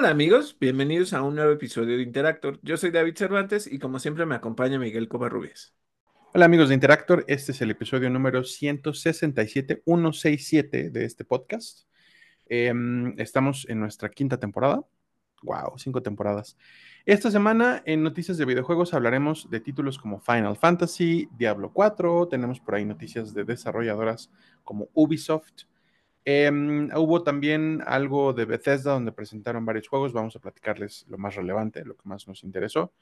Hola amigos, bienvenidos a un nuevo episodio de Interactor. Yo soy David Cervantes y como siempre me acompaña Miguel Covarrubias. Hola amigos de Interactor, este es el episodio número 167, 167 de este podcast. Em, estamos en nuestra quinta temporada. Wow, cinco temporadas. Esta semana en noticias de videojuegos hablaremos de títulos como Final Fantasy, Diablo 4, tenemos por ahí noticias de desarrolladoras como Ubisoft. Em, hubo también algo de Bethesda donde presentaron varios juegos, vamos a platicarles lo más relevante, lo que más nos interesó.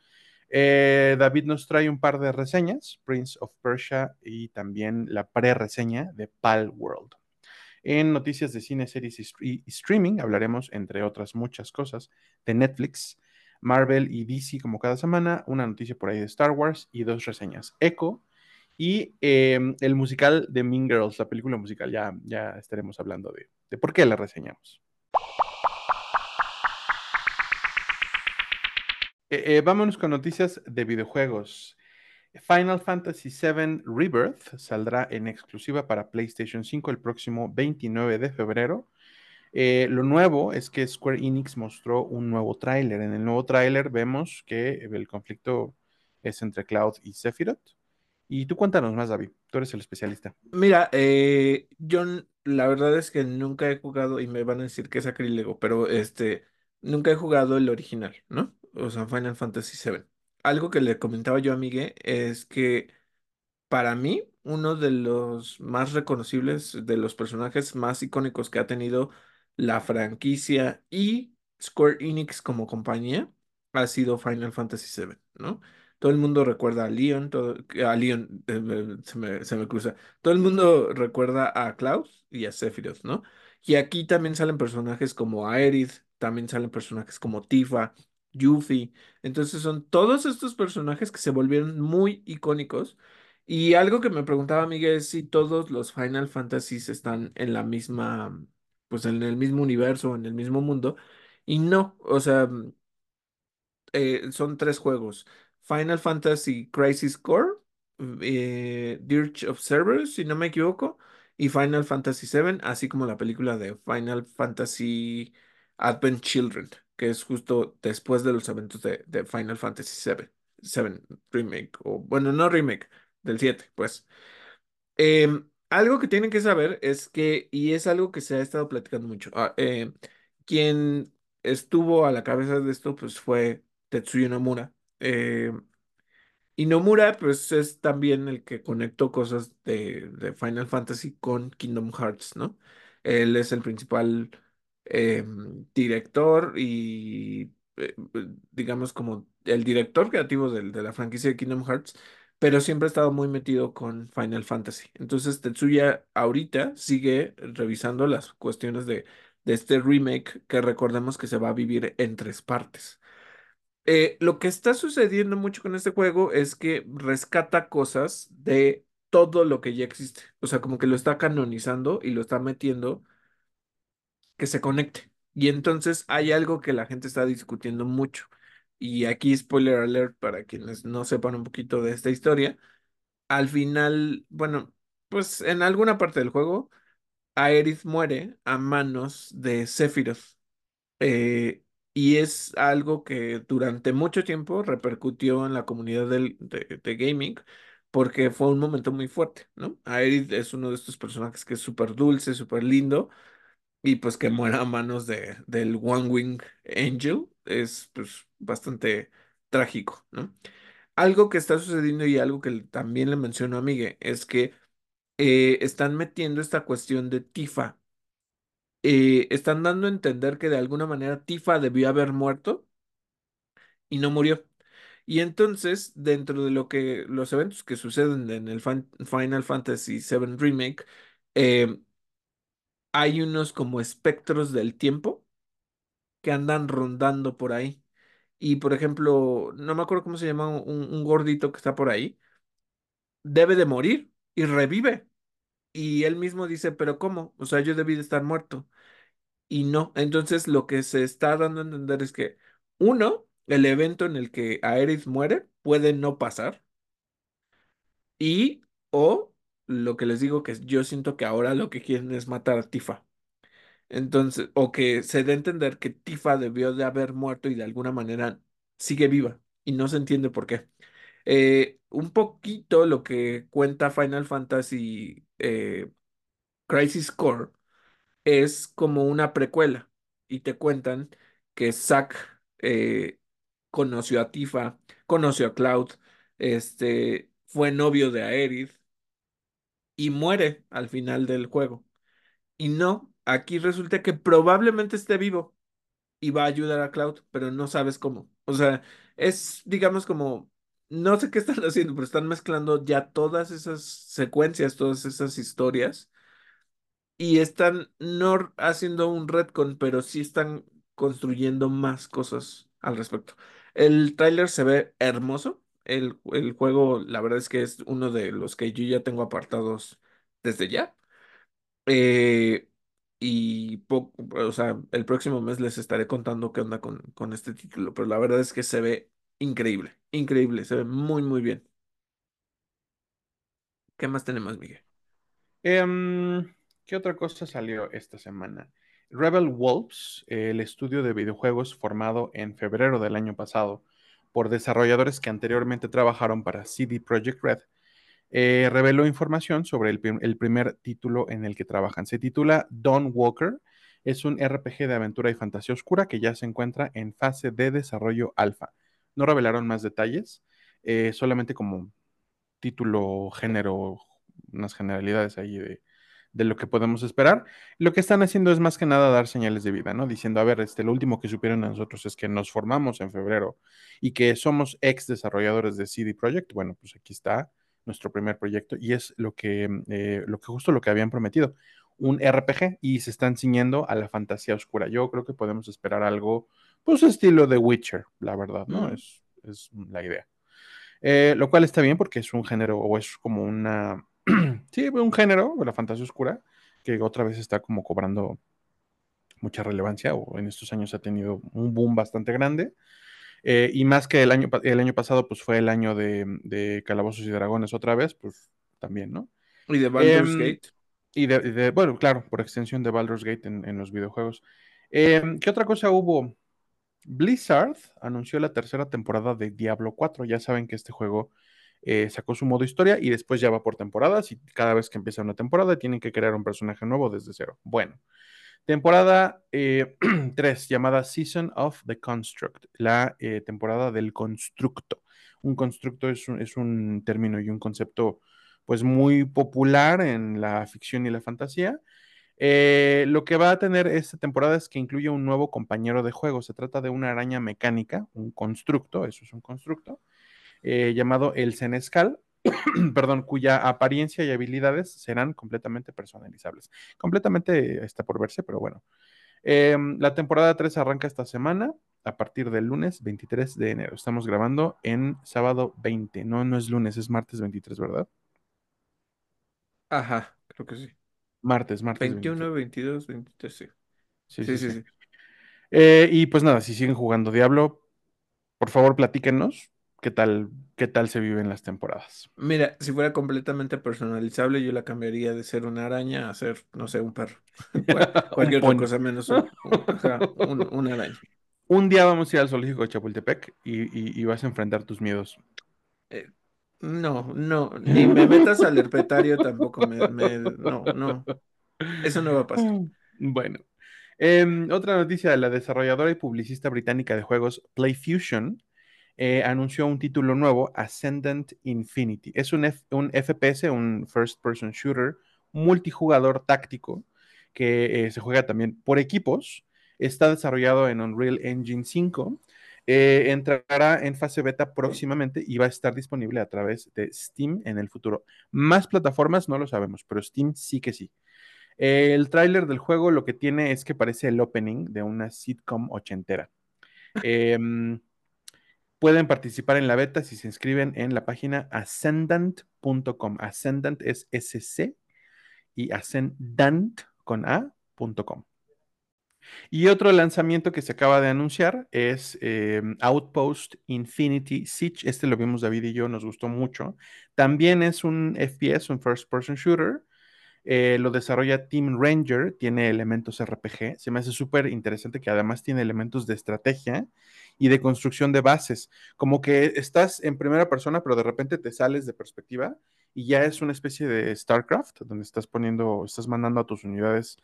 Eh, David nos trae un par de reseñas, Prince of Persia y también la pre-reseña de Pal World. En noticias de cine, series y, streaming hablaremos, entre otras muchas cosas, de Netflix, Marvel y DC como cada semana, una noticia por ahí de Star Wars y dos reseñas. Echo y em, el musical de Mean Girls, la película musical. Ya, ya estaremos hablando de, de por qué la reseñamos. Eh, eh, vámonos con noticias de videojuegos. Final Fantasy VII Rebirth saldrá en exclusiva para PlayStation 5 el próximo 29 de febrero. Eh, lo nuevo es que Square Enix mostró un nuevo tráiler. En el nuevo tráiler vemos que el conflicto es entre Cloud y Sephiroth. Y tú cuéntanos más, David. Tú eres el especialista. Mira, yo la verdad es que nunca he jugado y me van a decir que es acrílico, pero este nunca he jugado el original, ¿no? o sea, Final Fantasy VII. Algo que le comentaba yo a Miguel es que para mí, uno de los más reconocibles, de los personajes más icónicos que ha tenido la franquicia y Square Enix como compañía ha sido Final Fantasy VII, ¿no? Todo el mundo recuerda a Leon, todo, a Leon eh, se, me, se me cruza. Todo el mundo recuerda a Klaus y a Sephiroth, ¿no? Y aquí también salen personajes como Aerith, también salen personajes como Tifa, Yuffie. Entonces son todos estos personajes que se volvieron muy icónicos. Y algo que me preguntaba Miguel es si todos los Final Fantasies están en la misma, pues en el mismo universo, en el mismo mundo. Y no, o sea, eh, son tres juegos. Final Fantasy Crisis Core, eh, Dirge of Cerberus, si no me equivoco, y Final Fantasy VII, así como la película de Final Fantasy Advent Children que es justo después de los eventos de, Final Fantasy VII, 7 Remake, o bueno, no remake, del 7, pues. Em, algo que tienen que saber es que, y es algo que se ha estado platicando mucho, ah, em, quien estuvo a la cabeza de esto, pues fue Tetsuya Nomura. Y Nomura, pues es también el que conectó cosas de, de Final Fantasy con Kingdom Hearts, ¿no? Él es el principal Em, director y eh, eh, digamos como el director creativo de, de, la franquicia de Kingdom Hearts, pero siempre ha estado muy metido con Final Fantasy. Entonces Tetsuya ahorita sigue revisando las cuestiones de, de este remake que recordemos que se va a vivir en tres partes. Eh, lo que está sucediendo mucho con este juego es que rescata cosas de todo lo que ya existe. O sea, como que lo está canonizando y lo está metiendo que se conecte. Y entonces hay algo que la gente está discutiendo mucho. Y aquí spoiler alert para quienes no sepan un poquito de esta historia. Al final, bueno, pues en alguna parte del juego, Aerith muere a manos de Sephiroth. Eh, y es algo que durante mucho tiempo repercutió en la comunidad del, de, gaming porque fue un momento muy fuerte, ¿no? Aerith es uno de estos personajes que es súper dulce, súper lindo, y pues que muera a manos de, del One Wing Angel es pues bastante trágico, ¿no? Algo que está sucediendo y algo que también le mencionó a Miguel es que eh, están metiendo esta cuestión de Tifa. Eh, están dando a entender que de alguna manera Tifa debió haber muerto y no murió. Y entonces, dentro de lo que los eventos que suceden en el Final Fantasy VII Remake, eh, hay unos como espectros del tiempo que andan rondando por ahí. Y por ejemplo, no me acuerdo cómo se llama un, gordito que está por ahí, debe de morir y revive. Y él mismo dice, pero ¿cómo? O sea, yo debí de estar muerto. Y no. Entonces lo que se está dando a entender es que, uno, el evento en el que Aerith muere puede no pasar. Y, o, lo que les digo que yo siento que ahora lo que quieren es matar a Tifa. Entonces, o que se dé a entender que Tifa debió de haber muerto y de alguna manera sigue viva y no se entiende por qué. Eh, un poquito lo que cuenta Final Fantasy eh, Crisis Core es como una precuela y te cuentan que Zack eh, conoció a Tifa, conoció a Cloud, este, fue novio de Aerith y muere al final del juego. Y no, aquí resulta que probablemente esté vivo y va a ayudar a Cloud, pero no sabes cómo. O sea, es, digamos, como, no sé qué están haciendo, pero están mezclando ya todas esas secuencias, todas esas historias y están no haciendo un retcon, pero sí están construyendo más cosas al respecto. El tráiler se ve hermoso. El, el juego, la verdad es que es uno de los que yo ya tengo apartados desde ya. Eh, y o sea, el próximo mes les estaré contando qué onda con, con este título, pero la verdad es que se ve increíble, increíble, se ve muy, muy bien. ¿Qué más tenemos, Miguel? Em, ¿qué otra cosa salió esta semana? Rebel Wolves, el estudio de videojuegos formado en febrero del año pasado por desarrolladores que anteriormente trabajaron para CD Projekt Red, eh, reveló información sobre el, prim- el primer título en el que trabajan. Se titula Dawn Walker. Es un RPG de aventura y fantasía oscura que ya se encuentra en fase de desarrollo alfa. No revelaron más detalles, eh, solamente como título, género, unas generalidades ahí de, de lo que podemos esperar. Lo que están haciendo es más que nada dar señales de vida, ¿no? Diciendo, a ver, este, lo último que supieron a nosotros es que nos formamos en febrero y que somos ex desarrolladores de CD Projekt. Bueno, pues aquí está nuestro primer proyecto y es lo que, eh, lo que justo lo que habían prometido, un RPG y se están ciñendo a la fantasía oscura. Yo creo que podemos esperar algo, pues estilo de Witcher, la verdad, ¿no? Mm, Es, es la idea. Eh, lo cual está bien porque es un género o es como una, sí, un género de la fantasía oscura que otra vez está como cobrando mucha relevancia o en estos años ha tenido un boom bastante grande. Eh, y más que el año, el año pasado, pues fue el año de, de Calabozos y Dragones otra vez, pues también, ¿no? Y de Baldur's Em, Gate. y de, de- bueno, claro, por extensión de Baldur's Gate en, en los videojuegos. Em, ¿qué otra cosa hubo? Blizzard anunció la tercera temporada de Diablo 4. Ya saben que este juego eh, sacó su modo historia y después ya va por temporadas y cada vez que empieza una temporada tienen que crear un personaje nuevo desde cero. Bueno, temporada eh, 3 llamada Season of the Construct, la eh, temporada del constructo. Un constructo es un, es un término y un concepto pues muy popular en la ficción y la fantasía eh, lo que va a tener esta temporada es que incluye un nuevo compañero de juego. Se trata de una araña mecánica, un constructo, eso es un constructo, eh, llamado el Senescal, perdón, cuya apariencia y habilidades serán completamente personalizables. Completamente está por verse, pero bueno. Eh, la temporada 3 arranca esta semana a partir del lunes 23 de enero. Estamos grabando en sábado 20. No, no es lunes, es martes 23, ¿verdad? Ajá, creo que sí. Martes, martes 23. 21, 22, 23, sí. Sí, Sí, sí, sí, sí. sí. Eh, y pues nada, si siguen jugando Diablo, por favor platíquenos qué tal, qué tal se viven las temporadas. Mira, si fuera completamente personalizable, yo la cambiaría de ser una araña a ser, no sé, un perro. Un cualquier otra cosa menos un, un- una araña. Un día vamos a ir al zoológico de Chapultepec y, y- y vas a enfrentar tus miedos. Eh, no, no, ni me metas al herpetario tampoco me, me- no, no, eso no va a pasar. Bueno, em, otra noticia, la desarrolladora y publicista británica de juegos PlayFusion eh, anunció un título nuevo, Ascendant Infinity. Es un, F- un FPS, un First Person Shooter multijugador táctico que eh, se juega también por equipos. Está desarrollado en Unreal Engine 5. eh, entrará en fase beta próximamente y va a estar disponible a través de Steam en el futuro. Más plataformas no lo sabemos, pero Steam sí que sí. Eh, el tráiler del juego lo que tiene es que parece el opening de una sitcom ochentera. Em, Pueden participar en la beta si se inscriben en la página ascendant.com. Ascendant es SC y ascendant con A.com. Y otro lanzamiento que se acaba de anunciar es eh, Outpost Infinity Siege. Este lo vimos David y yo, nos gustó mucho. También es un FPS, un First Person Shooter. Eh, lo desarrolla Team Ranger, tiene elementos RPG. Se me hace súper interesante que además tiene elementos de estrategia y de construcción de bases. Como que estás en primera persona, pero de repente te sales de perspectiva y ya es una especie de StarCraft, donde estás poniendo, estás mandando a tus unidades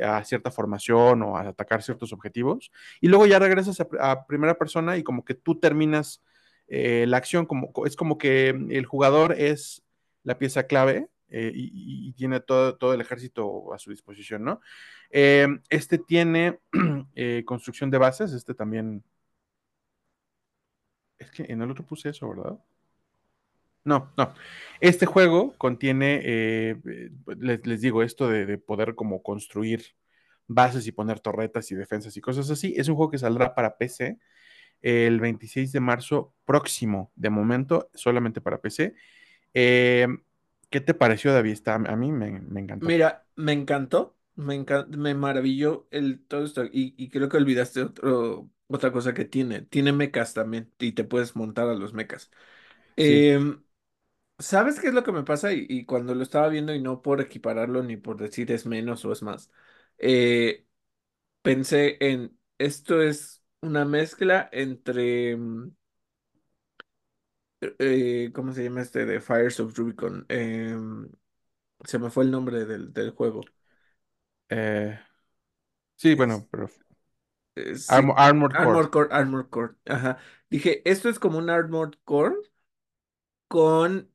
a cierta formación o a atacar ciertos objetivos. Y luego ya regresas a, primera persona y como que tú terminas eh, la acción, como, es como que el jugador es la pieza clave eh, y, tiene todo, todo, el ejército a su disposición, ¿no? Eh, este tiene eh, construcción de bases, este también... Es que en el otro puse eso, ¿verdad? No, no. Este juego contiene, les, les, digo, esto de, de, poder como construir bases y poner torretas y defensas y cosas así. Es un juego que saldrá para PC el 26 de marzo próximo, de momento, solamente para PC. Eh, ¿Qué te pareció, David? Está, a mí me, me, encantó. Mira, me encantó, me, encant me maravilló el, todo esto y, y creo que olvidaste otro, otra cosa que tiene. Tiene mechas también y te puedes montar a los mechas. Sí. Eh, ¿Sabes qué es lo que me pasa? Y, y, cuando lo estaba viendo y no por equipararlo ni por decir es menos o es más, eh, pensé en esto es una mezcla entre... Eh, ¿cómo se llama este de Fires of Rubicon? Eh, se me fue el nombre del, del juego. Eh, sí, Es, bueno, pero eh, sí, Armor, Armored Core. Armored Core, Armored Core. Ajá. Dije, esto es como un Armored Core con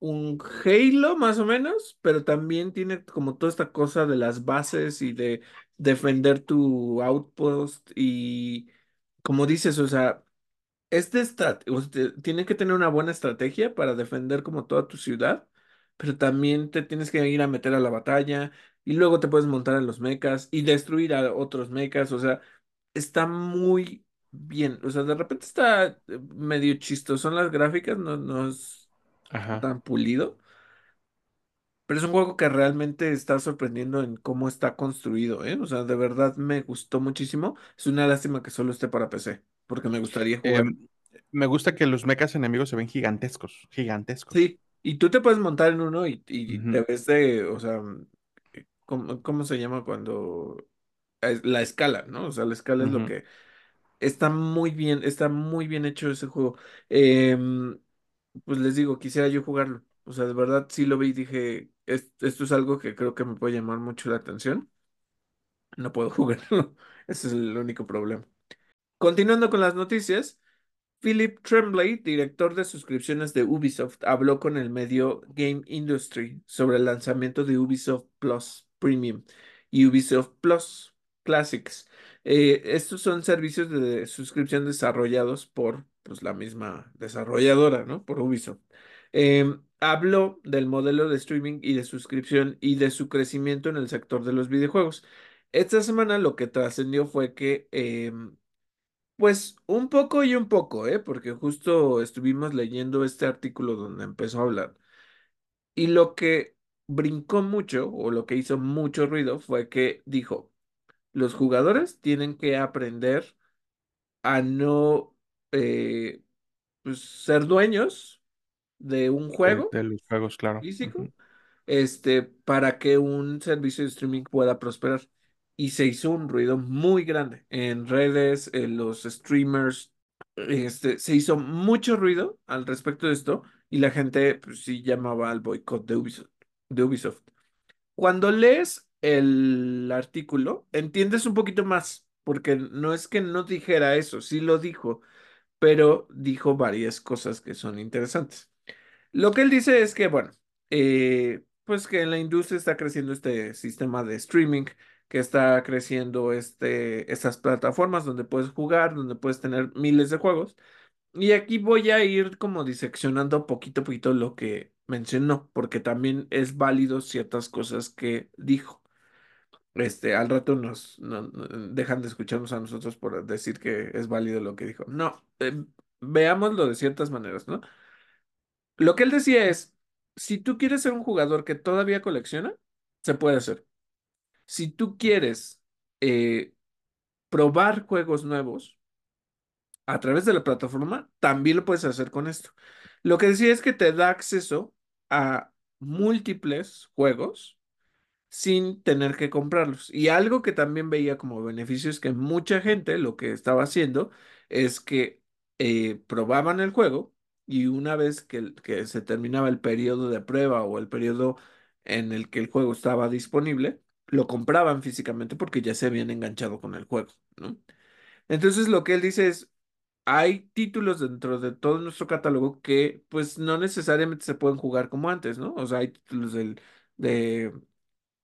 un Halo más o menos, pero también tiene como toda esta cosa de las bases y de defender tu outpost y como dices, o sea, este tiene que tener una buena estrategia para defender como toda tu ciudad, pero también te tienes que ir a meter a la batalla y luego te puedes montar en los mechas y destruir a otros mechas, o sea, está muy bien, o sea, de repente está eh, medio chistoso, son las gráficas, no, no es Ajá. tan pulido, pero es un juego que realmente está sorprendiendo en cómo está construido, ¿eh? O sea, de verdad me gustó muchísimo, es una lástima que solo esté para PC, porque me gustaría Eh, jugar. me gusta que los mechas enemigos se ven gigantescos, gigantescos. Sí, y tú te puedes montar en uno y, y Ujú, debes de, o sea, ¿cómo, cómo se llama cuando la escala, ¿no? O sea, la escala es lo que está muy bien, está muy bien hecho ese juego. Em, pues les digo, quisiera yo jugarlo. O sea, de verdad sí lo vi y dije, "Es- esto es algo que creo que me puede llamar mucho la atención. No puedo jugarlo. Ese es el único problema. Continuando con las noticias. Philip Tremblay, director de suscripciones de Ubisoft, habló con el medio Game Industry sobre el lanzamiento de Ubisoft Plus Premium y Ubisoft Plus Classics. Eh, estos son servicios de suscripción desarrollados por pues, la misma desarrolladora, ¿no? Por Ubisoft. Eh, habló del modelo de streaming y de suscripción y de su crecimiento en el sector de los videojuegos. Esta semana lo que trascendió fue que em, pues un poco y un poco, ¿eh? Porque justo estuvimos leyendo este artículo donde empezó a hablar. Y lo que brincó mucho, o lo que hizo mucho ruido, fue que dijo, los jugadores tienen que aprender a no eh, pues, ser dueños de un juego de los juegos, claro. físico este, para que un servicio de streaming pueda prosperar. Y se hizo un ruido muy grande en redes, en los streamers, este, se hizo mucho ruido al respecto de esto y la gente pues, sí llamaba al boicot de Ubisoft, de Ubisoft. Cuando lees el artículo, entiendes un poquito más, porque no es que no dijera eso, sí lo dijo, pero dijo varias cosas que son interesantes. Lo que él dice es que, bueno, eh, pues que en la industria está creciendo este sistema de streaming, que está creciendo este, estas plataformas donde puedes jugar, donde puedes tener miles de juegos. Y aquí voy a ir como diseccionando poquito a poquito lo que mencionó, porque también es válido ciertas cosas que dijo. Este, al rato nos, no- dejan de escucharnos a nosotros por decir que es válido lo que dijo. No, eh, veámoslo de ciertas maneras, ¿no? Lo que él decía es, si tú quieres ser un jugador que todavía colecciona, se puede hacer. Si tú quieres eh, probar juegos nuevos a través de la plataforma, también lo puedes hacer con esto. Lo que decía es que te da acceso a múltiples juegos sin tener que comprarlos. Y algo que también veía como beneficio es que mucha gente lo que estaba haciendo es que eh, probaban el juego y una vez que, que se terminaba el periodo de prueba o el periodo en el que el juego estaba disponible, lo compraban físicamente porque ya se habían enganchado con el juego, ¿no? Entonces lo que él dice es, hay títulos dentro de todo nuestro catálogo que pues no necesariamente se pueden jugar como antes, ¿no? O sea, hay títulos del, de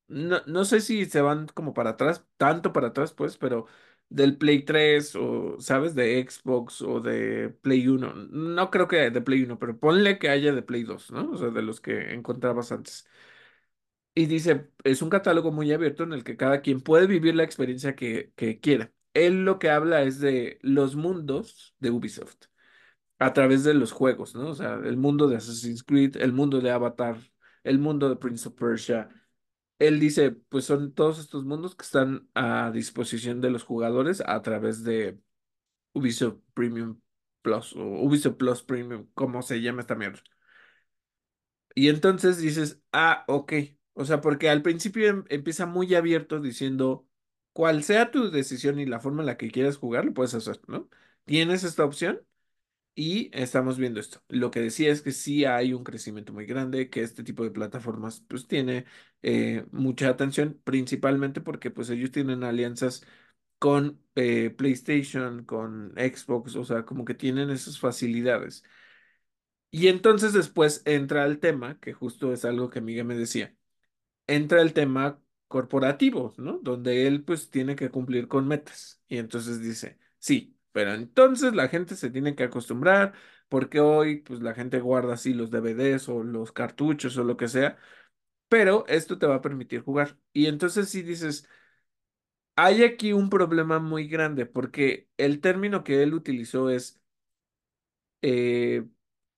no, no sé si se van como para atrás, tanto para atrás, pues, pero del Play 3 o, ¿sabes? De Xbox o de Play uno No creo que de Play uno pero ponle que haya de Play dos ¿no? O sea, de los que encontrabas antes. Y dice, es un catálogo muy abierto en el que cada quien puede vivir la experiencia que, que quiera. Él lo que habla es de los mundos de Ubisoft a través de los juegos, ¿no? O sea, el mundo de Assassin's Creed, el mundo de Avatar, el mundo de Prince of Persia él dice, pues son todos estos mundos que están a disposición de los jugadores a través de Ubisoft Premium Plus o Ubisoft Plus Premium, como se llama esta mierda. Y entonces dices, ah, ok. O sea, porque al principio em- empieza muy abierto diciendo, cual sea tu decisión y la forma en la que quieras jugar, lo puedes hacer, ¿no? Tienes esta opción y estamos viendo esto. Lo que decía es que sí hay un crecimiento muy grande, que este tipo de plataformas pues tiene eh, mucha atención, principalmente porque pues ellos tienen alianzas con eh, PlayStation, con Xbox, o sea, como que tienen esas facilidades. Y entonces después entra el tema, que justo es algo que Miguel me decía, entra el tema corporativo, ¿no? Donde él pues tiene que cumplir con metas. Y entonces dice, sí, pero entonces la gente se tiene que acostumbrar porque hoy pues la gente guarda así los DVDs o los cartuchos o lo que sea, pero esto te va a permitir jugar. Y entonces si dices, hay aquí un problema muy grande porque el término que él utilizó es, eh,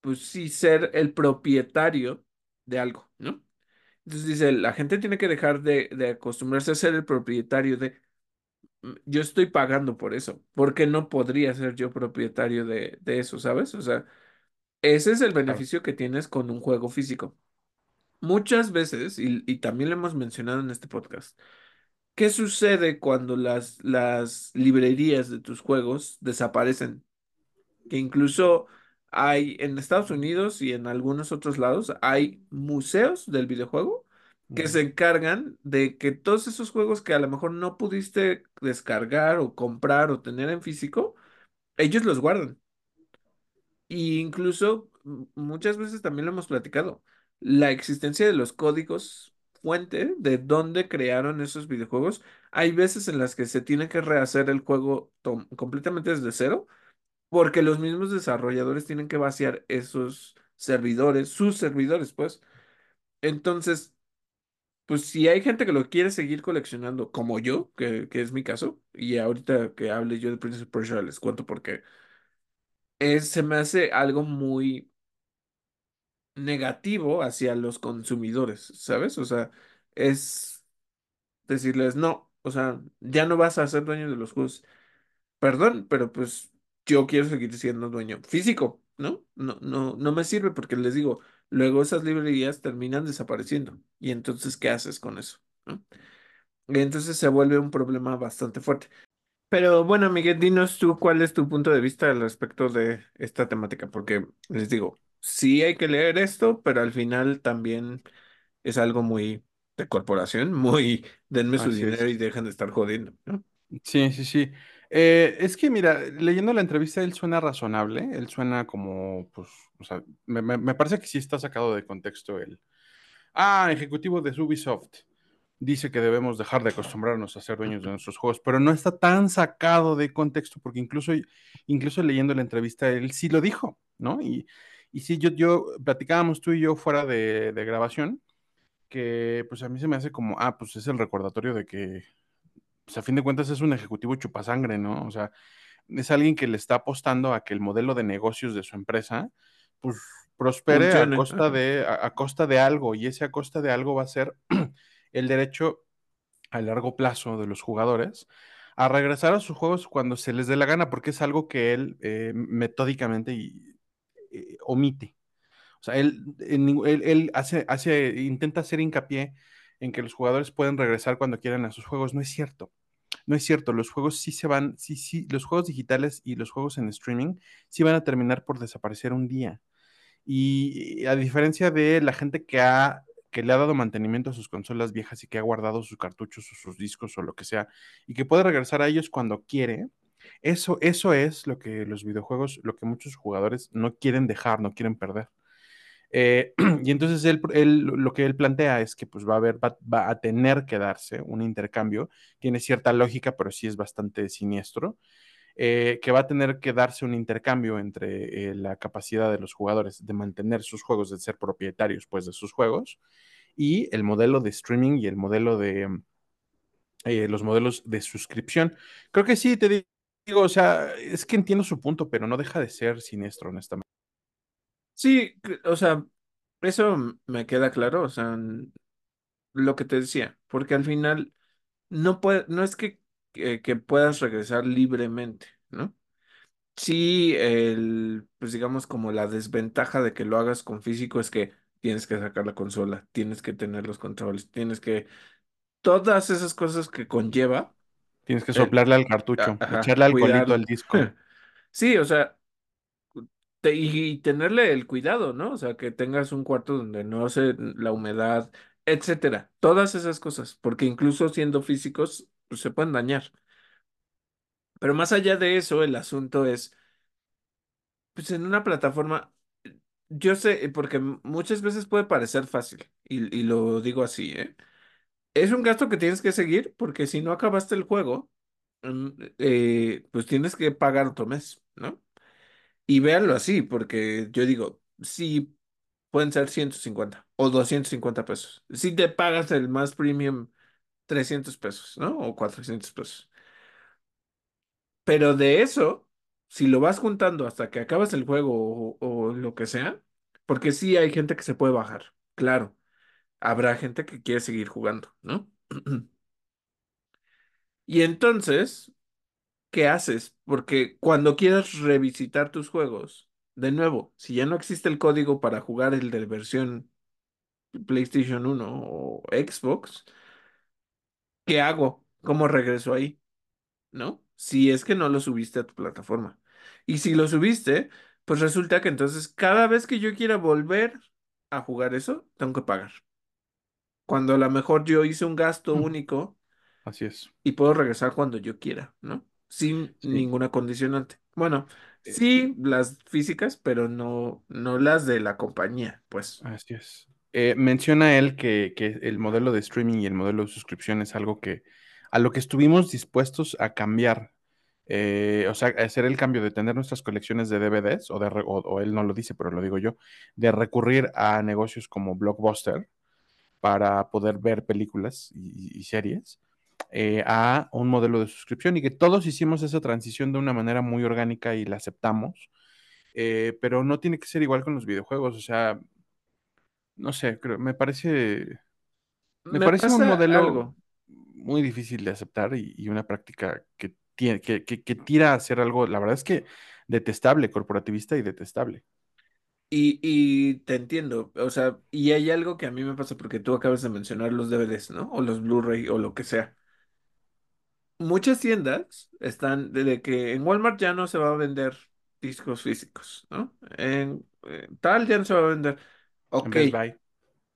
pues sí, ser el propietario de algo. Entonces dice, la gente tiene que dejar de, de acostumbrarse a ser el propietario de, "Mm, yo estoy pagando por eso, porque no podría ser yo propietario de, de eso, ¿sabes? O sea, ese es el beneficio que tienes con un juego físico. Muchas veces, y, y también lo hemos mencionado en este podcast, ¿qué sucede cuando las, las librerías de tus juegos desaparecen? que incluso hay en Estados Unidos y en algunos otros lados, hay museos del videojuego que se encargan de que todos esos juegos que a lo mejor no pudiste descargar o comprar o tener en físico, ellos los guardan. Y incluso m- muchas veces también lo hemos platicado, la existencia de los códigos fuente de dónde crearon esos videojuegos, hay veces en las que se tiene que rehacer el juego completamente desde cero porque los mismos desarrolladores tienen que vaciar esos servidores, sus servidores, pues. Entonces, pues si hay gente que lo quiere seguir coleccionando, como yo, que, que es mi caso, y ahorita que hable yo de Prince of Persia les cuento porque es, se me hace algo muy negativo hacia los consumidores, ¿sabes? O sea, es decirles, no, o sea, ya no vas a ser dueño de los juegos. Perdón, pero pues yo quiero seguir siendo dueño físico, ¿no? No, no, no me sirve porque les digo, luego esas librerías terminan desapareciendo. Y entonces, ¿qué haces con eso? ¿no? Y entonces se vuelve un problema bastante fuerte. Pero bueno, Miguel, dinos tú cuál es tu punto de vista al respecto de esta temática, porque les digo, sí hay que leer esto, pero al final también es algo muy de corporación, muy denme su dinero y es. dejen de estar jodiendo, ¿no? Sí, sí, sí. Eh, es que mira, leyendo la entrevista, él suena razonable, él suena como, pues, o sea, me, me- parece que sí está sacado de contexto él. Ah, ejecutivo de Ubisoft. Dice que debemos dejar de acostumbrarnos a ser dueños de nuestros juegos, pero no está tan sacado de contexto, porque incluso, incluso leyendo la entrevista, él sí lo dijo, ¿no? Y, y sí, yo, yo platicábamos tú y yo fuera de, de grabación, que pues a mí se me hace como, ah, pues es el recordatorio de que pues a fin de cuentas es un ejecutivo chupasangre, ¿no? O sea, es alguien que le está apostando a que el modelo de negocios de su empresa, pues prospere a costa de, a, a costa de algo, y ese a costa de algo va a ser el derecho a largo plazo de los jugadores a regresar a sus juegos cuando se les dé la gana, porque es algo que él eh, metódicamente y, eh, omite. O sea, él, él, él hace, hace, intenta hacer hincapié en que los jugadores pueden regresar cuando quieran a sus juegos. No es cierto. No es cierto, los juegos sí se van, sí, sí, los juegos digitales y los juegos en streaming sí van a terminar por desaparecer un día. Y a diferencia de la gente que ha que le ha dado mantenimiento a sus consolas viejas y que ha guardado sus cartuchos o sus discos o lo que sea, y que puede regresar a ellos cuando quiere, eso, eso es lo que los videojuegos, lo que muchos jugadores no quieren dejar, no quieren perder. Eh, y entonces él, lo que él plantea es que pues va a haber, va, va, a tener que darse un intercambio, tiene cierta lógica, pero sí es bastante siniestro, eh, que va a tener que darse un intercambio entre eh, la capacidad de los jugadores de mantener sus juegos, de ser propietarios pues de sus juegos, y el modelo de streaming y el modelo de eh, los modelos de suscripción. Creo que sí, te digo, o sea, es que entiendo su punto, pero no deja de ser siniestro, honestamente. Sí, o sea, eso me queda claro, o sea, lo que te decía, porque al final no puede, no es que, que, que puedas regresar libremente, ¿no? Sí, el, pues digamos como la desventaja de que lo hagas con físico es que tienes que sacar la consola, tienes que tener los controles, tienes que, todas esas cosas que conlleva Tienes que el, soplarle al cartucho, ajá, echarle alcoholito cuidar. al disco. Sí, o sea, y tenerle el cuidado, ¿no? O sea, que tengas un cuarto donde no se la humedad, etcétera. Todas esas cosas, porque incluso siendo físicos, pues, se pueden dañar. Pero más allá de eso, el asunto es, pues en una plataforma, yo sé, porque m- muchas veces puede parecer fácil, y, y lo digo así, ¿eh? Es un gasto que tienes que seguir, porque si no acabaste el juego, mm, eh, pues tienes que pagar otro mes, ¿no? Y véanlo así, porque yo digo, sí. pueden ser 150 o 250 pesos. Si te pagas el más premium, 300 pesos, ¿no? O 400 pesos. Pero de eso, si lo vas juntando hasta que acabas el juego o, o lo que sea, porque sí hay gente que se puede bajar, claro. Habrá gente que quiere seguir jugando, ¿no? Y entonces, ¿qué haces? Porque cuando quieras revisitar tus juegos, de nuevo, si ya no existe el código para jugar el de versión PlayStation uno o Xbox, ¿qué hago? ¿Cómo regreso ahí? ¿No? Si es que no lo subiste a tu plataforma. Y si lo subiste, pues resulta que entonces cada vez que yo quiera volver a jugar eso, tengo que pagar. Cuando a lo mejor yo hice un gasto único Así es. y puedo regresar cuando yo quiera, ¿no? Sin Sí. ninguna condicionante. Bueno, Eh, sí las físicas, pero no, no las de la compañía, pues. Así es. Eh, menciona él que, que el modelo de streaming y el modelo de suscripción es algo que a lo que estuvimos dispuestos a cambiar. Eh, o sea, hacer el cambio de tener nuestras colecciones de DVDs, o, de, re- o, o él no lo dice, pero lo digo yo, de recurrir a negocios como Blockbuster para poder ver películas y, y series, eh, a un modelo de suscripción y que todos hicimos esa transición de una manera muy orgánica y la aceptamos, eh, pero no tiene que ser igual con los videojuegos, o sea, no sé, creo, me parece, me Me parece un modelo algo. muy difícil de aceptar y, y una práctica que, tiene, que, que, que tira a hacer algo, la verdad es que detestable, corporativista y detestable. Y, y te entiendo, o sea, y hay algo que a mí me pasa porque tú acabas de mencionar los DVDs, ¿no? O los Blu-ray o lo que sea. Muchas tiendas están de que en Walmart ya no se va a vender discos físicos, ¿no? En eh, tal ya no se va a vender. En Ok, Best Buy,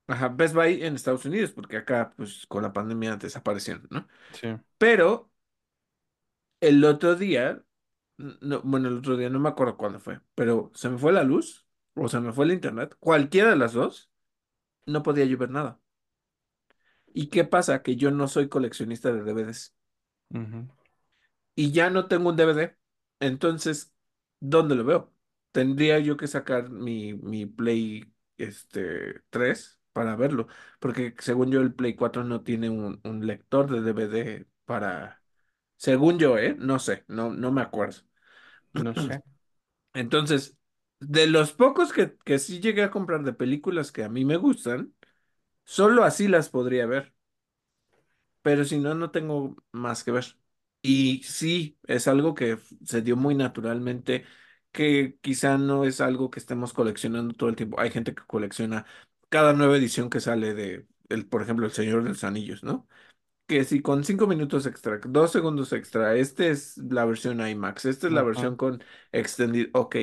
ajá, Best Buy en Estados Unidos, porque acá, pues, con la pandemia desaparecieron, ¿no? sí. Pero el otro día, no, bueno, el otro día no me acuerdo cuándo fue, pero se me fue la luz o se me fue el internet, cualquiera de las dos, no podía yo ver nada. ¿Y qué pasa? Que yo no soy coleccionista de DVDs Y ya no tengo un DVD. Entonces, ¿dónde lo veo? Tendría yo que sacar mi, mi Play este, 3 para verlo, porque según yo el Play 4 no tiene un, un lector de DVD para... Según yo, ¿eh? No sé, no, no me acuerdo. No sé. Entonces, de los pocos que, que sí llegué a comprar de películas que a mí me gustan, solo así las podría ver. Pero si no, no tengo más que ver. Y sí, es algo que f- se dio muy naturalmente, que quizá no es algo que estemos coleccionando todo el tiempo. Hay gente que colecciona cada nueva edición que sale de el, por ejemplo, El Señor de los Anillos, ¿no? Que si con cinco minutos extra, dos segundos extra, este es la versión IMAX, esta es la Ajá, versión con extended, ok.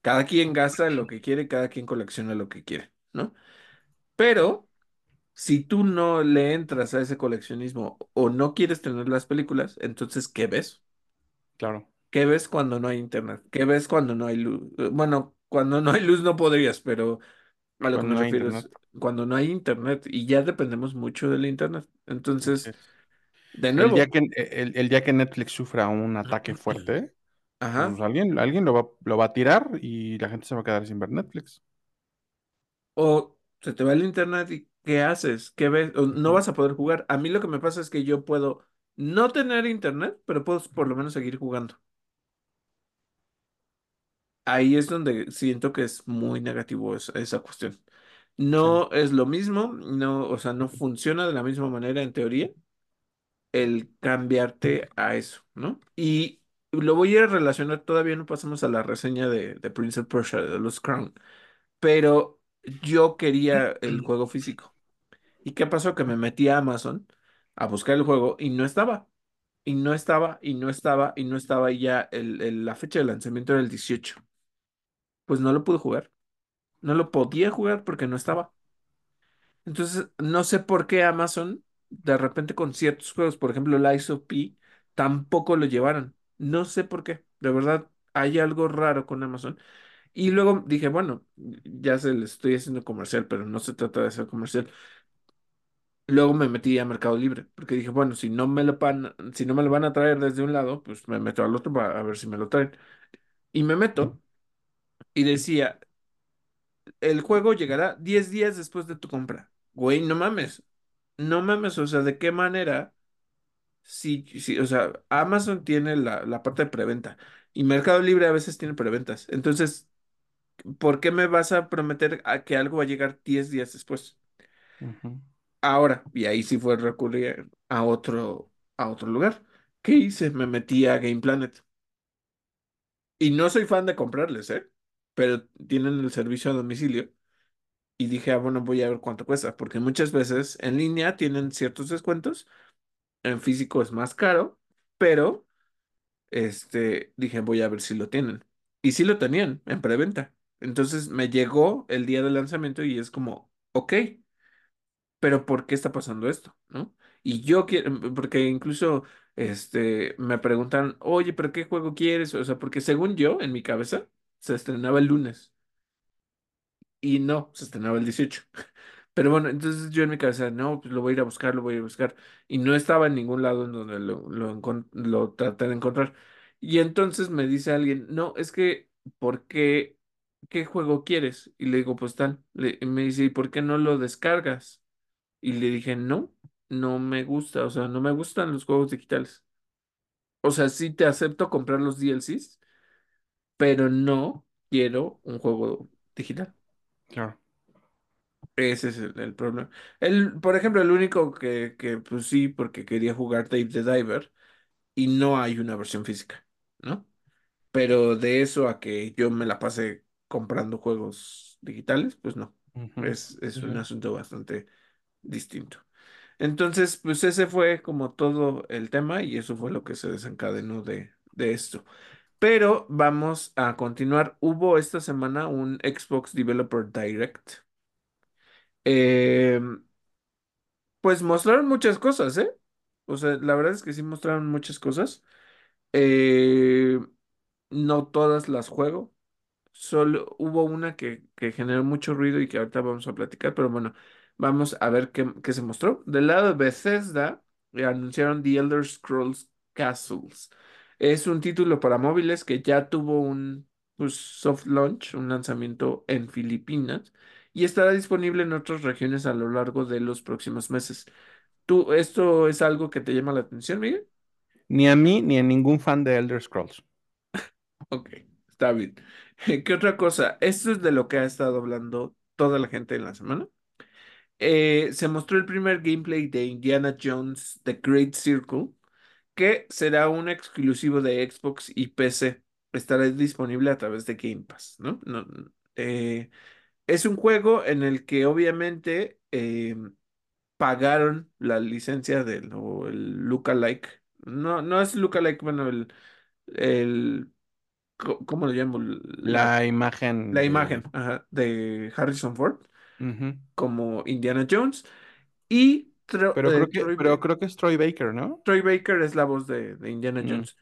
Cada quien gasta lo que quiere, cada quien colecciona lo que quiere, ¿no? Pero si tú no le entras a ese coleccionismo o no quieres tener las películas, entonces, ¿qué ves? claro. ¿Qué ves cuando no hay internet? ¿Qué ves cuando no hay luz? Eh, Bueno, cuando no hay luz no podrías, pero a lo que Cuando me no refiero es cuando no hay internet y ya dependemos mucho del internet. Entonces, es. de El día nuevo, que, el, el día que Netflix sufra un ataque fuerte, ajá, pues alguien, alguien lo va, lo va a tirar y la gente se va a quedar sin ver Netflix. o se te va el internet y ¿qué haces? ¿Qué ves? No vas a poder jugar. A mí lo que me pasa es que yo puedo no tener internet, pero puedo por lo menos seguir jugando. Ahí es donde siento que es muy negativo esa, esa cuestión. No es lo mismo, no, o sea, no funciona de la misma manera en teoría el cambiarte a eso, ¿no? Y lo voy a relacionar, todavía no pasamos a la reseña de, de Prince of Persia, de los Crown, pero yo quería el juego físico. ¿Y qué pasó? Que me metí a Amazon a buscar el juego y no estaba. Y no estaba, y no estaba, y no estaba, y ya el, la fecha de lanzamiento era el 18. Pues no lo pude jugar. No lo podía jugar porque no estaba. Entonces, no sé por qué Amazon, de repente con ciertos juegos, por ejemplo, el of P, tampoco lo llevaron. No sé por qué. De verdad, hay algo raro con Amazon. Y luego dije, bueno, ya se le estoy haciendo comercial, pero no se trata de hacer comercial. Luego me metí a Mercado Libre, porque dije, bueno, si no me lo van, si no me lo van a traer desde un lado, pues me meto al otro para a ver si me lo traen. Y me meto y decía, el juego llegará 10 días después de tu compra. Güey, no mames. No mames, o sea, ¿de qué manera? Sí, sí, o sea, Amazon tiene la, la parte de preventa y Mercado Libre a veces tiene preventas. Entonces, ¿por qué me vas a prometer a que algo va a llegar 10 días después? Ujú, Ahora, y ahí sí fue recurrir a otro, a otro lugar. ¿Qué hice? Me metí a Game Planet. Y no soy fan de comprarles, ¿eh? Pero tienen el servicio a domicilio. Y dije, ah, bueno, voy a ver cuánto cuesta, porque muchas veces en línea tienen ciertos descuentos, en físico es más caro, pero este, dije, voy a ver si lo tienen. Y sí lo tenían en preventa. Entonces me llegó el día del lanzamiento y es como, ok, pero ¿por qué está pasando esto? ¿No? Y yo quiero, porque incluso este, me preguntan, oye, ¿pero qué juego quieres? O sea, porque según yo, en mi cabeza, se estrenaba el lunes y no, se estrenaba el 18. Pero bueno, entonces yo en mi cabeza, no, pues lo voy a ir a buscar, lo voy a ir a buscar. Y no estaba en ningún lado en donde lo, lo, lo traté de encontrar. Y entonces me dice alguien, no, es que, ¿por qué? ¿Qué juego quieres? Y le digo, pues tal. Le- y me dice, ¿y por qué no lo descargas? Y le dije, no, no me gusta, o sea, no me gustan los juegos digitales. O sea, sí te acepto comprar los DLCs, pero no quiero un juego digital. Claro. Ese es el, el problema. El, por ejemplo, el único que, que, pues sí, porque quería jugar Dave the Diver y no hay una versión física, ¿no? Pero de eso a que yo me la pase comprando juegos digitales, pues no. Es, es un asunto bastante distinto. Entonces, pues ese fue como todo el tema y eso fue lo que se desencadenó de, de esto. Pero vamos a continuar. Hubo esta semana un Xbox Developer Direct. Eh, pues mostraron muchas cosas, ¿eh? O sea, la verdad es que sí mostraron muchas cosas. Eh, no todas las juego. Solo hubo una que, que generó mucho ruido y que ahorita vamos a platicar, pero bueno, vamos a ver qué, qué se mostró. Del lado de Bethesda, eh, anunciaron The Elder Scrolls Castles. Es un título para móviles que ya tuvo un pues, soft launch, un lanzamiento en Filipinas, y estará disponible en otras regiones a lo largo de los próximos meses. ¿Tú, esto es algo que te llama la atención, Miguel? Ni a mí ni a ningún fan de Elder Scrolls. Ok, está bien. ¿Qué otra cosa? Esto es de lo que ha estado hablando toda la gente en la semana. Eh, se mostró el primer gameplay de Indiana Jones The Great Circle, que será un exclusivo de Xbox y PC. Estará disponible a través de Game Pass, ¿no? No, eh, es un juego en el que obviamente eh, pagaron la licencia del o el lookalike. No, no es lookalike, bueno, el, el ¿cómo lo llamo? La, La imagen la de... imagen, ajá, de Harrison Ford Como Indiana Jones. Y Pero eh, creo que, Troy, pero creo que es Troy Baker, ¿no? Troy Baker es la voz de, de Indiana Mm, Jones.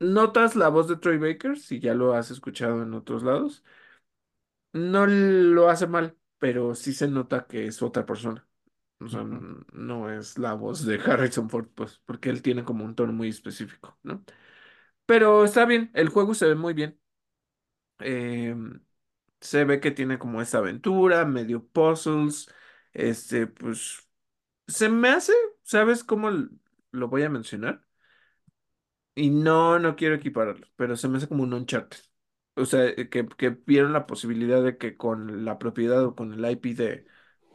¿Notas la voz de Troy Baker? Si ya lo has escuchado en otros lados. No lo hace mal, pero sí se nota que es otra persona. O sea, no es la voz de Harrison Ford, pues, porque él tiene como un tono muy específico, ¿no? Pero está bien, el juego se ve muy bien. Em, se ve que tiene como esa aventura, medio puzzles. Este, pues, se me hace, ¿sabes cómo lo voy a mencionar? Y no, no quiero equipararlo, pero se me hace como un Uncharted. O sea, eh, que, que vieron la posibilidad de que con la propiedad o con el IP de,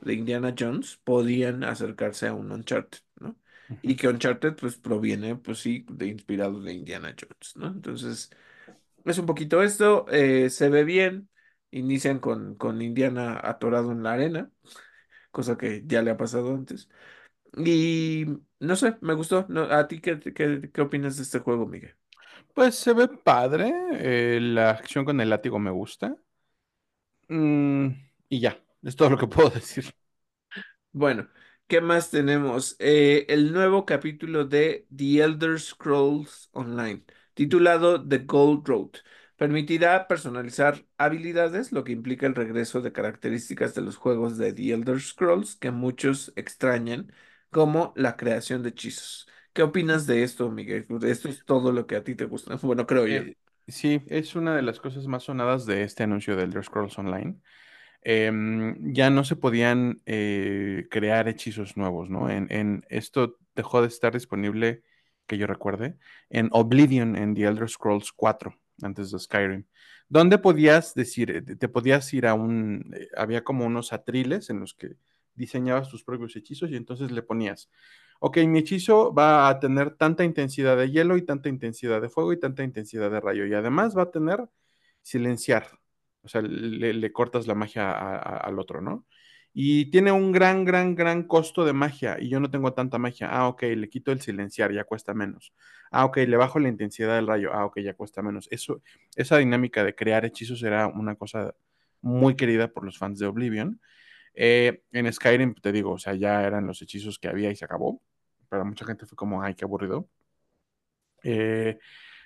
de Indiana Jones podían acercarse a un Uncharted, ¿no? Y que Uncharted pues proviene, pues sí, de inspirado de Indiana Jones, ¿no? Entonces, es un poquito esto, eh, se ve bien, inician con, con Indiana atorado en la arena, cosa que ya le ha pasado antes. Y no sé, me gustó. No, ¿a ti qué, qué, qué opinas de este juego, Miguel? Pues se ve padre. eh, la acción con el látigo me gusta. Mm, y ya, es todo lo que puedo decir. Bueno, ¿qué más tenemos? Eh, el nuevo capítulo de The Elder Scrolls Online, titulado The Gold Road, permitirá personalizar habilidades, lo que implica el regreso de características de los juegos de The Elder Scrolls que muchos extrañan, como la creación de hechizos. ¿Qué opinas de esto, Miguel? Esto es todo lo que a ti te gusta. Bueno, creo yo. Eh, sí, es una de las cosas más sonadas de este anuncio de Elder Scrolls Online. Em, ya no se podían eh, crear hechizos nuevos, ¿no? En, en esto dejó de estar disponible, que yo recuerde, en Oblivion, en The Elder Scrolls 4, antes de Skyrim, donde podías decir, eh, te podías ir a un, eh, había como unos atriles en los que diseñabas tus propios hechizos y entonces le ponías, ok, mi hechizo va a tener tanta intensidad de hielo y tanta intensidad de fuego y tanta intensidad de rayo y además va a tener silenciar. O sea, le, cortas la magia al otro, ¿no? Y tiene un gran, gran, gran costo de magia y yo no tengo tanta magia. Ah, ok, le quito el silenciar, ya cuesta menos. Ah, ok, le bajo la intensidad del rayo. Ah, ok, ya cuesta menos. Eso, esa dinámica de crear hechizos era una cosa muy querida por los fans de Oblivion. Eh, en Skyrim, te digo, o sea, ya eran los hechizos que había y se acabó. Para mucha gente fue como, ay, qué aburrido. Eh,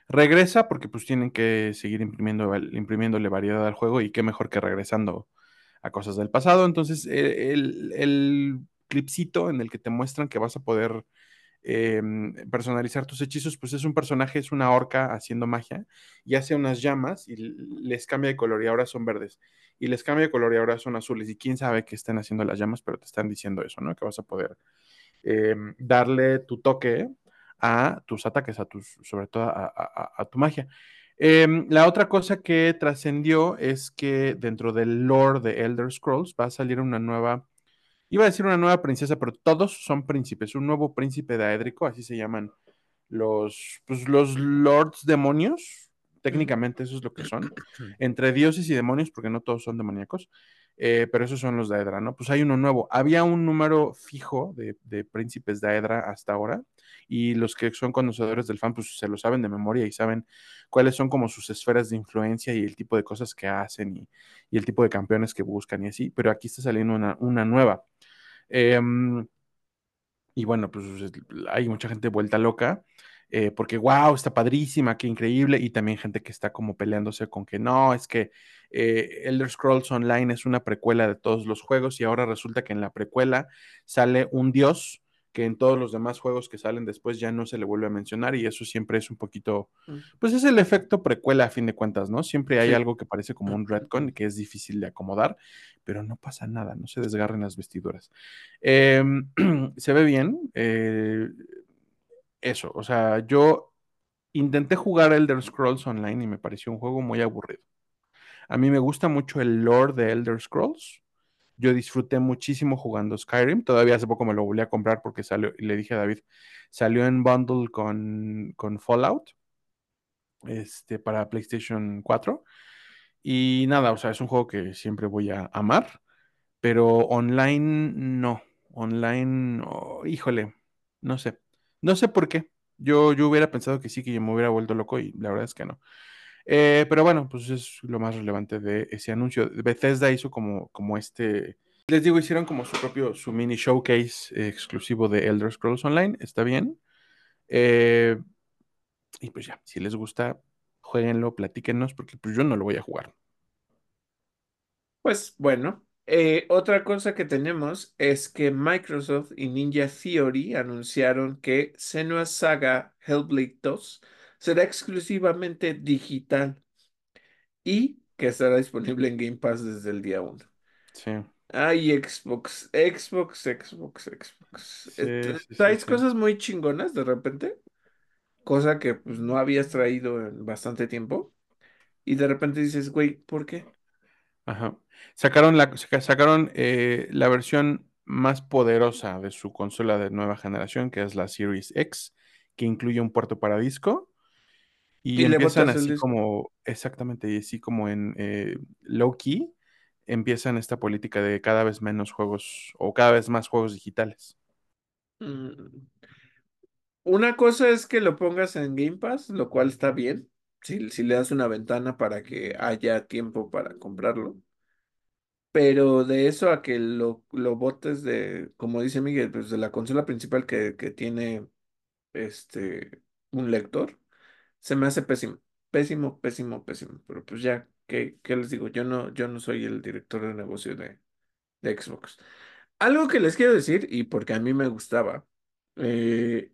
regresa porque pues tienen que seguir imprimiendo, imprimiéndole variedad al juego y qué mejor que regresando a cosas del pasado. Entonces, eh, el, el clipcito en el que te muestran que vas a poder eh, personalizar tus hechizos, pues es un personaje, es una orca haciendo magia y hace unas llamas y les cambia de color y ahora son verdes. Y les cambia de color y ahora son azules. Y quién sabe qué están haciendo las llamas, pero te están diciendo eso, ¿no? Que vas a poder eh, darle tu toque a tus ataques, a tus, sobre todo a tu magia. Eh, la otra cosa que trascendió es que dentro del lore de Elder Scrolls va a salir una nueva, iba a decir una nueva princesa, pero todos son príncipes, un nuevo príncipe daédrico, así se llaman los, pues, los lords demonios, técnicamente eso es lo que son, entre dioses y demonios, porque no todos son demoníacos, eh, pero esos son los Daedra, ¿no? Pues hay uno nuevo. Había un número fijo de, de príncipes Daedra hasta ahora, y los que son conocedores del fan, pues se lo saben de memoria y saben cuáles son como sus esferas de influencia y el tipo de cosas que hacen y, el tipo de campeones que buscan y así, pero aquí está saliendo una, una nueva. Eh, y bueno, pues hay mucha gente vuelta loca, eh, porque wow, está padrísima, qué increíble, y también gente que está como peleándose con que no, es que eh, Elder Scrolls Online es una precuela de todos los juegos y ahora resulta que en la precuela sale un dios que en todos los demás juegos que salen después ya no se le vuelve a mencionar y eso siempre es un poquito, Mm, pues es el efecto precuela a fin de cuentas, ¿no? Siempre hay Sí. algo que parece como un retcon que es difícil de acomodar, pero no pasa nada, no se desgarren las vestiduras. Eh, se ve bien. Eh, eso, o sea, yo intenté jugar Elder Scrolls Online y me pareció un juego muy aburrido. A mí me gusta mucho el lore de Elder Scrolls. Yo disfruté muchísimo jugando Skyrim. Todavía hace poco me lo volví a comprar porque salió, y le dije a David, salió en bundle con, con Fallout este, para PlayStation 4. Y nada, o sea, es un juego que siempre voy a amar, pero online no. Online, oh, híjole, no sé. No sé por qué. Yo, yo hubiera pensado que sí, que yo me hubiera vuelto loco y la verdad es que no. Eh, pero bueno, pues es lo más relevante de ese anuncio. Bethesda hizo como, como este, les digo, hicieron como su propio, su mini showcase exclusivo de Elder Scrolls Online, está bien. Eh, y pues ya, si les gusta, jueguenlo, platíquenos, porque pues yo no lo voy a jugar. Pues bueno, eh, otra cosa que tenemos es que Microsoft y Ninja Theory anunciaron que Senua Saga Hellblade 2 será exclusivamente digital y que estará disponible en Game Pass desde el día uno. Sí, Ay, Xbox, Xbox, Xbox, Xbox. Eh, sí, sí, Traes sí. cosas muy chingonas de repente, cosa que pues no habías traído en bastante tiempo, y de repente dices, güey, ¿por qué? Ajá. Sacaron la, saca- sacaron eh, la versión más poderosa de su consola de nueva generación, que es la Series X, que incluye un puerto para disco. Y Y le empiezan así como, exactamente, y así como en eh, low key, empiezan esta política de cada vez menos juegos o cada vez más juegos digitales. Mm, Una cosa es que lo pongas en Game Pass, lo cual está bien, si, si le das una ventana para que haya tiempo para comprarlo. Pero de eso a que lo, lo botes de, como dice Miguel, pues de la consola principal que, que tiene este un lector, se me hace pésimo. Pésimo, pésimo, pésimo. Pero pues ya, ¿qué, qué les digo? Yo no, yo no soy el director de negocio de, de Xbox. Algo que les quiero decir, y porque a mí me gustaba, eh,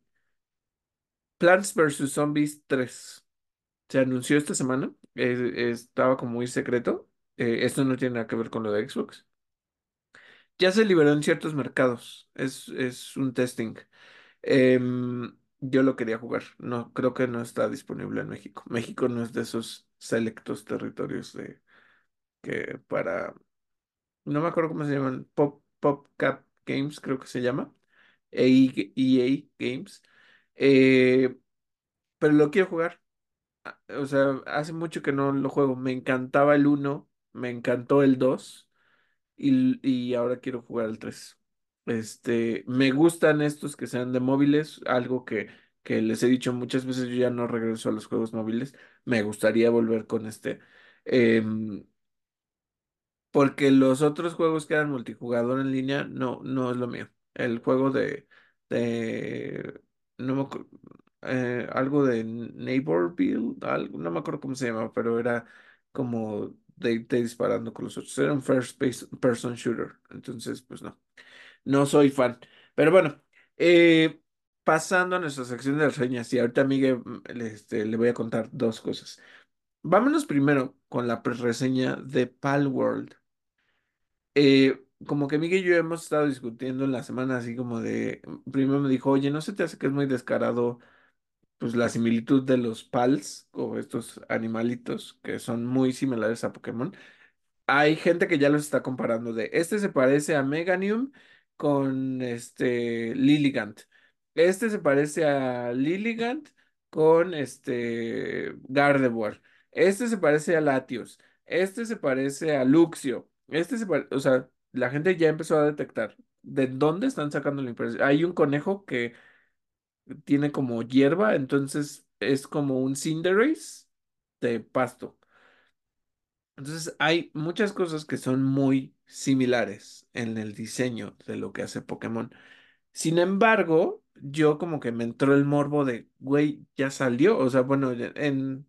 Plants vs. Zombies 3 se anunció esta semana. eh, estaba como muy secreto. eh, esto no tiene nada que ver con lo de Xbox. Ya se liberó en ciertos mercados. Es, es un testing. Yo lo quería jugar. No, creo que no está disponible en México. México no es de esos selectos territorios de que para. No me acuerdo cómo se llaman. Pop, PopCap Games, creo que se llama. EA, EA Games. Eh, pero lo quiero jugar. a- O sea, hace mucho que no lo juego. Me encantaba el uno, me encantó el 2 y, y ahora quiero jugar el 3. Este, me gustan estos que sean de móviles, algo que, que les he dicho muchas veces, yo ya no regreso a los juegos móviles. Me gustaría volver con este. Em, porque los otros juegos que eran multijugador en línea, no, no es lo mío. El juego de, de no me eh, algo de Neighborville, algo, no me acuerdo cómo se llama, pero era como de disparando con los otros. Era un first pers- person shooter. Entonces, pues no, no soy fan. Pero bueno, eh, pasando a nuestra sección de reseñas, y ahorita Miguel, mm, este, le voy a contar dos cosas. Vámonos primero con la reseña de Palworld. Eh, como que Miguel y yo hemos estado discutiendo en la semana así como de, primero me dijo, oye, ¿no se te hace que es muy descarado pues la similitud de los Pals o estos animalitos que son muy similares a Pokémon? Hay gente que ya los está comparando de, este se parece a Meganium con este Lilligant. Este se parece a Lilligant con este Gardevoir. Este se parece a Latios. Este se parece a Luxio. Este se parece, o sea, la gente ya empezó a detectar de dónde están sacando la impresión. Hay un conejo que tiene como hierba, entonces es como un Cinderace de pasto. Entonces hay muchas cosas que son muy similares en el diseño de lo que hace Pokémon. Sin embargo, yo como que me entró el morbo de, güey, ya salió. O sea, bueno, en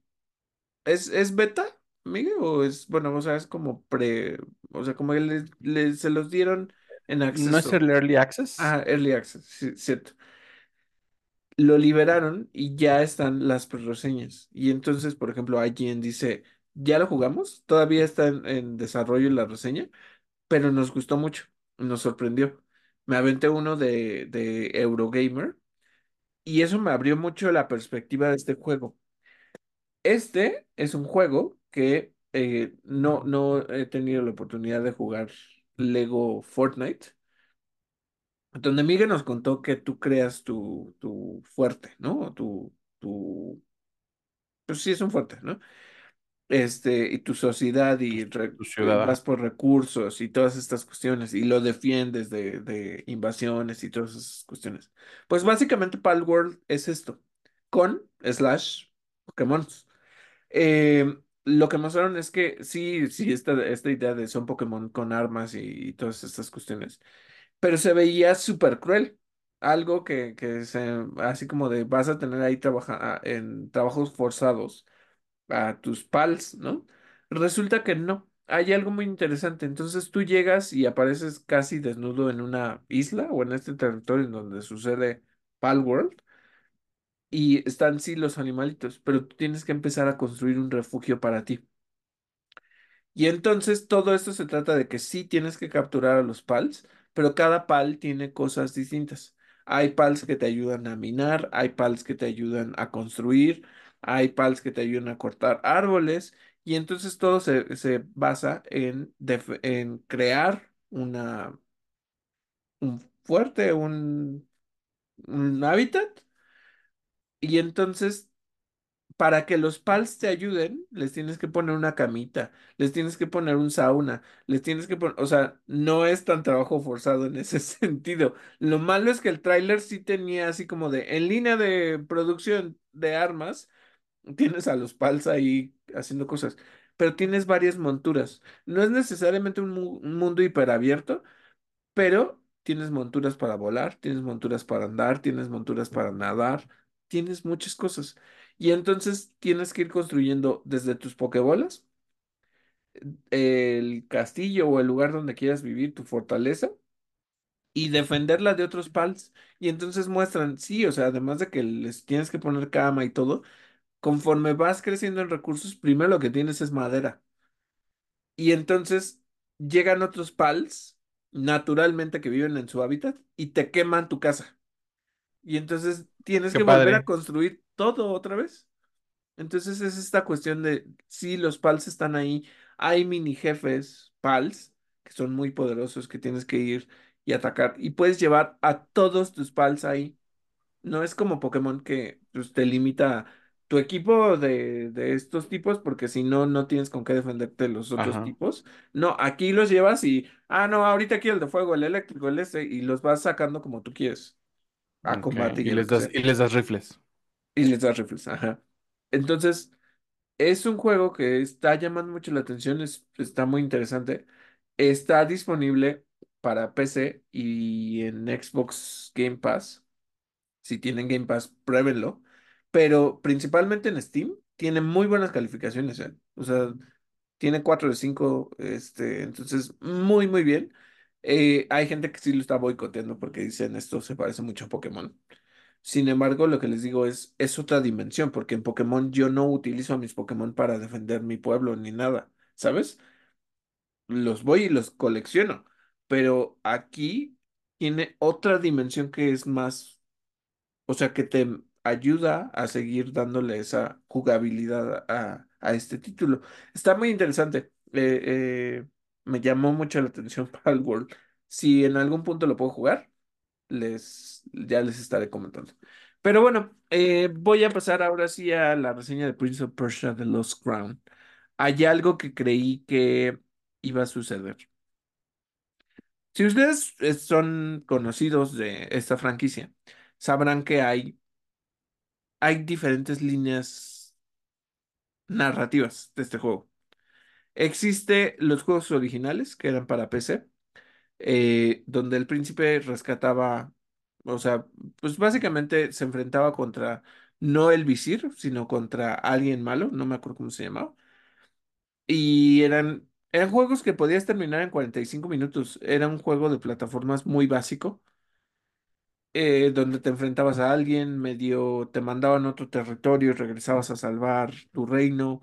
¿es, es beta, Miguel? O es, bueno, o sea, es como pre, o sea, como que le, le- se los dieron en ¿No es acceso. el Early Access? Ah, Early Access, sí, cierto. Lo liberaron y ya están las reseñas. Y entonces, por ejemplo, alguien dice, ¿ya lo jugamos? Todavía está en, en desarrollo la reseña, pero nos gustó mucho, nos sorprendió. Me aventé uno de, de Eurogamer y eso me abrió mucho la perspectiva de este juego. Este es un juego que eh, no, no he tenido la oportunidad de jugar Lego Fortnite, donde Miguel nos contó que tú creas tu, tu fuerte, ¿no? Tu, tu, pues sí es un fuerte, ¿no? Este, y tu sociedad y re- tu ciudad, vas por recursos y todas estas cuestiones y lo defiendes de, de invasiones y todas esas cuestiones. Pues básicamente Palworld es esto, con slash Pokémon. Eh, lo que mostraron es que sí, sí, esta, esta idea de son Pokémon con armas y, y todas estas cuestiones, pero se veía súper cruel. Algo que, que se, así como de vas a tener ahí trabaja, en trabajos forzados a tus pals, ¿no? Resulta que no. Hay algo muy interesante. Entonces tú llegas y apareces casi desnudo en una isla o en este territorio en donde sucede Palworld y están sí los animalitos, pero tú tienes que empezar a construir un refugio para ti. Y entonces todo esto se trata de que sí tienes que capturar a los pals, pero cada pal tiene cosas distintas. Hay pals que te ayudan a minar, hay pals que te ayudan a construir, hay pals que te ayudan a cortar árboles, y entonces todo se, se basa en, en crear una, un fuerte, un, un hábitat, y entonces para que los pals te ayuden, les tienes que poner una camita, les tienes que poner un sauna, les tienes que poner, o sea, no es tan trabajo forzado en ese sentido. Lo malo es que el tráiler sí tenía así como de, en línea de producción de armas, tienes a los pals ahí haciendo cosas, pero tienes varias monturas. No es necesariamente un, mu- un mundo hiperabierto, pero tienes monturas para volar, tienes monturas para andar, tienes monturas para nadar, tienes muchas cosas. Y entonces tienes que ir construyendo desde tus pokebolas, el castillo o el lugar donde quieras vivir, tu fortaleza, y defenderla de otros pals. Y entonces muestran, sí, o sea, además de que les tienes que poner cama y todo, conforme vas creciendo en recursos, primero lo que tienes es madera. Y entonces llegan otros pals, naturalmente que viven en su hábitat, y te queman tu casa. Y entonces tienes qué que volver a construir todo otra vez. Entonces es esta cuestión de, sí, los pals están ahí. Hay mini jefes pals que son muy poderosos que tienes que ir y atacar. Y puedes llevar a todos tus pals ahí. No es como Pokémon que pues, te limita tu equipo de, de estos tipos porque si no, no tienes con qué defenderte de los otros Ajá, tipos. No, aquí los llevas y, ah, no, ahorita quiero el de fuego, el eléctrico, el este, y los vas sacando como tú quieres, a ok. combate y les das, y les das rifles. Y les das rifles, ajá. Entonces, es un juego que está llamando mucho la atención, es, está muy interesante. Está disponible para PC y en Xbox Game Pass. Si tienen Game Pass, pruébenlo. Pero principalmente en Steam, tiene muy buenas calificaciones, ¿eh? O sea, tiene 4 de 5, este, entonces, muy, muy bien. Eh, hay gente que sí lo está boicoteando porque dicen esto se parece mucho a Pokémon. Sin embargo, lo que les digo es, es otra dimensión, porque en Pokémon yo no utilizo a mis Pokémon para defender mi pueblo ni nada, ¿sabes? Los voy y los colecciono, pero aquí tiene otra dimensión que es más, o sea, que te ayuda a seguir dándole esa jugabilidad a, a este título. Está muy interesante. Eh, eh, me llamó mucho la atención el World. Si en algún punto lo puedo jugar les, ya les estaré comentando. Pero bueno, eh, voy a pasar ahora sí a la reseña de Prince of Persia The Lost Crown. Hay algo que creí que iba a suceder. Si ustedes son conocidos de esta franquicia, sabrán que hay, hay diferentes líneas narrativas de este juego. Existe los juegos originales que eran para PC, eh, donde el príncipe rescataba, o sea, pues básicamente se enfrentaba contra no el visir, sino contra alguien malo, no me acuerdo cómo se llamaba. Y eran, eran juegos que podías terminar en 45 minutos. Era un juego de plataformas muy básico, eh, donde te enfrentabas a alguien, medio te mandaban a otro territorio regresabas a salvar tu reino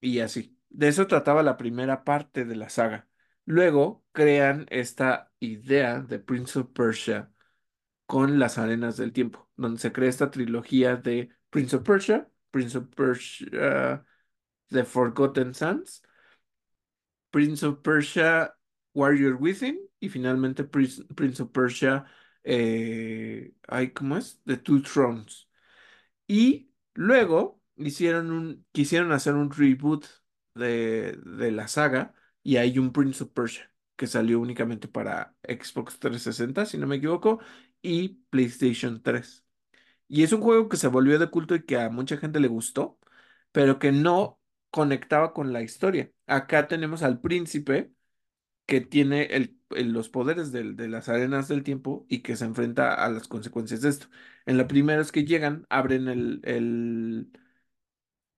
y así. De eso trataba la primera parte de la saga. Luego crean esta idea de Prince of Persia con las arenas del tiempo, donde se crea esta trilogía de Prince of Persia, Prince of Persia, The Forgotten Sands, Prince of Persia, Warrior Within y finalmente Prince, Prince of Persia, eh, ¿cómo es? The Two Thrones. Y luego hicieron un, quisieron hacer un reboot de, de la saga y hay un Prince of Persia que salió únicamente para Xbox 360, si no me equivoco, y PlayStation 3. Y es un juego que se volvió de culto y que a mucha gente le gustó, pero que no conectaba con la historia. Acá tenemos al príncipe que tiene los poderes de las arenas del tiempo y que se enfrenta a las consecuencias de esto. En la primera es que llegan, abren el, el,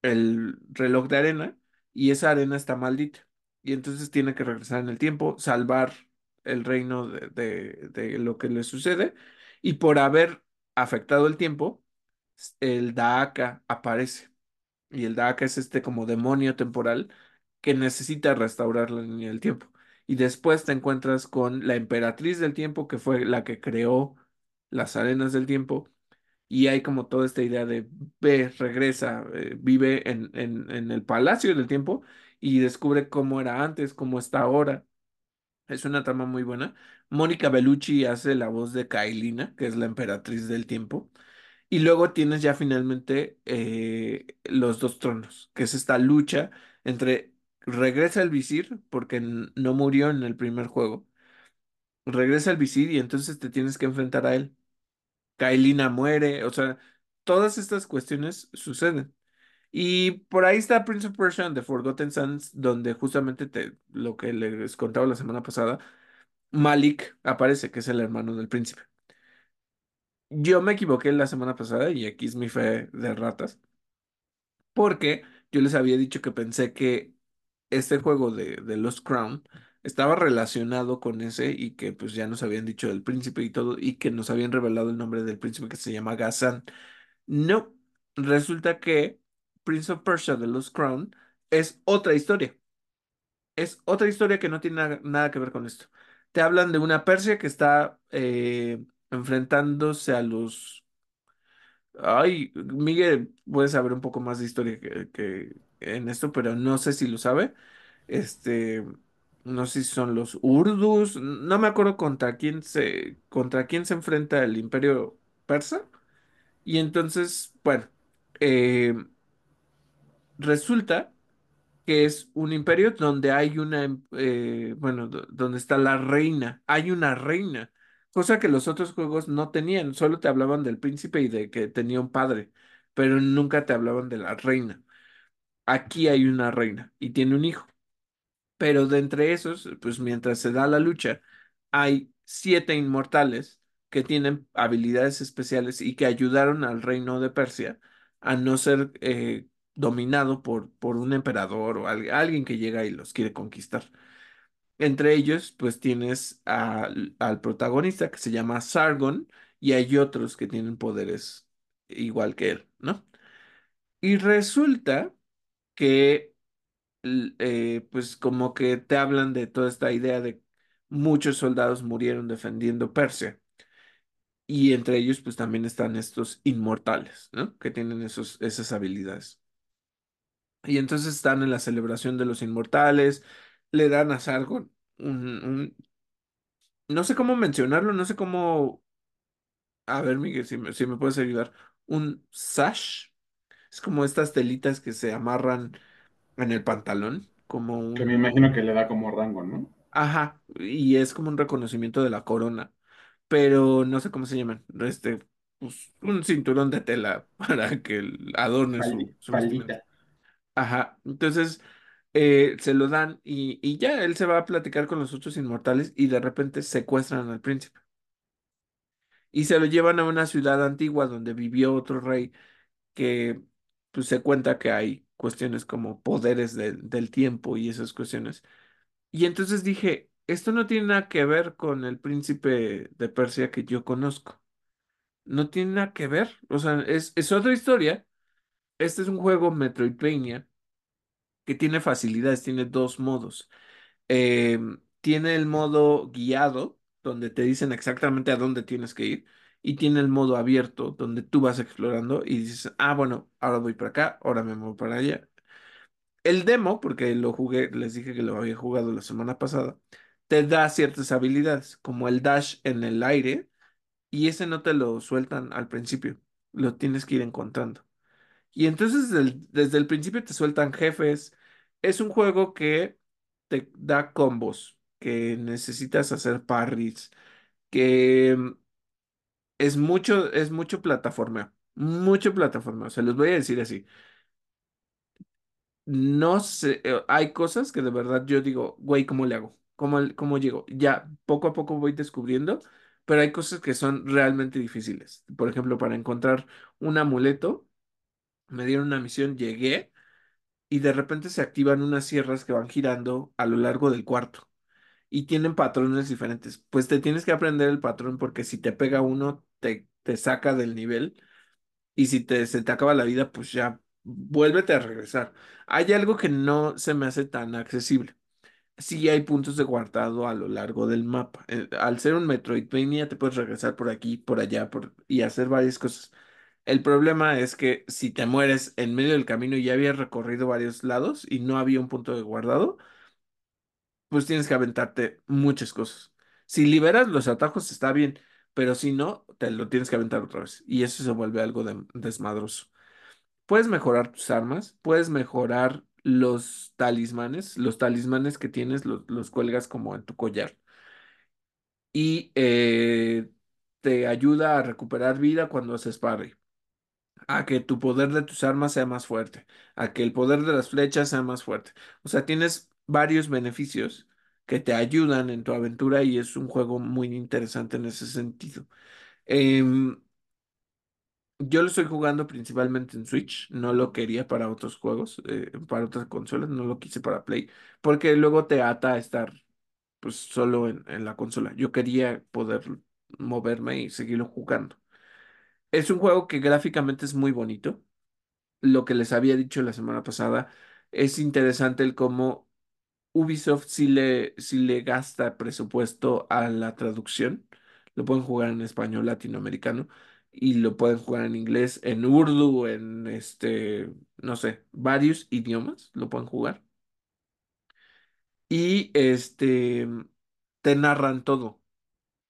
el reloj de arena y esa arena está maldita. Y entonces tiene que regresar en el tiempo, salvar el reino de, de de lo que le sucede. Y por haber afectado el tiempo, el Daaka aparece. Y el Daaka es este como demonio temporal que necesita restaurar la línea del tiempo. Y después te encuentras con la emperatriz del tiempo, que fue la que creó las arenas del tiempo. Y hay como toda esta idea de ve, regresa, eh, vive en, en, el palacio del tiempo y descubre cómo era antes, cómo está ahora. Es una trama muy buena. Mónica Bellucci hace la voz de Kailina, que es la emperatriz del tiempo. Y luego tienes ya finalmente eh, los dos tronos, que es esta lucha entre regresa el visir, porque no murió en el primer juego, regresa el visir y entonces te tienes que enfrentar a él. Kaelina muere, o sea, todas estas cuestiones suceden. Y por ahí está Prince of Persia and the Forgotten Sands, donde justamente te, lo que les contaba la semana pasada, Malik aparece, que es el hermano del príncipe. Yo me equivoqué la semana pasada y aquí es mi fe de ratas. Porque yo les había dicho que pensé que este juego de, de Lost Crown estaba relacionado con ese y que pues ya nos habían dicho del príncipe y todo y que nos habían revelado el nombre del príncipe que se llama Ghassan. No, resulta que Prince of Persia de Lost Crown es otra historia. Es otra historia que no tiene na- nada que ver con esto. Te hablan de una Persia que está eh, enfrentándose a los Ay, Miguel puede saber un poco más de historia que en esto, pero no sé si lo sabe. Este, no sé si son los Urdus, no me acuerdo contra quién se, contra quién se enfrenta el Imperio Persa. Y entonces, bueno, eh, resulta que es un imperio donde hay una, em- eh, bueno, do- donde está la reina, hay una reina, cosa que los otros juegos no tenían, solo te hablaban del príncipe y de que tenía un padre, pero nunca te hablaban de la reina. Aquí hay una reina y tiene un hijo, pero de entre esos, pues mientras se da la lucha, hay siete inmortales que tienen habilidades especiales y que ayudaron al reino de Persia a no ser eh, dominado por, por un emperador o al- alguien que llega y los quiere conquistar. Entre ellos, pues tienes al protagonista que se llama Sargon y hay otros que tienen poderes igual que él, ¿no? Y resulta que eh, pues como que te hablan de toda esta idea de muchos soldados murieron defendiendo Persia y entre ellos pues también están estos inmortales, ¿no? Que tienen esos, esas habilidades. Y entonces están en la celebración de los inmortales, le dan a Sargon un, un- no sé cómo mencionarlo, no sé cómo, a ver Miguel, si me, si me puedes ayudar, un sash, es como estas telitas que se amarran en el pantalón, como Que me un imagino que le da como rango, ¿no? Ajá, y es como un reconocimiento de la corona, pero no sé cómo se llaman, este, pues un cinturón de tela para que el- adorne su, su vestimenta. Ajá, entonces eh, se lo dan y, y ya él se va a platicar con los otros inmortales y de repente secuestran al príncipe y se lo llevan a una ciudad antigua donde vivió otro rey que pues se cuenta que hay cuestiones como poderes del tiempo y esas cuestiones. Y entonces dije, esto no tiene nada que ver con el príncipe de Persia que yo conozco. No tiene nada que ver. O sea, es, es otra historia. Este es un juego Metroidvania que tiene facilidades, tiene dos modos. Em, tiene el modo guiado, donde te dicen exactamente a dónde tienes que ir. Y tiene el modo abierto, donde tú vas explorando y dices, ah, bueno, ahora voy para acá, ahora me muevo para allá. El demo, porque lo jugué, les dije que lo había jugado la semana pasada, te da ciertas habilidades, como el dash en el aire, y ese no te lo sueltan al principio, lo tienes que ir encontrando. Y entonces desde el, desde el principio te sueltan jefes Es un juego que te da combos, que necesitas hacer parries, que es mucho, es mucho plataforma, mucho plataforma. Se los voy a decir así. No sé, eh, hay cosas que de verdad yo digo, güey, ¿cómo le hago? ¿Cómo, cómo llego? Ya poco a poco voy descubriendo, pero hay cosas que son realmente difíciles. Por ejemplo, para encontrar un amuleto, me dieron una misión, llegué y de repente se activan unas sierras que van girando a lo largo del cuarto y tienen patrones diferentes. Pues te tienes que aprender el patrón porque si te pega uno, te, te saca del nivel y si te, se te acaba la vida, pues ya vuélvete a regresar. Hay algo que no se me hace tan accesible. Sí hay puntos de guardado a lo largo del mapa. Eh, al ser un Metroidvania, te puedes regresar por aquí, por allá, por, y hacer varias cosas. El problema es que si te mueres en medio del camino y ya habías recorrido varios lados y no había un punto de guardado, pues tienes que aventarte muchas cosas. Si liberas los atajos está bien, pero si no, te lo tienes que aventar otra vez. Y eso se vuelve algo de- desmadroso. Puedes mejorar tus armas, puedes mejorar los talismanes. Los talismanes que tienes los, los cuelgas como en tu collar. Y eh, te ayuda a recuperar vida cuando haces parry. A que tu poder de tus armas sea más fuerte. A que el poder de las flechas sea más fuerte. O sea, tienes varios beneficios que te ayudan en tu aventura y es un juego muy interesante en ese sentido. Em, Yo lo estoy jugando principalmente en Switch, no lo quería para otros juegos, eh, para otras consolas, no lo quise para Play, porque luego te ata a estar pues solo en, en la consola. Yo quería poder moverme y seguirlo jugando. Es un juego que gráficamente es muy bonito. Lo que les había dicho la semana pasada, es interesante el cómo Ubisoft sí le, le gasta presupuesto a la traducción. Lo pueden jugar en español latinoamericano y lo pueden jugar en inglés, en urdu, en este, no sé, varios idiomas lo pueden jugar. Y este, te narran todo,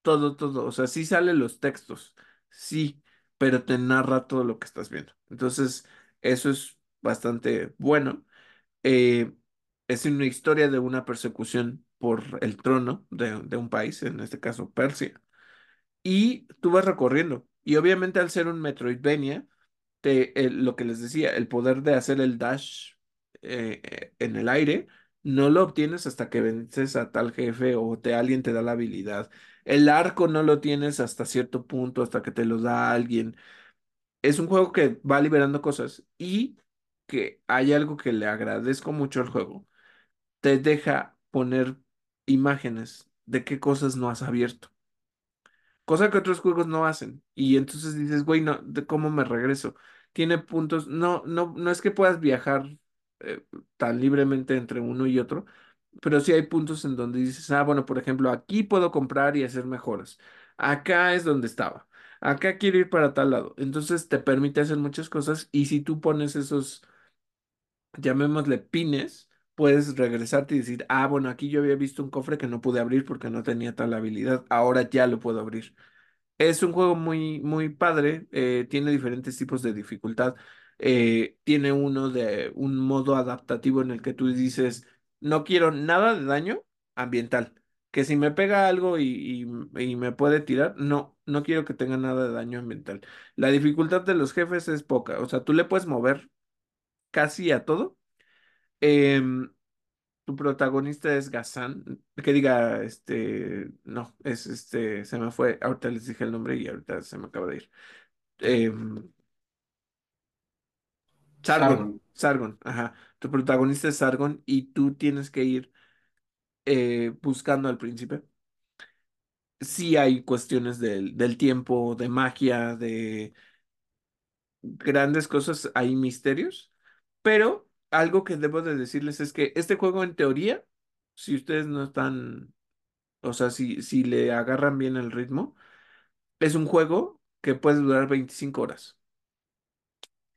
todo, todo. O sea, sí salen los textos, sí, pero te narra todo lo que estás viendo. Entonces, eso es bastante bueno. Eh, es una historia de una persecución por el trono de, de un país, en este caso Persia, y tú vas recorriendo. Y obviamente al ser un Metroidvania, te, el- lo que les decía, el poder de hacer el dash eh, eh, en el aire, no lo obtienes hasta que vences a tal jefe o te, alguien te da la habilidad. El arco no lo tienes hasta cierto punto, hasta que te lo da alguien. Es un juego que va liberando cosas y que hay algo que le agradezco mucho al juego te deja poner imágenes de qué cosas no has abierto, cosa que otros juegos no hacen. Y entonces dices, güey, no, ¿de cómo me regreso? Tiene puntos, no, no, no es que puedas viajar eh, tan libremente entre uno y otro, pero sí hay puntos en donde dices, ah, bueno, por ejemplo, aquí puedo comprar y hacer mejoras. Acá es donde estaba. Acá quiero ir para tal lado. Entonces te permite hacer muchas cosas y si tú pones esos llamémosle pines, puedes regresarte y decir, ah, bueno, aquí yo había visto un cofre que no pude abrir porque no tenía tal habilidad, ahora ya lo puedo abrir. Es un juego muy, muy padre, eh, tiene diferentes tipos de dificultad. eh, tiene uno de un modo adaptativo en el que tú dices, no quiero nada de daño ambiental. Que si me pega algo y, y y me puede tirar, no, no quiero que tenga nada de daño ambiental. La dificultad de los jefes es poca, o sea, tú le puedes mover casi a todo Em, tu protagonista es Gazán, que diga, este, no, es este, se me fue, ahorita les dije el nombre y ahorita se me acaba de ir. Em, Sargon, Sargon. Sargon, ajá. Tu protagonista es Sargon y tú tienes que ir eh, buscando al príncipe. Sí hay cuestiones del, del tiempo, de magia, de grandes cosas, hay misterios, pero algo que debo de decirles es que este juego en teoría, si ustedes no están O sea, si, si le agarran bien el ritmo, es un juego que puede durar 25 horas.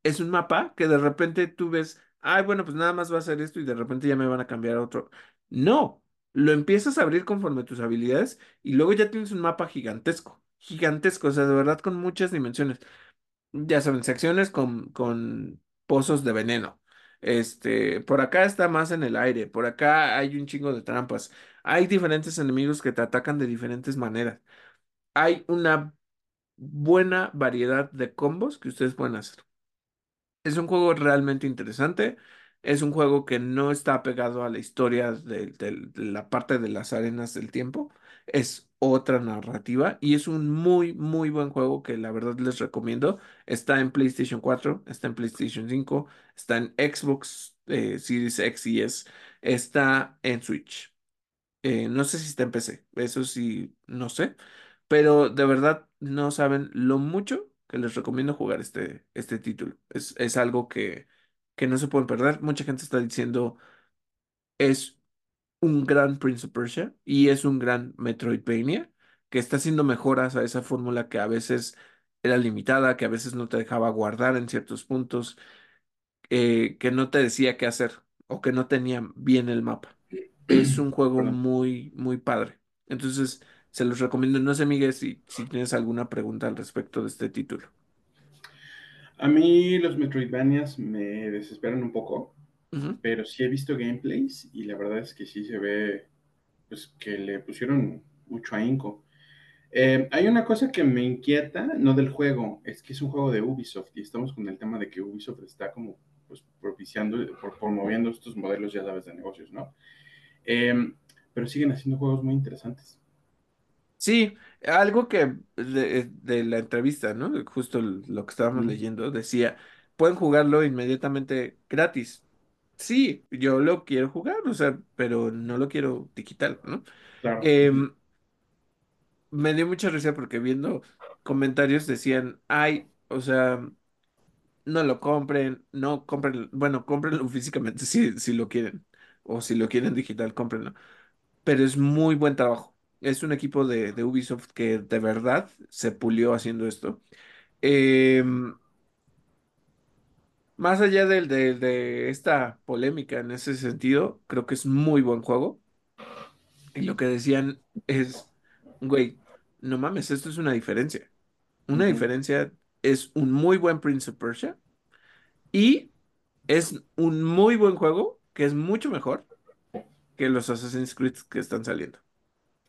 Es un mapa que de repente tú ves, ay, bueno, pues nada más va a hacer esto y de repente ya me van a cambiar a otro. No, lo empiezas a abrir conforme tus habilidades y luego ya tienes un mapa gigantesco, gigantesco, o sea, de verdad con muchas dimensiones. Ya saben, secciones con, con pozos de veneno, Este, por acá está más en el aire, por acá hay un chingo de trampas. Hay diferentes enemigos que te atacan de diferentes maneras. Hay una buena variedad de combos que ustedes pueden hacer. Es un juego realmente interesante. Es un juego que no está pegado a la historia de, la parte de las arenas del tiempo. Es otra narrativa y es un muy, muy buen juego que la verdad les recomiendo. Está en PlayStation 4, está en PlayStation 5, está en Xbox eh, Series X y S, está en Switch. Eh, no sé si está en PC, eso sí, no sé, pero de verdad no saben lo mucho que les recomiendo jugar este, este título. Es, es algo que, que no se pueden perder. Mucha gente está diciendo es un gran Prince of Persia y es un gran Metroidvania que está haciendo mejoras a esa fórmula que a veces era limitada, que a veces no te dejaba guardar en ciertos puntos, eh, que no te decía qué hacer o que no tenía bien el mapa. Es un juego Perdón. muy, muy padre. Entonces, se los recomiendo. No sé, Miguel, si, si tienes alguna pregunta al respecto de este título. A mí los Metroidvanias me desesperan un poco, Pero sí he visto gameplays y la verdad es que sí se ve pues, que le pusieron mucho ahínco. Eh, hay una cosa que me inquieta, no del juego, es que es un juego de Ubisoft y estamos con el tema de que Ubisoft está como pues, propiciando, por, promoviendo estos modelos, ya sabes, de negocios, ¿no? Eh, pero siguen haciendo juegos muy interesantes. Sí, algo que de, de la entrevista, ¿no? Justo lo que estábamos Mm, leyendo, decía, pueden jugarlo inmediatamente gratis. Sí, yo lo quiero jugar, o sea, pero no lo quiero digital, ¿no? claro. Em, me dio mucha risa porque viendo comentarios decían, ay, o sea, no lo compren, no compren, bueno, cómprenlo físicamente si, si lo quieren, o si lo quieren digital, cómprenlo. Pero es muy buen trabajo. Es un equipo de, de Ubisoft que de verdad se pulió haciendo esto. Em, más allá del- de, de esta polémica en ese sentido, creo que es muy buen juego. Y lo que decían es, güey, no mames, esto es una diferencia. Una Ujú. diferencia es un muy buen Prince of Persia y es un muy buen juego que es mucho mejor que los Assassin's Creed que están saliendo.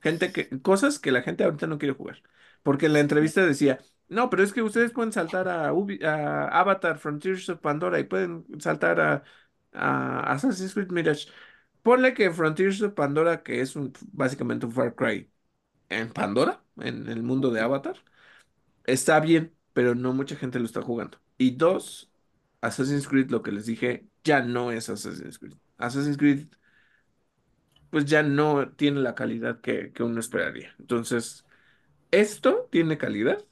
Gente que, cosas que la gente ahorita no quiere jugar. Porque en la entrevista decía, no, pero es que ustedes pueden saltar a, Avatar, Frontiers of Pandora y pueden saltar a, a Assassin's Creed Mirage. Ponle que Frontiers of Pandora, que es un, básicamente un Far Cry en Pandora, en el mundo de Avatar, está bien, pero no mucha gente lo está jugando. Y dos, Assassin's Creed, lo que les dije, ya no es Assassin's Creed. Assassin's Creed pues ya no tiene la calidad que, que uno esperaría. Entonces, esto tiene calidad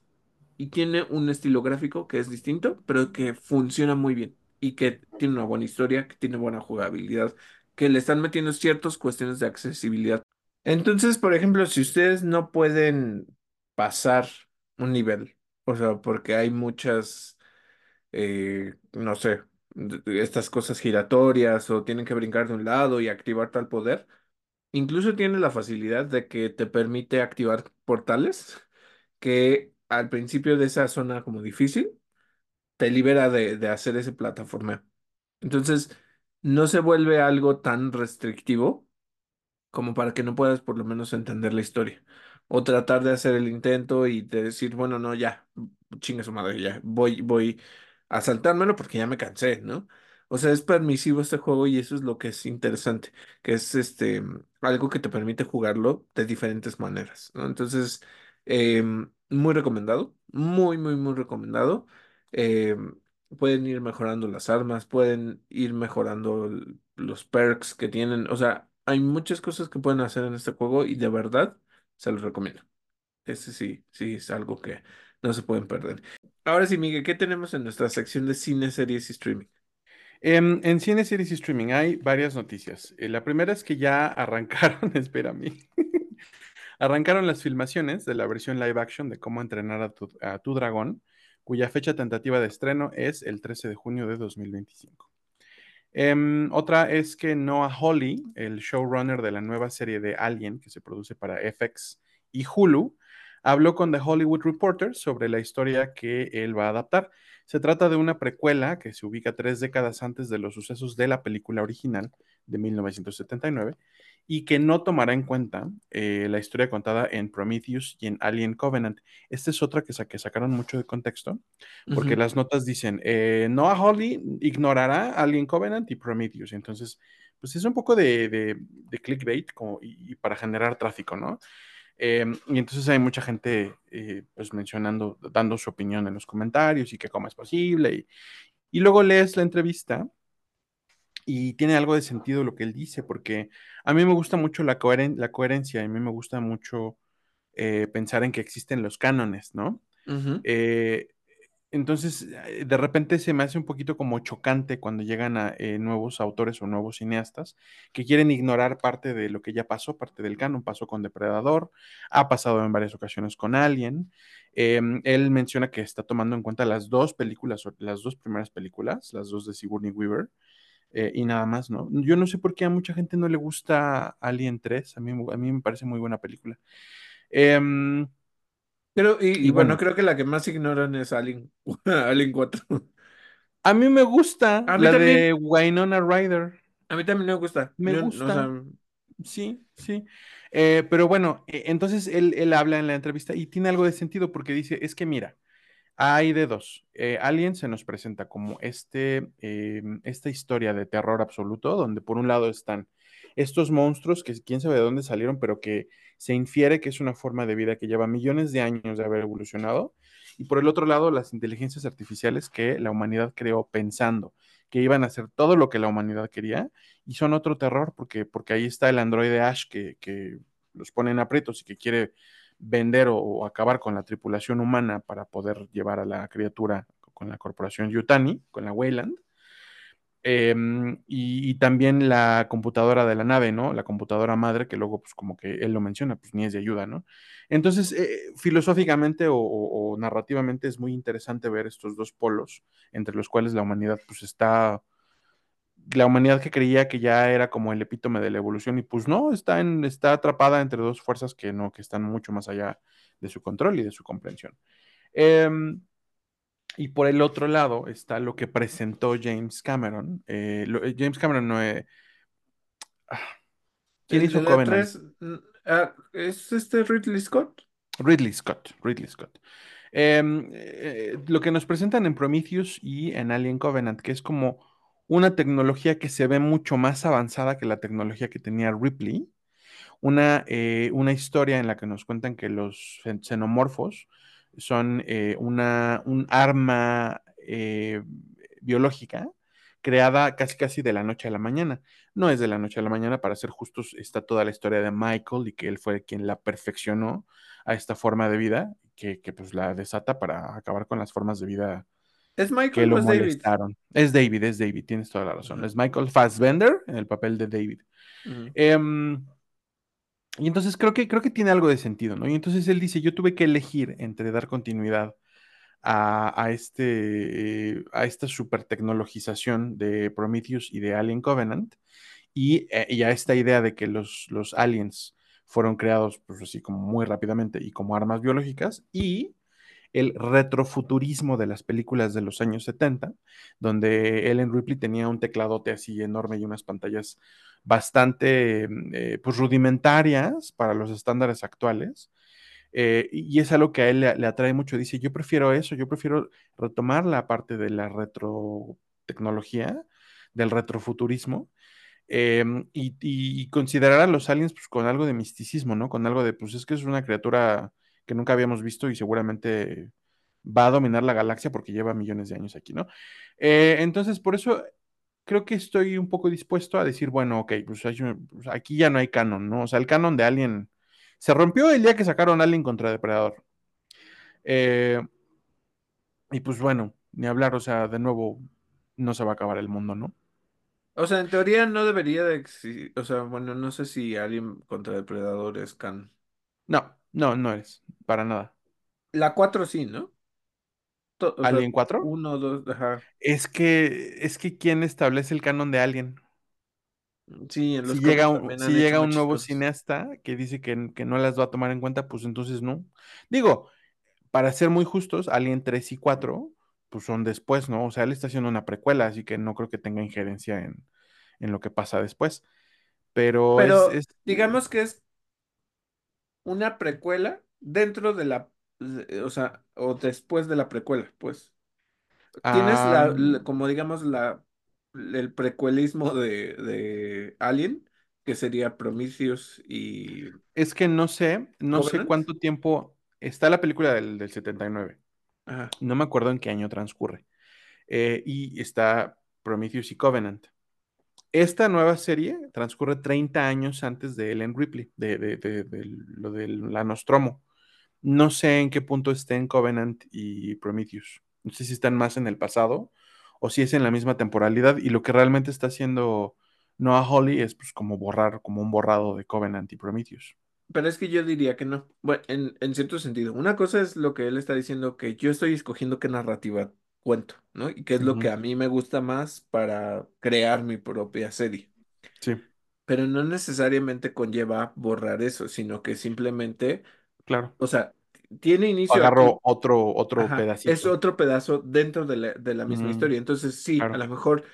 y tiene un estilo gráfico que es distinto, pero que funciona muy bien y que tiene una buena historia, que tiene buena jugabilidad, que le están metiendo ciertas cuestiones de accesibilidad. Entonces, por ejemplo, si ustedes no pueden pasar un nivel, o sea, porque hay muchas, eh, no sé, estas cosas giratorias o tienen que brincar de un lado y activar tal poder, Incluso tiene la facilidad de que te permite activar portales que al principio de esa zona como difícil te libera de, de hacer ese plataformeo. Entonces, no se vuelve algo tan restrictivo como para que no puedas por lo menos entender la historia. O tratar de hacer el intento y de decir, bueno, no, ya, chingue su madre, ya, voy, voy a saltármelo porque ya me cansé, ¿no? O sea, es permisivo este juego y eso es lo que es interesante, que es este, algo que te permite jugarlo de diferentes maneras, ¿no? Entonces, em, muy recomendado, muy, muy, muy recomendado. Em, pueden ir mejorando las armas, pueden ir mejorando los perks que tienen, o sea, hay muchas cosas que pueden hacer en este juego y de verdad se los recomiendo. Ese sí, sí es algo que no se pueden perder. Ahora sí, Miguel, ¿qué tenemos en nuestra sección de cine, series y streaming? Em, en cine, series y streaming hay varias noticias. Eh, la primera es que ya arrancaron, espérame, arrancaron las filmaciones de la versión live action de Cómo entrenar a tu, dragón, cuya fecha tentativa de estreno es el 13 de junio de 2025. Em, otra es que Noah Hawley, el showrunner de la nueva serie de Alien que se produce para FX y Hulu, habló con The Hollywood Reporter sobre la historia que él va a adaptar. Se trata de una precuela que se ubica tres décadas antes de los sucesos de la película original de 1979 y que no tomará en cuenta eh, la historia contada en Prometheus y en Alien Covenant. Esta es otra que, sa que sacaron mucho de contexto, porque las notas dicen, eh, Noah Hawley ignorará Alien Covenant y Prometheus. Entonces, pues es un poco de, de, de clickbait como, y, y, para generar tráfico, ¿no? Eh, y entonces hay mucha gente eh, pues mencionando, dando su opinión en los comentarios y que cómo es posible. Y, y luego lees la entrevista y tiene algo de sentido lo que él dice, porque a mí me gusta mucho la, coheren la coherencia, y a mí me gusta mucho eh, pensar en que existen los cánones, ¿no? Eh, entonces, eh, de repente se me hace un poquito como chocante cuando llegan a eh, nuevos autores o nuevos cineastas que quieren ignorar parte de lo que ya pasó, parte del canon, pasó con Depredador, ha pasado en varias ocasiones con Alien. Eh, él menciona que está tomando en cuenta las dos películas, las dos primeras películas, las dos de Sigourney Weaver, eh, y nada más, ¿no? Yo no sé por qué a mucha gente no le gusta Alien 3, a mí, a mí me parece muy buena película. Eh, Pero, y, y y bueno, bueno, creo que la que más ignoran es Alien, Alien cuatro a mí me gusta A mí la de Winona Ryder, a mí también me gusta. me Yo, o sea, gusta, sí, sí. Eh, pero bueno, eh, entonces él, él habla en la entrevista y tiene algo de sentido porque dice, es que mira, Hay de dos. Eh, Alien se nos presenta como este, eh, esta historia de terror absoluto, donde por un lado están estos monstruos que quién sabe de dónde salieron, pero que se infiere que es una forma de vida que lleva millones de años de haber evolucionado. Y por el otro lado, las inteligencias artificiales que la humanidad creó pensando que iban a hacer todo lo que la humanidad quería y son otro terror porque, porque ahí está el androide Ash que, que los pone en aprietos y que quiere vender o, acabar con la tripulación humana para poder llevar a la criatura con la corporación Yutani, con la Weyland. Eh, y, también la computadora de la nave, ¿no? La computadora madre, que luego, pues como que él lo menciona, pues ni es de ayuda, ¿no? Entonces, eh, filosóficamente o, o, o, narrativamente es muy interesante ver estos dos polos entre los cuales la humanidad, pues está, la humanidad que creía que ya era como el epítome de la evolución y pues no, está, en, está atrapada entre dos fuerzas que no, que están mucho más allá de su control y de su comprensión. Eh, y por el otro lado está lo que presentó James Cameron. Eh, lo, James Cameron no es... Ah, ¿Quién hizo Covenant? 3 ah, ¿es este Ridley Scott? Ridley Scott. Ridley Scott. Eh, eh, lo que nos presentan en Prometheus y en Alien Covenant, que es como una tecnología que se ve mucho más avanzada que la tecnología que tenía Ripley. Una, eh, una historia en la que nos cuentan que los xenomorfos son eh, una, un arma eh, biológica creada casi casi de la noche a la mañana. No es de la noche a la mañana, para ser justos, está toda la historia de Michael y que él fue quien la perfeccionó a esta forma de vida, que, que pues la desata para acabar con las formas de vida ¿Es que Michael o lo es David? molestaron. Es David, es David, tienes toda la razón. Es Michael Fassbender en el papel de David. Eh, y entonces creo que, creo que tiene algo de sentido, ¿no? Y entonces él dice, yo tuve que elegir entre dar continuidad a, a este, eh, a esta super tecnologización de Prometheus y de Alien Covenant y, eh, y, a esta idea de que los, los aliens fueron creados pues así como muy rápidamente y como armas biológicas y el retrofuturismo de las películas de los años 70, donde Ellen Ripley tenía un tecladote así enorme y unas pantallas bastante eh, pues rudimentarias para los estándares actuales. Eh, y es algo que a él le, atrae mucho. Dice, yo prefiero eso, yo prefiero retomar la parte de la retrotecnología, del retrofuturismo, eh, y, y, considerar a los aliens pues, con algo de misticismo, ¿no? Con algo de, pues es que es una criatura que nunca habíamos visto y seguramente va a dominar la galaxia porque lleva millones de años aquí, ¿no? Eh, entonces, por eso creo que estoy un poco dispuesto a decir, bueno, ok, pues, hay, pues, aquí ya no hay canon, ¿no? O sea, el canon de Alien se rompió el día que sacaron Alien contra Depredador. Eh, y pues bueno, ni hablar, o sea, de nuevo, no se va a acabar el mundo, ¿no? O sea, en teoría no debería de existir. O sea, bueno, no sé si Alien contra Depredadores can. No, no, no es, para nada. La 4 sí, ¿no? To- o sea, ¿Alien 4? uno, dos, ajá. Es que, es que ¿quién establece el canon de Alien? Sí, en Si los llega cómics un, si llega un nuevo cosas. cineasta que dice que, que no las va a tomar en cuenta, pues entonces no. Digo, para ser muy justos, Alien 3 y 4, pues son después, ¿no? O sea, él está haciendo una precuela, así que no creo que tenga injerencia en, en lo que pasa después. Pero es, Pero es, digamos que es una precuela dentro de la, o sea, o después de la precuela, pues. Tienes ah, la, la- como digamos, la, el precuelismo de, de Alien, que sería Prometheus y es que no sé, no sé Covenant. cuánto tiempo está la película del, del 79. Ajá. No me acuerdo en qué año transcurre. Eh, y está Prometheus y Covenant. Esta nueva serie transcurre 30 años antes de Ellen Ripley, de, de, de, de lo de la Nostromo. No sé en qué punto estén Covenant y Prometheus. No sé si están más en el pasado o si es en la misma temporalidad. Y lo que realmente está haciendo Noah Hawley es pues como borrar, como un borrado de Covenant y Prometheus. Pero es que yo diría que no. Bueno, en, en cierto sentido. Una cosa es lo que él está diciendo, que yo estoy escogiendo qué narrativa cuento, ¿no? Y qué es lo que a mí me gusta más para crear mi propia serie. Sí, Pero no necesariamente conlleva borrar eso, sino que simplemente, claro. o sea, tiene inicio Agarro aquí. otro, otro Ajá, es pedacito. otro pedazo dentro de la, de la misma historia. Entonces, sí, a lo mejor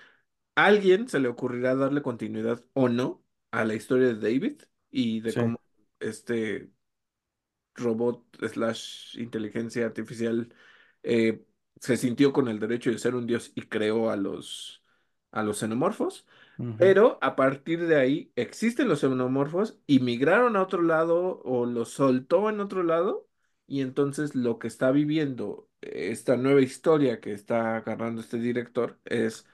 a alguien se le ocurrirá darle continuidad o no a la historia de David y de Sí. cómo este robot slash inteligencia artificial eh, se sintió con el derecho de ser un dios y creó a los, a los xenomorfos. Pero a partir de ahí existen los xenomorfos y migraron a otro lado o los soltó en otro lado. Y entonces lo que está viviendo esta nueva historia que está agarrando este director es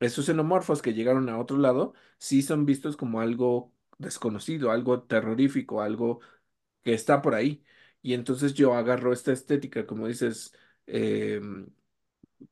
esos xenomorfos que llegaron a otro lado, sí son vistos como algo desconocido, algo terrorífico, algo que está por ahí. Y entonces yo agarro esta estética, como dices, eh,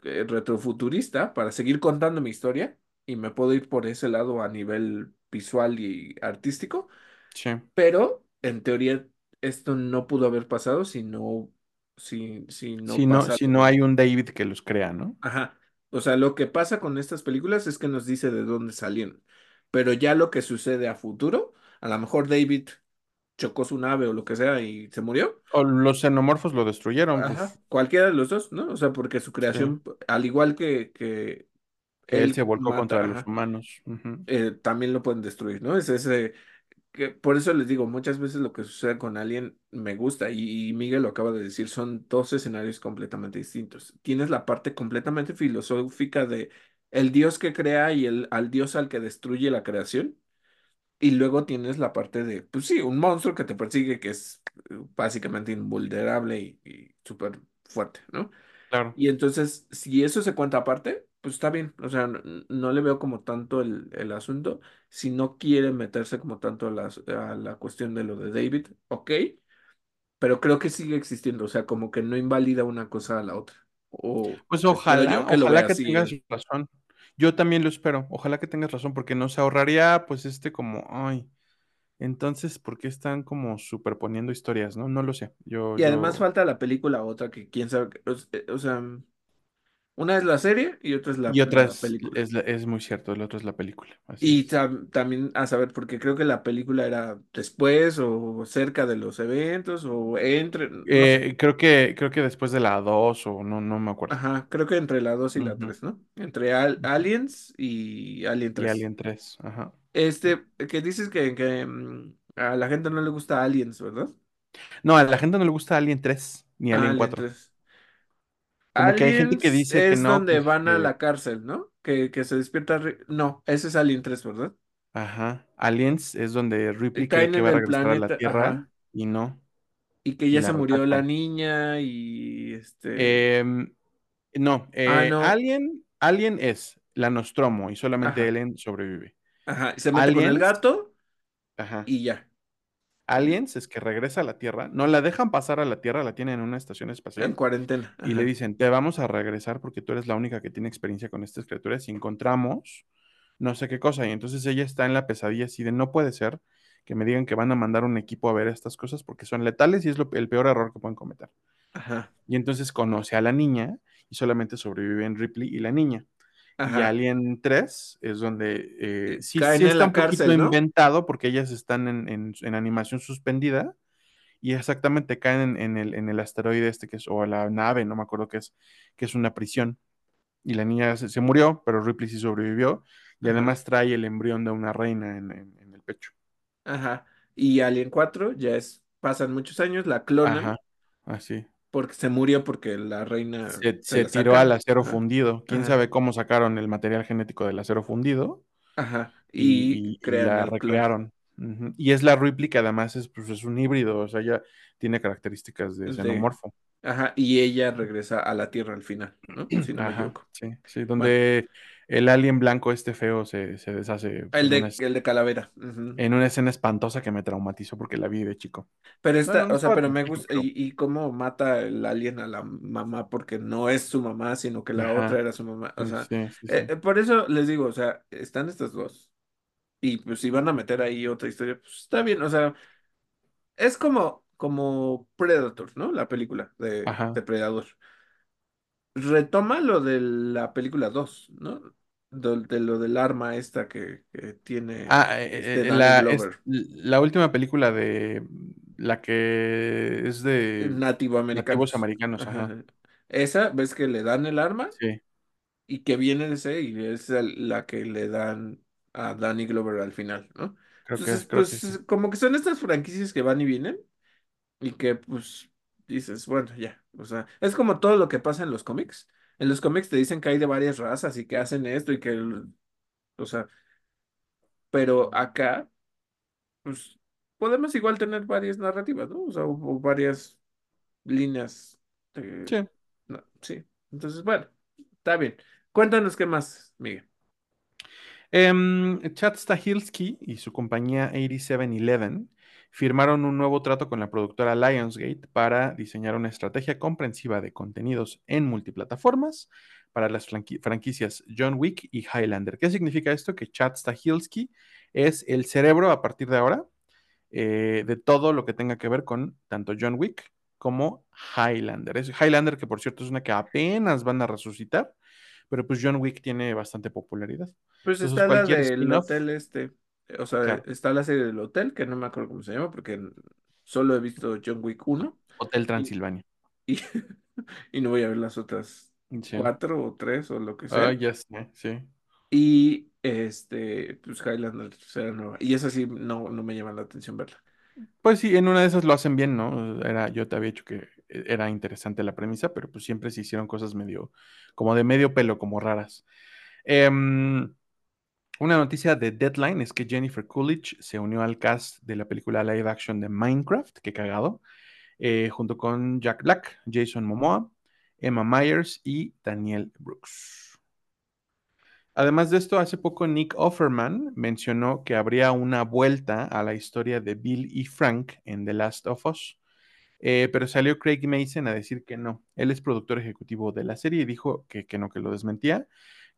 retrofuturista para seguir contando mi historia y me puedo ir por ese lado a nivel visual y artístico, Sí. pero en teoría esto no pudo haber pasado si no, si, si no Si no, si no hay un David que los crea, ¿no? Ajá. O sea, lo que pasa con estas películas es que nos dice de dónde salieron, pero ya lo que sucede a futuro, a lo mejor David chocó su nave o lo que sea y se murió O los xenomorfos lo destruyeron, Ajá, pues cualquiera de los dos, ¿no? O sea, porque su sí. creación, al igual que, que él él se volcó mata, contra los ajá, humanos. Eh, también lo pueden destruir, ¿no? Es ese, que por eso les digo, muchas veces lo que sucede con Alien me gusta y, y Miguel lo acaba de decir, son dos escenarios completamente distintos. Tienes la parte completamente filosófica de el Dios que crea y el al Dios al que destruye la creación. Y luego tienes la parte de, pues sí, un monstruo que te persigue, que es eh, básicamente invulnerable y, y súper fuerte, ¿no? Claro. Y entonces, si eso se cuenta aparte, pues está bien. O sea, no, no le veo como tanto el, el asunto. Si no quiere meterse como tanto a la, a la cuestión de lo de David, ok, pero creo que sigue existiendo. O sea, como que no invalida una cosa a la otra. O Pues ojalá, que ojalá que tengas razón. Yo también lo espero. Ojalá que tengas razón, porque nos ahorraría, pues, este como, ay, entonces, ¿por qué están como superponiendo historias, no? No lo sé. Yo, Y además falta la película otra que quién sabe. O, o sea, una es la serie y otra es la, Y otra la es, película. es, es muy cierto, el otro es la película. Así Y tam- también a saber, porque creo que la película era después o cerca de los eventos o entre, no. Eh, creo que, creo que después de la 2 o no, no me acuerdo. Ajá, creo que entre la 2 y la Ujú, 3, ¿no? Entre Al-. Aliens y Alien Y 3. Alien tres ajá. Este, que dices que, que, mm, a la gente no le gusta Aliens, ¿verdad? No, a la gente no le gusta Alien tres ni Ah, Alien Alien cuatro 3. Como que hay gente que dice que es no, donde pues van a que, la cárcel, ¿no? Que, que se despierta. Ri- No, ese es Alien 3, ¿verdad? ajá, Aliens es donde Ripley cree Caen que en va a el regresar a la planeta, Tierra ajá. y no, Y que y ya la se murió la rescatan. niña y este. Em, no, Ah, eh, no. Alien, Alien es la Nostromo y solamente Ajá. Ellen sobrevive. Ajá. Se mete con el Aliens, gato ajá. y ya. Aliens es que regresa a la Tierra, no la dejan pasar a la Tierra, la tienen en una estación En espacial cuarentena. y le dicen, te vamos a regresar porque tú eres la única que tiene experiencia con estas criaturas y encontramos no sé qué cosa. Y entonces ella está en la pesadilla así de, no puede ser que me digan que van a mandar un equipo a ver estas cosas porque son letales y es lo- el peor error que pueden cometer. Ajá. Y entonces conoce a la niña y solamente sobreviven Ripley y la niña. Y. Alien 3 es donde eh, Eh, sí, sí está un poquito inventado porque ellas están en, en- en animación suspendida y exactamente caen en, en el, en el asteroide este que es, o la nave, no me acuerdo qué es, que es una prisión. Y la niña se, se murió, pero Ripley sí sobrevivió y además trae el embrión de una reina en, en- en el pecho. Ajá. Y Alien 4 ya es, pasan muchos años, la clonan Ajá, así. Porque se murió porque la reina Se, se se la tiró al acero Ajá. fundido. ¿Quién Ajá. sabe cómo sacaron el material genético del acero fundido? Ajá. Y y, y- la recrearon. Y es la que además es, pues, es un híbrido, o sea, ya tiene características de De, xenomorfo. ajá. Y ella regresa a la Tierra al final, ¿no? Si no Ajá, sí, sí, Bueno, donde el alien blanco este feo se, se deshace el en una, de, es- el de Calavera. ujú. en una escena espantosa que me traumatizó porque la vi de chico. Pero esta, no o sea, pero me gusta, y, y cómo mata el alien a la mamá porque no es su mamá, sino que la otra era su mamá. O sea, sí, sí. eh, sí. eh, por eso les digo, o sea, están estas dos. Y pues si van a meter ahí otra historia, pues está bien. O sea, es como, como Predator, ¿no? La película de Ajá. Depredador. Retoma lo de la película 2, ¿no? De, de lo del arma esta que, que tiene Ah, este eh, eh, Danny la, es, Glover, la última película de la que es de nativo nativos americanos. americanos, ajá. Ajá. Esa, ves que le dan el arma Sí, y que viene de ese y es la que le dan a Danny Glover al final, ¿no? creo que Entonces, es, creo que sí. pues como que son estas franquicias que van y vienen y que pues dices, bueno, ya, o sea, es como todo lo que pasa en los cómics. En los cómics te dicen que hay de varias razas y que hacen esto y que, o sea, pero acá, pues podemos igual tener varias narrativas, ¿no? O sea, o, o varias líneas. de- Sí. no, sí, entonces, bueno, está bien. Cuéntanos qué más, Miguel. Em, Chad Stahelski y su compañía 8711 firmaron un nuevo trato con la productora Lionsgate para diseñar una estrategia comprensiva de contenidos en multiplataformas para las franqui- franquicias John Wick y Highlander. ¿Qué significa esto? Que Chad Stahelski es el cerebro a partir de ahora eh, de todo lo que tenga que ver con tanto John Wick como Highlander. Es Highlander, que por cierto es una que apenas van a resucitar, pero pues John Wick tiene bastante popularidad. Pues Entonces, está la del hotel este, o sea, claro, está la serie del hotel, que no me acuerdo cómo se llama, porque solo he visto John Wick uno Hotel y, Transilvania. y, y no voy a ver las otras Sí. cuatro o tres o lo que Ah, sea. ya sé, sí. Y este, pues Highlander será nueva. Y esa sí no, no me llama la atención verla. Pues sí, en una de esas lo hacen bien, ¿no? Era, yo te había dicho que era interesante la premisa, pero pues siempre se hicieron cosas medio, como de medio pelo, como raras. Em, una noticia de Deadline es que Jennifer Coolidge se unió al cast de la película live action de Minecraft, que cagado, eh, junto con Jack Black, Jason Momoa, Emma Myers y Daniel Brooks. Además de esto, hace poco Nick Offerman mencionó que habría una vuelta a la historia de Bill y Frank en The Last of Us, eh, pero salió Craig Mason a decir que no. Él es productor ejecutivo de la serie y dijo que, que no, que lo desmentía,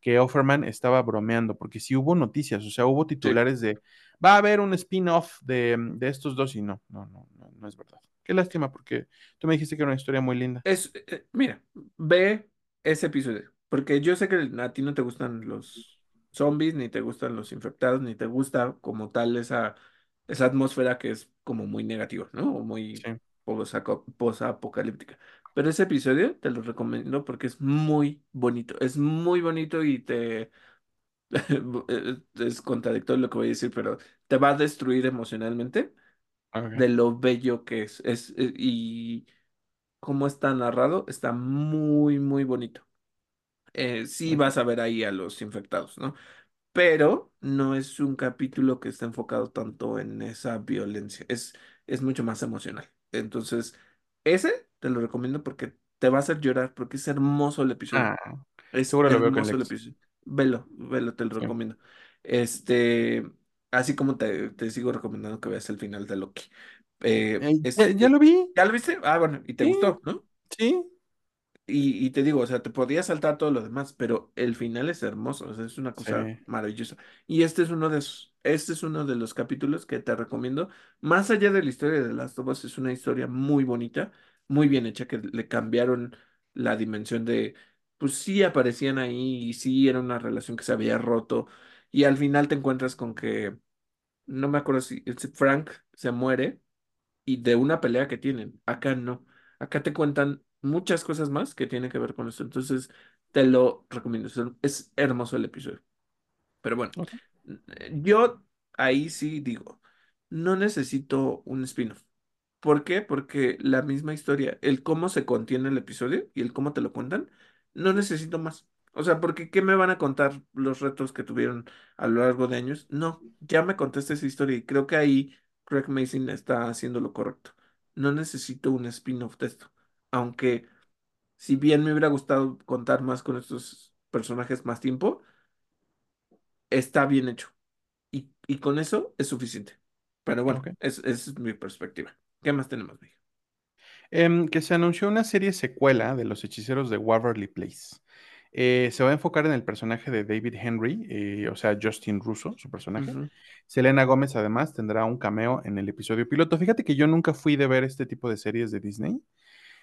que Offerman estaba bromeando, porque sí hubo noticias, o sea, hubo Sí. titulares de va a haber un spin-off de, de estos dos y no, no, no, no, no es verdad. Qué lástima, porque tú me dijiste que era una historia muy linda. Es, eh, mira, ve ese episodio, porque yo sé que a ti no te gustan los zombies, ni te gustan los infectados, ni te gusta como tal esa, esa atmósfera que es como muy negativa, ¿no? O muy Sí. posapocalíptica. Pero ese episodio te lo recomiendo porque es muy bonito, es muy bonito y te... Es contradictorio lo que voy a decir, pero te va a destruir emocionalmente Ok. de lo bello que es. Es, eh, y cómo está narrado, está muy, muy bonito. Eh, sí vas a ver ahí a los infectados, ¿no? Pero no es un capítulo que esté enfocado tanto en esa violencia, es, es mucho más emocional. Entonces, ese te lo recomiendo porque te va a hacer llorar, porque es hermoso el episodio. Ah, Es seguro lo veo con hermoso el Lex. episodio. Velo, velo, te lo Sí. recomiendo. Este, así como te, te sigo recomendando que veas el final de Loki. Eh, Eh, ya, ya eh, lo vi. ¿ya lo viste? Ah, bueno, y te Sí, gustó, ¿no? sí, Y, y te digo, o sea, te podías saltar todo lo demás, pero el final es hermoso, o sea, es una sí. cosa maravillosa. Y este es uno de esos, este es uno de los capítulos que te recomiendo. Más allá de la historia de Last of Us, es una historia muy bonita, muy bien hecha, que le cambiaron la dimensión de pues sí aparecían ahí y sí era una relación que se había roto y al final te encuentras con que, no me acuerdo si Frank se muere y de una pelea que tienen. Acá no. Acá te cuentan muchas cosas más que tienen que ver con esto. Entonces, te lo recomiendo. Es hermoso el episodio. Pero bueno, Ok, yo ahí sí digo, no necesito un spin-off. ¿Por qué? Porque la misma historia, el cómo se contiene el episodio y el cómo te lo cuentan, no necesito más. O sea, porque ¿qué me van a contar los retos que tuvieron a lo largo de años? No, ya me contaste esa historia y creo que ahí Craig Mason está haciendo lo correcto. No necesito un spin-off de esto. Aunque, si bien me hubiera gustado contar más con estos personajes más tiempo, está bien hecho. Y, y con eso es suficiente. Pero bueno, es- esa es mi perspectiva. ¿Qué más tenemos, Miguel? Em, que se anunció una serie secuela de Los Hechiceros de Waverly Place. Eh, se va a enfocar en el personaje de David Henry, eh, o sea, Justin Russo, su personaje. Selena Gómez, además, tendrá un cameo en el episodio piloto. Fíjate que yo nunca fui de ver este tipo de series de Disney.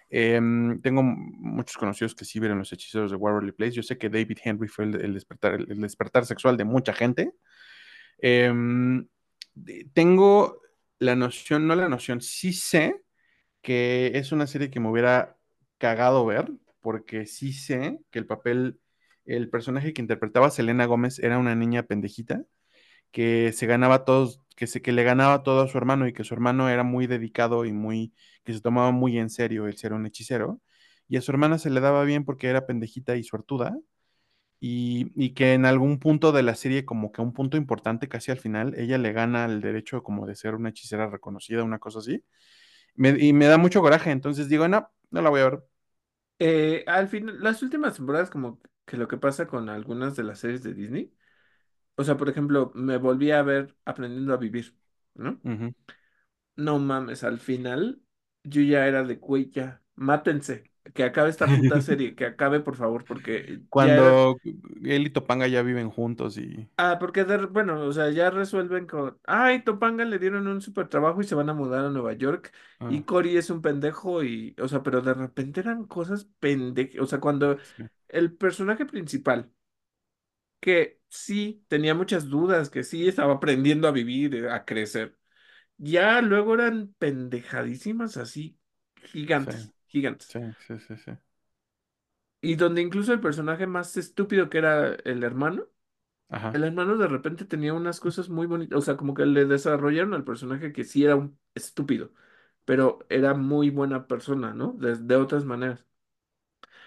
Em, tengo muchos conocidos que sí vieron Los Hechiceros de Waverly Place. Yo sé que David Henry fue el, el despertar, el despertar sexual de mucha gente. Em, tengo la noción, no la noción, sí sé que es una serie que me hubiera cagado ver, porque sí sé que el papel, el personaje que interpretaba Selena Gómez era una niña pendejita, que se ganaba todos, que se, que le ganaba todo a su hermano y que su hermano era muy dedicado y muy, que se tomaba muy en serio el ser un hechicero, y a su hermana se le daba bien porque era pendejita y suertuda, y, y que en algún punto de la serie, como que un punto importante, casi al final, ella le gana el derecho como de ser una hechicera reconocida, una cosa así me- y me da mucho coraje, entonces digo, no, no la voy a ver. Eh, al final, las últimas temporadas, como que lo que pasa con algunas de las series de Disney, o sea, por ejemplo, me volví a ver Aprendiendo a Vivir, ¿no? No mames, al final yo ya era de, güey, ya, mátense, que acabe esta puta serie, que acabe, por favor, porque ya Cuando él y Topanga ya viven juntos y... Ah, porque de- bueno, o sea, ya resuelven con, ay, Topanga le dieron un super trabajo y se van a mudar a Nueva York y ah, Cory es un pendejo y, o sea, pero de repente eran cosas pendejas, o sea, cuando sí, el personaje principal, que sí tenía muchas dudas, que sí estaba aprendiendo a vivir, eh, a crecer, ya luego eran pendejadísimas así, sí, gigantes, sí, sí, sí, sí. Y donde incluso el personaje más estúpido que era el hermano, Ajá. El hermano de repente tenía unas cosas muy bonitas, o sea, como que le desarrollaron al personaje que sí era un estúpido, pero era muy buena persona, ¿no? De, de otras maneras.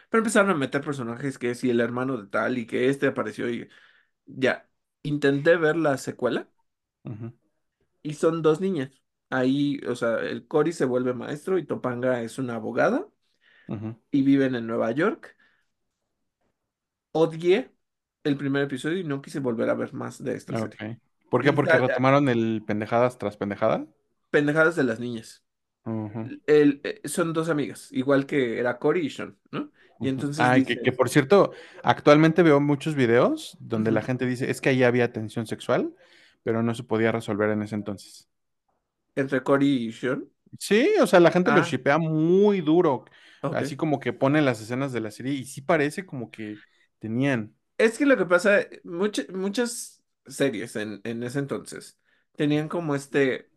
Pero empezaron a meter personajes que sí, el hermano de tal y que este apareció y ya. Intenté ver la secuela ujú, y son dos niñas. Ahí, o sea, el Cory se vuelve maestro y Topanga es una abogada y viven en Nueva York. Odié el primer episodio y no quise volver a ver más de esta Ok. serie. ¿Por qué? Porque retomaron el pendejadas tras pendejada. pendejadas de las niñas. El- eh, son dos amigas, igual que era Cory y Sean, ¿no? Y entonces Ay, que, por cierto, actualmente veo muchos videos donde la gente dice, es que ahí había tensión sexual, pero no se podía resolver en ese entonces. Entre Cory y Sean. Sí, o sea, la gente lo Ah, shipea muy duro, así como que pone las escenas de la serie y sí parece como que tenían. Es que lo que pasa, much- muchas series en, en ese entonces tenían como este,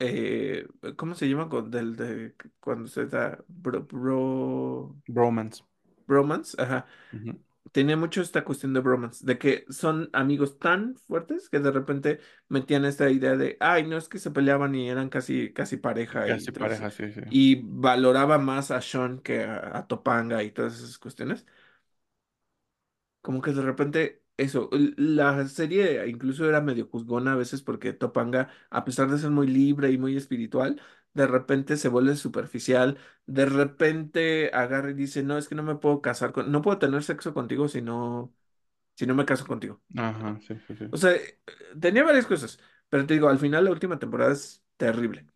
eh, ¿cómo se llama? Con- Del, de, cuando se da bro, bro- Bromance. bromance, ajá. Ujú, Tenía mucho esta cuestión de bromance, de que son amigos tan fuertes que de repente metían esta idea de, ay, no es que se peleaban y eran casi, casi pareja y Casi tras- pareja, sí, sí. y valoraba más a Sean que a, a Topanga y todas esas cuestiones. Como que de repente eso, la serie incluso era medio juzgona a veces porque Topanga, a pesar de ser muy libre y muy espiritual, de repente se vuelve superficial, de repente agarra y dice, no, es que no me puedo casar con, no puedo tener sexo contigo si no si no me caso contigo. Ajá, sí, sí, sí. O sea, eh, tenía varias cosas, pero te digo, al final la última temporada es terrible.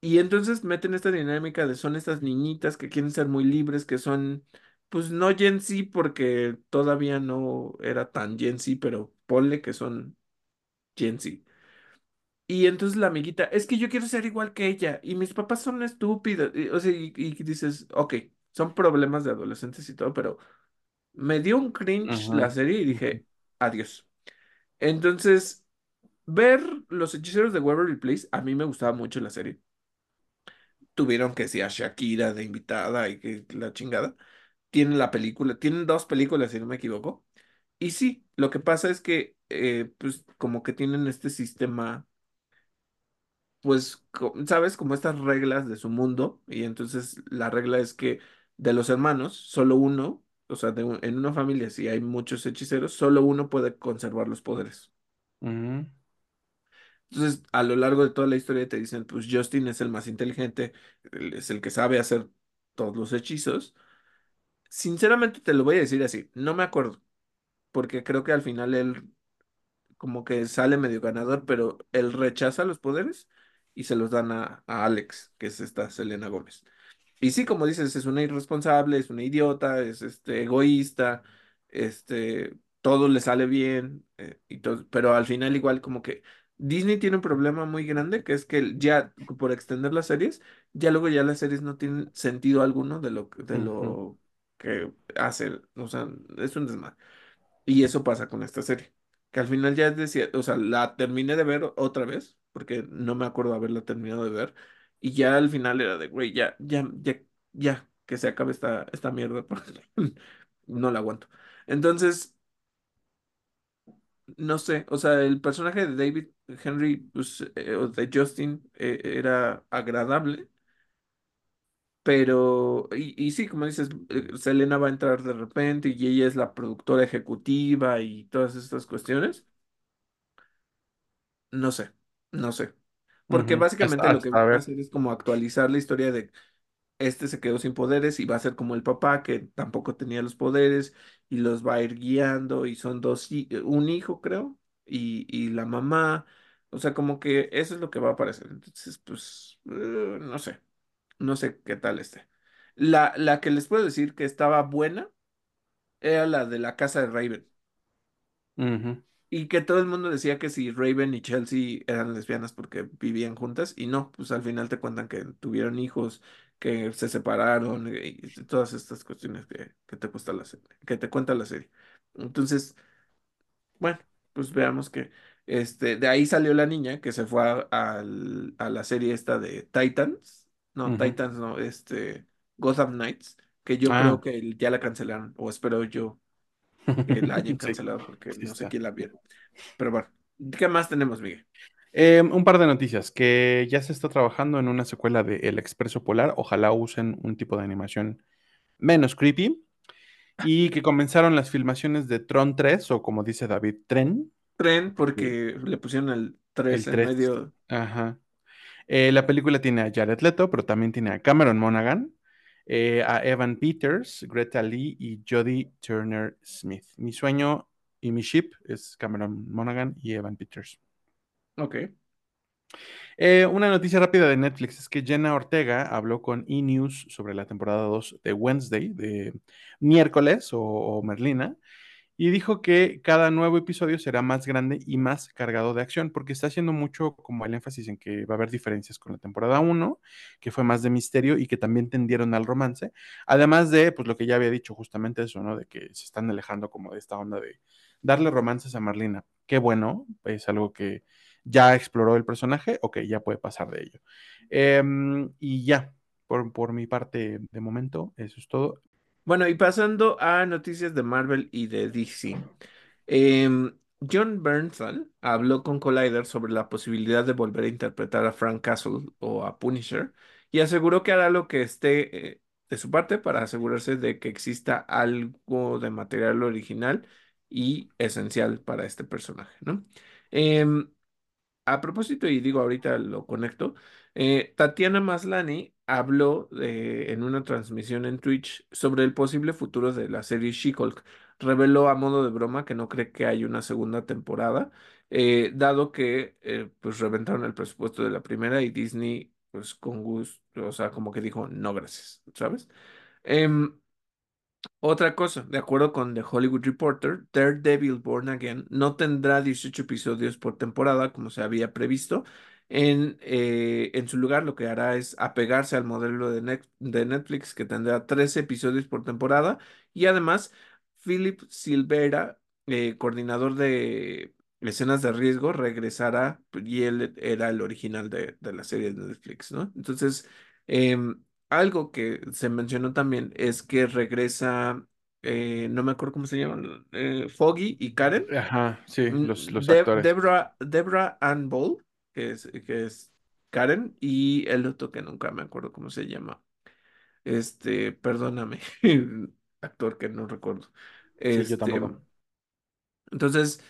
Y entonces meten esta dinámica de son estas niñitas que quieren ser muy libres, que son, pues no Gen Z porque todavía no era tan Gen Z, pero ponle que son Gen Z. Y entonces la amiguita, es que yo quiero ser igual que ella y mis papás son estúpidos. Y, o sea, y, y dices, ok, son problemas de adolescentes y todo, pero Me dio un cringe la serie y dije, adiós. Entonces, ver Los Hechiceros de Waverly Place, a mí me gustaba mucho la serie. Tuvieron que sí a Shakira de invitada y que la chingada. Tienen la película, tienen dos películas, si no me equivoco. Y sí, lo que pasa es que, eh, pues, como que tienen este sistema, pues, ¿sabes? Como estas reglas de su mundo. Y entonces la regla es que de los hermanos, solo uno, o sea, de un- en una familia, si hay muchos hechiceros, solo uno puede conservar los poderes. ujú, Entonces, a lo largo de toda la historia te dicen, pues Justin es el más inteligente, él es el que sabe hacer todos los hechizos. Sinceramente te lo voy a decir así, no me acuerdo, porque creo que al final él como que sale medio ganador, pero él rechaza los poderes y se los dan a, a Alex, que es esta Selena Gómez. Y sí, como dices, es una irresponsable, es una idiota, es este egoísta, este, todo le sale bien, eh, y todo, pero al final igual como que Disney tiene un problema muy grande, que es que ya por extender las series, ya luego ya las series no tienen sentido alguno de lo, que- de lo que hacen, o sea, es un desmadre. Y eso pasa con esta serie, que al final ya decía, o sea, la terminé de ver otra vez, porque no me acuerdo haberla terminado de ver, y ya al final era de, güey, ya, ya, ya, ya, que se acabe esta, esta mierda, porque no la aguanto. Entonces, no sé, o sea, el personaje de David Henry, pues, eh, o de Justin, eh, era agradable, pero, y, y sí, como dices, eh, Selena va a entrar de repente y ella es la productora ejecutiva y todas estas cuestiones. No sé, no sé. Porque básicamente Hasta, lo que hasta a van a ver. hacer es como actualizar la historia de este se quedó sin poderes y va a ser como el papá que tampoco tenía los poderes y los va a ir guiando y son dos, un hijo creo y, y la mamá. O sea, como que eso es lo que va a aparecer. Entonces, pues, eh, no sé, no sé qué tal esté. La, la que les puedo decir que estaba buena era la de la casa de Raven. Ujú, Y que todo el mundo decía que si Raven y Chelsea eran lesbianas porque vivían juntas, y no, pues al final te cuentan que tuvieron hijos, que se separaron, y todas estas cuestiones que, que te cuesta la serie, que te cuenta la serie. Entonces, bueno, pues veamos que este, de ahí salió la niña que se fue a, al- a la serie esta de Titans, no. Titans no, este, Gotham Knights, que yo creo Ah, que ya la cancelaron, o espero yo que la hayan sí, cancelado porque sí no sé quién la viera. Pero bueno, ¿qué más tenemos, Miguel? Eh, un par de noticias, que ya se está trabajando en una secuela de El Expreso Polar, ojalá usen un tipo de animación menos creepy, y que comenzaron las filmaciones de Tron 3, o como dice David, Tren, Tren, porque le pusieron el 3 el en 3. medio. Ajá. Eh, la película tiene a Jared Leto, pero también tiene a Cameron Monaghan, eh, a Evan Peters, Greta Lee y Jodie Turner Smith. Mi sueño y mi ship es Cameron Monaghan y Evan Peters. Ok. Eh, una noticia rápida de Netflix es que Jenna Ortega habló con E! News sobre la temporada 2 de Wednesday, de miércoles o, o Merlina, y dijo que cada nuevo episodio será más grande y más cargado de acción, porque está haciendo mucho como el énfasis en que va a haber diferencias con la temporada uno, que fue más de misterio y que también tendieron al romance, además de, pues lo que ya había dicho justamente eso, ¿no? De que se están alejando como de esta onda de darle romances a Marlina. Qué bueno, es algo que ya exploró el personaje, ok, ya puede pasar de ello. Em, y ya, por, por mi parte, de momento, eso es todo. Bueno, y pasando a noticias de Marvel y de DC. em, John Bernthal habló con Collider sobre la posibilidad de volver a interpretar a Frank Castle o a Punisher y aseguró que hará lo que esté eh, de su parte para asegurarse de que exista algo de material original y esencial para este personaje, ¿no? Em, A propósito, y digo ahorita lo conecto, eh, Tatiana Maslany habló de- en una transmisión en Twitch sobre el posible futuro de la serie She-Hulk. Reveló a modo de broma que no cree que haya una segunda temporada, eh, dado que eh, pues reventaron el presupuesto de la primera y Disney, pues con gusto, o sea, como que dijo, no, gracias, ¿sabes? Em, otra cosa, de acuerdo con The Hollywood Reporter, Daredevil Born Again no tendrá 18 episodios por temporada como se había previsto. En, eh, en su lugar, lo que hará es apegarse al modelo de, Net- de Netflix que tendrá 13 episodios por temporada y además Philip Silvera, eh, coordinador de escenas de riesgo, regresará y él era el original de, de la serie de Netflix, ¿no? Entonces, em, algo que se mencionó también es que regresa, eh, no me acuerdo cómo se llaman, eh, Foggy y Karen. Ajá, sí, los, Mm, los De- actores. Debra, Debra Ann Ball, que es, que es Karen, y el otro que nunca me acuerdo cómo se llama. Este, perdóname, actor que no recuerdo. Sí, yo Este, tampoco. entonces,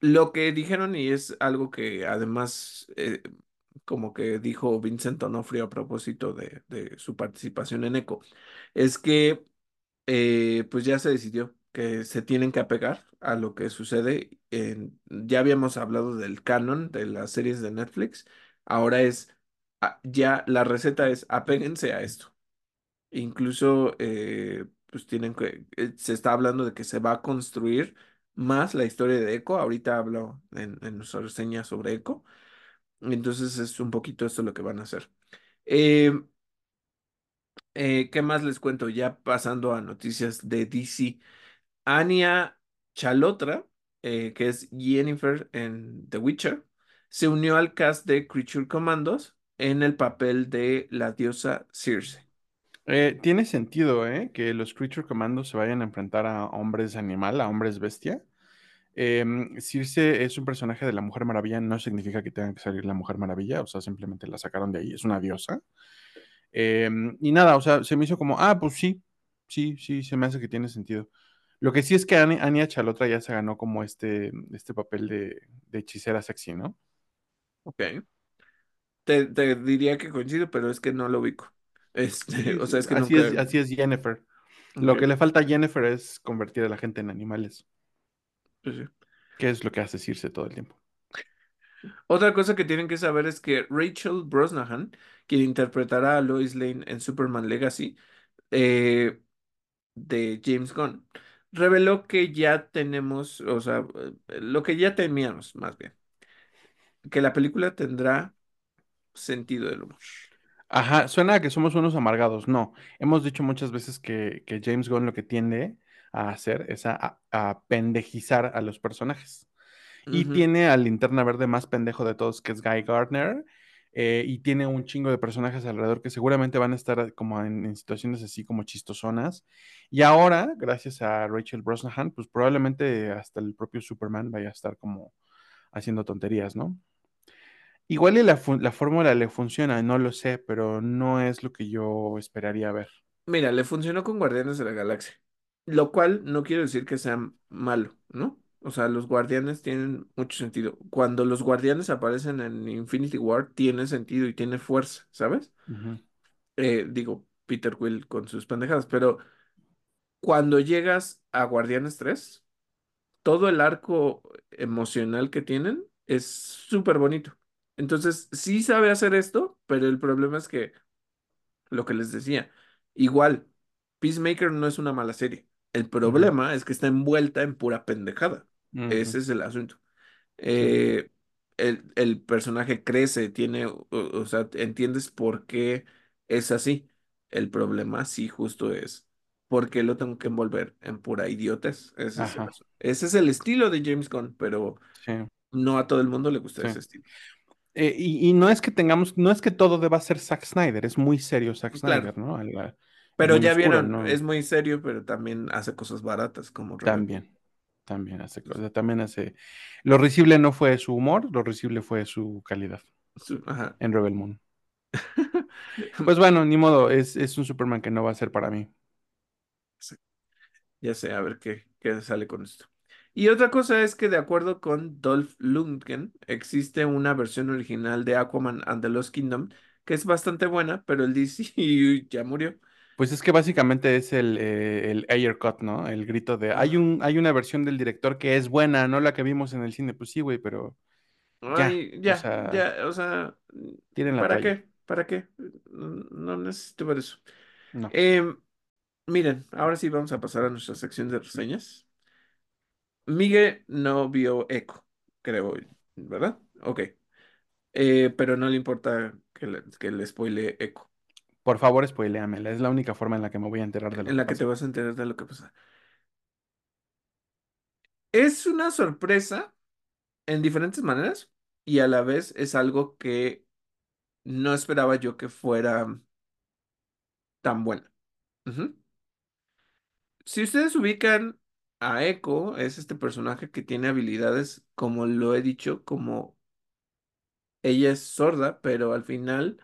lo que dijeron, y es algo que además, eh, como que dijo Vincent Onofrio a propósito de, de su participación en Echo, es que eh, pues ya se decidió que se tienen que apegar a lo que sucede. ya habíamos hablado del canon de las series de Netflix. Ahora es, ah, ya la receta es apéguense a esto. Incluso, eh, pues tienen que, eh, se está hablando de que se va a construir más la historia de Echo. Ahorita hablo en, nuestra reseña sobre Echo. Entonces es un poquito esto lo que van a hacer. Eh, eh, ¿qué más les cuento? Ya pasando a noticias de DC. Anya Chalotra, eh, que es Yennefer en The Witcher, se unió al cast de Creature Commandos en el papel de la diosa Circe. Eh, tiene sentido, ¿eh? Que los Creature Commandos se vayan a enfrentar a hombres animal, a hombres bestia. Em, Circe es un personaje de la Mujer Maravilla, no significa que tenga que salir la Mujer Maravilla, o sea, simplemente la sacaron de ahí, es una diosa. Em, y nada, o sea, se me hizo como, ah, pues sí, sí, sí, se me hace que tiene sentido. Lo que sí es que Anya Chalotra ya se ganó como este, este papel de, de hechicera sexy, ¿no? Ok. Te, te diría que coincido, pero es que no lo ubico. Este, Sí, o sí, sea, es que así nunca. es, así es Yennefer. Lo que le falta a Yennefer es convertir a la gente en animales, pues sí. que es lo que hace Circe todo el tiempo. Otra cosa que tienen que saber es que Rachel Brosnahan, quien interpretará a Lois Lane en Superman Legacy, eh, de James Gunn, reveló que ya tenemos, o sea, eh, lo que ya temíamos, más bien, que la película tendrá sentido del humor. Ajá, suena a que somos unos amargados. No, hemos dicho muchas veces que, que James Gunn lo que tiende a hacer es a, a pendejizar a los personajes. Y tiene al linterna verde más pendejo de todos, que es Guy Gardner. Eh, y tiene un chingo de personajes alrededor que seguramente van a estar como en, situaciones así como chistosonas. Y ahora, gracias a Rachel Brosnahan, pues probablemente hasta el propio Superman vaya a estar como haciendo tonterías, ¿no? Igual y la, la fórmula le funciona, no lo sé, pero no es lo que yo esperaría ver. Mira, le funcionó con Guardianes de la Galaxia, lo cual no quiere decir que sea malo, ¿no? O sea, los guardianes tienen mucho sentido. Cuando los guardianes aparecen en Infinity War, tiene sentido y tiene fuerza, ¿sabes? Eh, digo, Peter Quill con sus pendejadas, pero cuando llegas a Guardianes 3, todo el arco emocional que tienen es súper bonito. Entonces, sí sabe hacer esto, pero el problema es que lo que les decía. Igual, Peacemaker no es una mala serie. El problema es que está envuelta en pura pendejada. Ese es el asunto. Eh, el, el personaje crece, tiene, o, o sea, entiendes por qué es así. El problema sí justo es por qué lo tengo que envolver en pura idiotez. Ese es el. Ese es el estilo de James Gunn, pero sí, no a todo el mundo le gusta sí. ese estilo. Eh, y, y no es que tengamos, no es que todo deba ser Zack Snyder, es muy serio Zack Claro, Snyder, ¿no? Pero ya vieron, ¿no? es muy serio, pero también hace cosas baratas como Rebel. También, también hace cosas, también hace... Lo risible no fue su humor, lo risible fue su calidad Su- Ajá. en Rebel Moon. Pues bueno, ni modo, es, es un Superman que no va a ser para mí. Sí, Ya sé, a ver qué, qué sale con esto. Y otra cosa es que de acuerdo con Dolph Lundgren, existe una versión original de Aquaman and the Lost Kingdom que es bastante buena, pero el DC ya murió. Pues es que básicamente es el, eh, el Ayer cut, ¿no? El grito de, hay un, hay una versión del director que es buena, no la que vimos en el cine. Pues sí, güey, pero ya, Ay, o ya, sea, ya, o sea, tienen la ¿para talla. qué? ¿Para qué? No, no necesito ver eso. No. Em, miren, ahora sí vamos a pasar a nuestra sección de reseñas. Miguel no vio Echo, creo, ¿verdad? Ok. Eh, pero no le importa que le, que le spoile Echo, Por favor, spoiléamela. Es la única forma en la que me voy a enterar de lo en que la que te vas a enterar de lo que pasa. Es una sorpresa en diferentes maneras y a la vez es algo que no esperaba yo que fuera tan buena. Si ustedes ubican a Echo, es este personaje que tiene habilidades, como lo he dicho, como ella es sorda, pero al final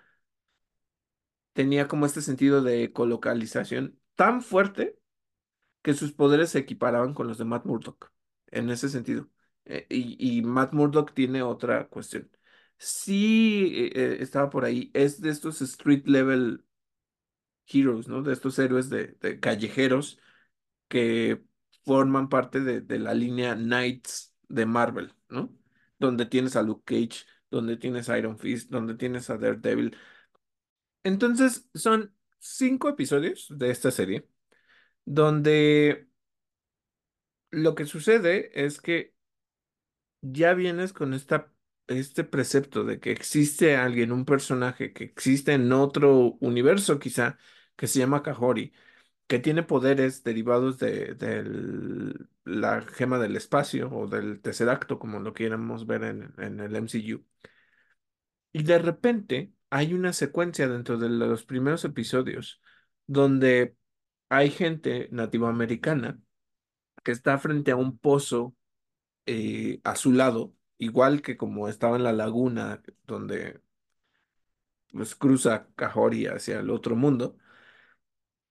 tenía como este sentido de colocalización tan fuerte que sus poderes se equiparaban con los de Matt Murdock, en ese sentido. Eh, y, y Matt Murdock tiene otra cuestión. Sí, eh, eh, estaba por ahí, es de estos street level heroes, ¿no? De estos héroes de, callejeros que forman parte de, de la línea Knights de Marvel, ¿no? Donde tienes a Luke Cage, donde tienes a Iron Fist, donde tienes a Daredevil. Entonces, son cinco episodios de esta serie, donde lo que sucede es que ya vienes con esta, este precepto de que existe alguien, un personaje que existe en otro universo quizá, que se llama Kahori que tiene poderes derivados de, la gema del espacio o del tercer acto, como lo quieramos ver en, en el MCU. Y de repente hay una secuencia dentro de los primeros episodios donde hay gente nativoamericana que está frente a un pozo eh, a su lado, igual que como estaba en la laguna donde pues, cruza Cajori hacia el otro mundo.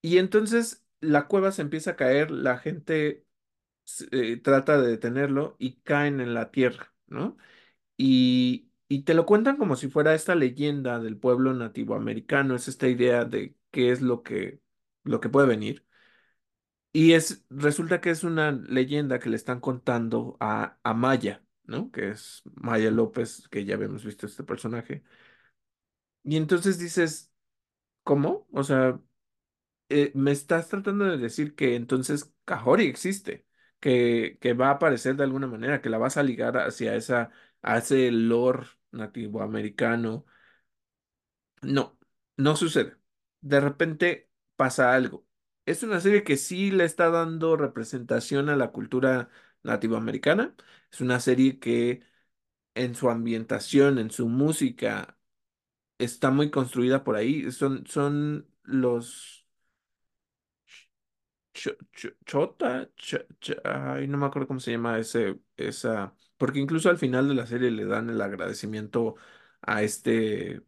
Y entonces la cueva se empieza a caer, la gente eh, trata de detenerlo y caen en la tierra, ¿no? Y, y te lo cuentan como si fuera esta leyenda del pueblo nativo americano, es esta idea de qué es lo que, lo que puede venir. Y es, resulta que es una leyenda que le están contando a, a Maya, ¿no? Que es Maya López, que ya habíamos visto este personaje. Y entonces dices, ¿cómo? O sea, eh, me estás tratando de decir que entonces Kahori existe, que, que va a aparecer de alguna manera, que la vas a ligar hacia esa, ese lore nativo americano. No, no sucede. De repente pasa algo. Es una serie que sí le está dando representación a la cultura nativoamericana. Es una serie que en su ambientación, en su música, está muy construida por ahí. Son, son los Cho- cho- Chota, Ch- Ch- ay, no me acuerdo cómo se llama ese, esa, porque incluso al final de la serie le dan el agradecimiento a este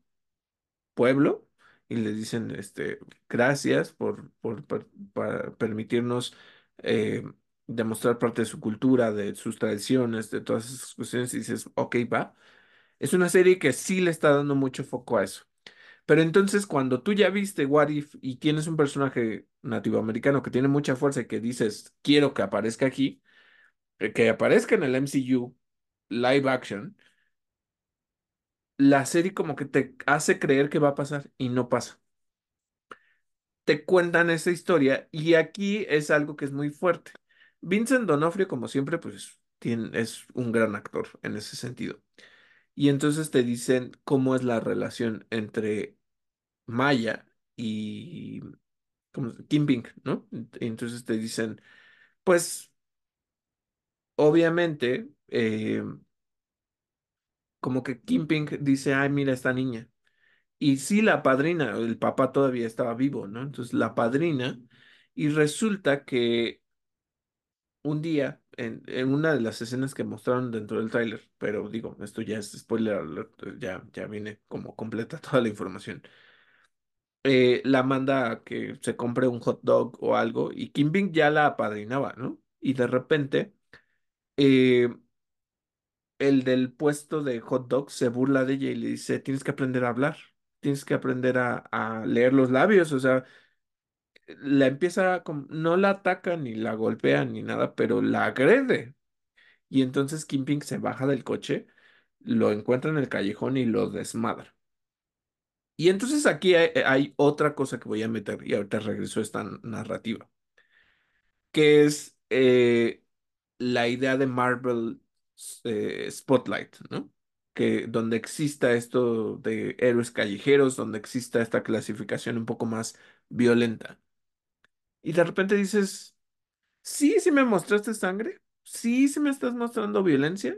pueblo y le dicen, este, gracias por, por, para permitirnos eh, demostrar parte de su cultura, de sus tradiciones, de todas esas cuestiones, y dices, ok, va. Es una serie que sí le está dando mucho foco a eso. Pero entonces, cuando tú ya viste What If y tienes un personaje nativoamericano que tiene mucha fuerza y que dices, quiero que aparezca aquí, eh, que aparezca en el MCU live action, la serie como que te hace creer que va a pasar y no pasa. Te cuentan esa historia y aquí es algo que es muy fuerte. Vincent D'Onofrio, como siempre, pues es un gran actor en ese sentido. Y entonces te dicen cómo es la relación entre Maya y Kim Pink, ¿no? Ent- Entonces te dicen, pues obviamente, eh, como que Kim Pink dice, ay, mira esta niña. Y sí, la padrina, el papá todavía estaba vivo, ¿no? Entonces la padrina, y resulta que un día, en, en una de las escenas que mostraron dentro del tráiler, pero digo, esto ya es spoiler alert, ya, ya viene como completa toda la información. eh, la manda a que se compre un hot dog o algo y Kim Pink ya la apadrinaba, ¿no? Y de repente eh, el del puesto de hot dog se burla de ella y le dice, tienes que aprender a hablar, tienes que aprender a, a leer los labios, o sea, la empieza, no la ataca ni la golpea ni nada, pero la agrede. Y entonces Kim se baja del coche, lo encuentra en el callejón y lo desmadra. Y entonces aquí hay, hay otra cosa que voy a meter y ahorita regreso a esta narrativa. que es eh, la idea de Marvel eh, Spotlight, ¿no? Que donde exista esto de héroes callejeros, donde exista esta clasificación un poco más violenta. Y de repente dices, sí, sí me mostraste sangre, sí, sí me estás mostrando violencia,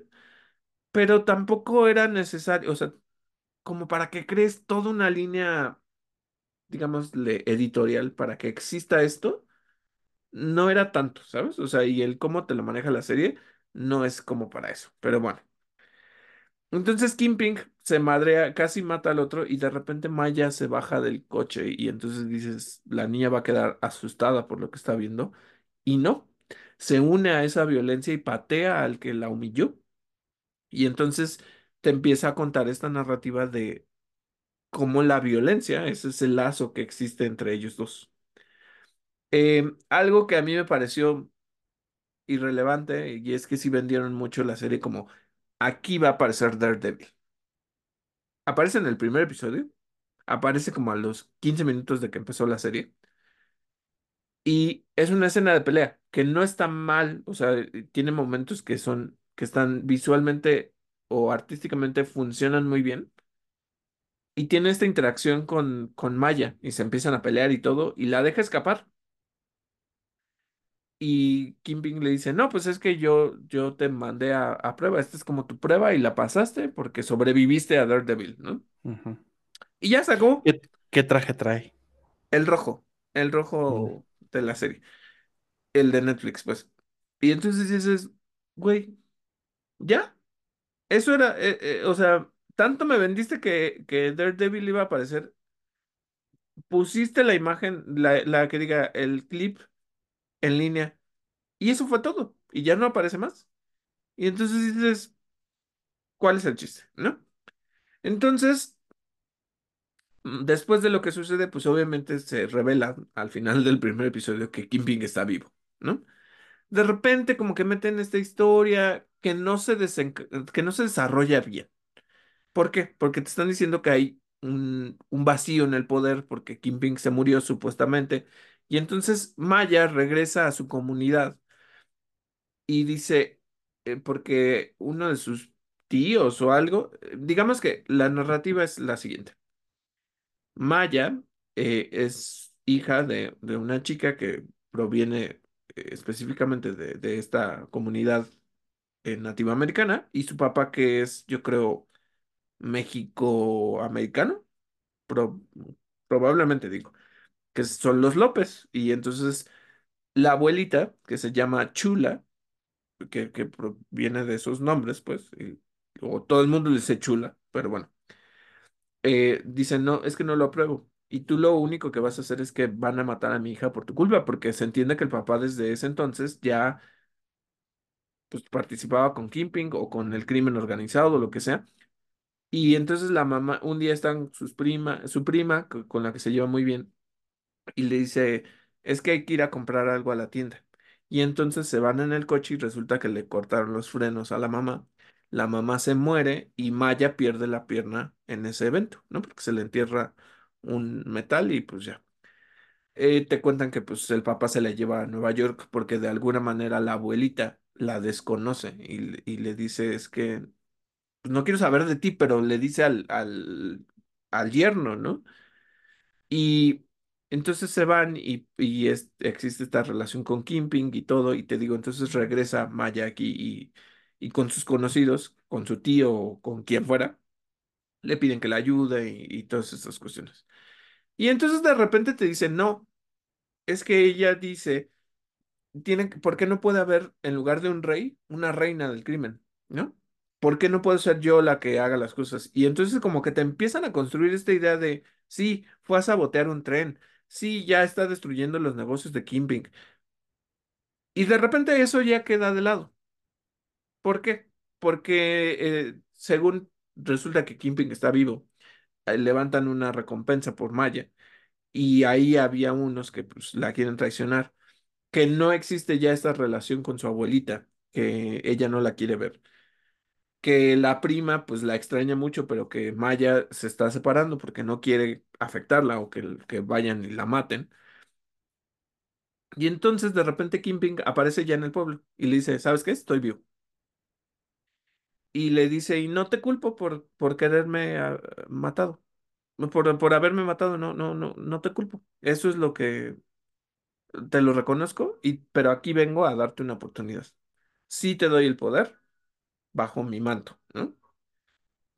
pero tampoco era necesario, o sea, como para que crees toda una línea, digamos, editorial para que exista esto, no era tanto, ¿sabes? O sea, y el cómo te lo maneja la serie no es como para eso, pero bueno. Entonces Kingpin se madrea, casi mata al otro y de repente Maya se baja del coche y entonces dices, la niña va a quedar asustada por lo que está viendo y no, se une a esa violencia y patea al que la humilló y entonces te empieza a contar esta narrativa de cómo la violencia, ese es el lazo que existe entre ellos dos. Eh, algo que a mí me pareció irrelevante y es que sí vendieron mucho la serie como aquí va a aparecer Daredevil. Aparece en el primer episodio, aparece como a los 15 minutos de que empezó la serie y es una escena de pelea que no está mal, o sea, tiene momentos que son que están visualmente o artísticamente funcionan muy bien y tiene esta interacción con con Maya y se empiezan a pelear y todo y la deja escapar. Y Kingpin le dice, no, pues es que yo, yo te mandé a, a prueba, esta es como tu prueba y la pasaste porque sobreviviste a Daredevil, ¿no? Y ya sacó ¿Qué, qué traje trae? el rojo, el Mm, rojo de la serie, el de Netflix, pues. Y entonces dices, güey, ya, eso era, eh, eh, o sea, tanto me vendiste que, que Daredevil iba a aparecer, pusiste la imagen, la, la que diga el clip en línea y eso fue todo, y ya no aparece más. Y entonces dices, ¿cuál es el chiste? ¿No? Entonces, mm, después de lo que sucede, pues obviamente se revela al final del primer episodio que Kingpin está vivo, ¿no? De repente como que meten esta historia que no se que no se desarrolla bien. ¿Por qué? Porque te están diciendo que hay un, un vacío en el poder porque Kingpin se murió supuestamente. Y entonces Maya regresa a su comunidad y dice, eh, porque uno de sus tíos o algo, eh, digamos que la narrativa es la siguiente. Maya eh, es hija de, de una chica que proviene específicamente de, de esta comunidad nativa americana y su papá que es, yo creo, México-americano, pro- probablemente digo, que son los López. Y entonces la abuelita, que se llama Chula, que, que proviene de esos nombres, pues, o todo el mundo le dice Chula, pero bueno. eh, dicen, no, es que no lo apruebo. Y tú lo único que vas a hacer es que van a matar a mi hija por tu culpa, porque se entiende que el papá desde ese entonces ya pues, participaba con Kingpin o con el crimen organizado o lo que sea. Y entonces la mamá, un día están sus prima, su prima, co- con la que se lleva muy bien, y le dice, es que hay que ir a comprar algo a la tienda. Y entonces se van en el coche y resulta que le cortaron los frenos a la mamá. La mamá se muere y Maya pierde la pierna en ese evento, ¿no? Porque se le entierra un metal y pues ya. Eh, te cuentan que pues el papá se la lleva a Nueva York porque de alguna manera la abuelita la desconoce y, le- dice es que pues, no quiero saber de ti, pero le dice al, al, al yerno, ¿no? Y entonces se van y, y es- existe esta relación con Kimping y todo, y te digo, entonces regresa Maya aquí y, y con sus conocidos, con su tío o con quien fuera, le piden que la ayude y, todas estas cuestiones. Y entonces de repente te dicen, no, es que ella dice, tiene, ¿por qué no puede haber, en lugar de un rey, una reina del crimen? ¿No? ¿Por qué no puedo ser yo la que haga las cosas? Y entonces como que te empiezan a construir esta idea de, sí, fue a sabotear un tren, sí, ya está destruyendo los negocios de Kingpin. Y de repente eso ya queda de lado. ¿Por qué? Porque eh, según resulta que Kingpin está vivo, eh, levantan una recompensa por Maya y ahí había unos que pues, la quieren traicionar, que no existe ya esta relación con su abuelita, que ella no la quiere ver. Que la prima pues la extraña mucho, pero que Maya se está separando porque no quiere afectarla o que, que vayan y la maten. Y entonces de repente Kingpin aparece ya en el pueblo y le dice, ¿sabes qué? Estoy vivo. Y le dice, y no te culpo por, por quererme ah, matado, por, por haberme matado, no, no, no, no te culpo. Eso es lo que te lo reconozco, y, pero aquí vengo a darte una oportunidad. sí te doy el poder bajo mi manto, ¿no?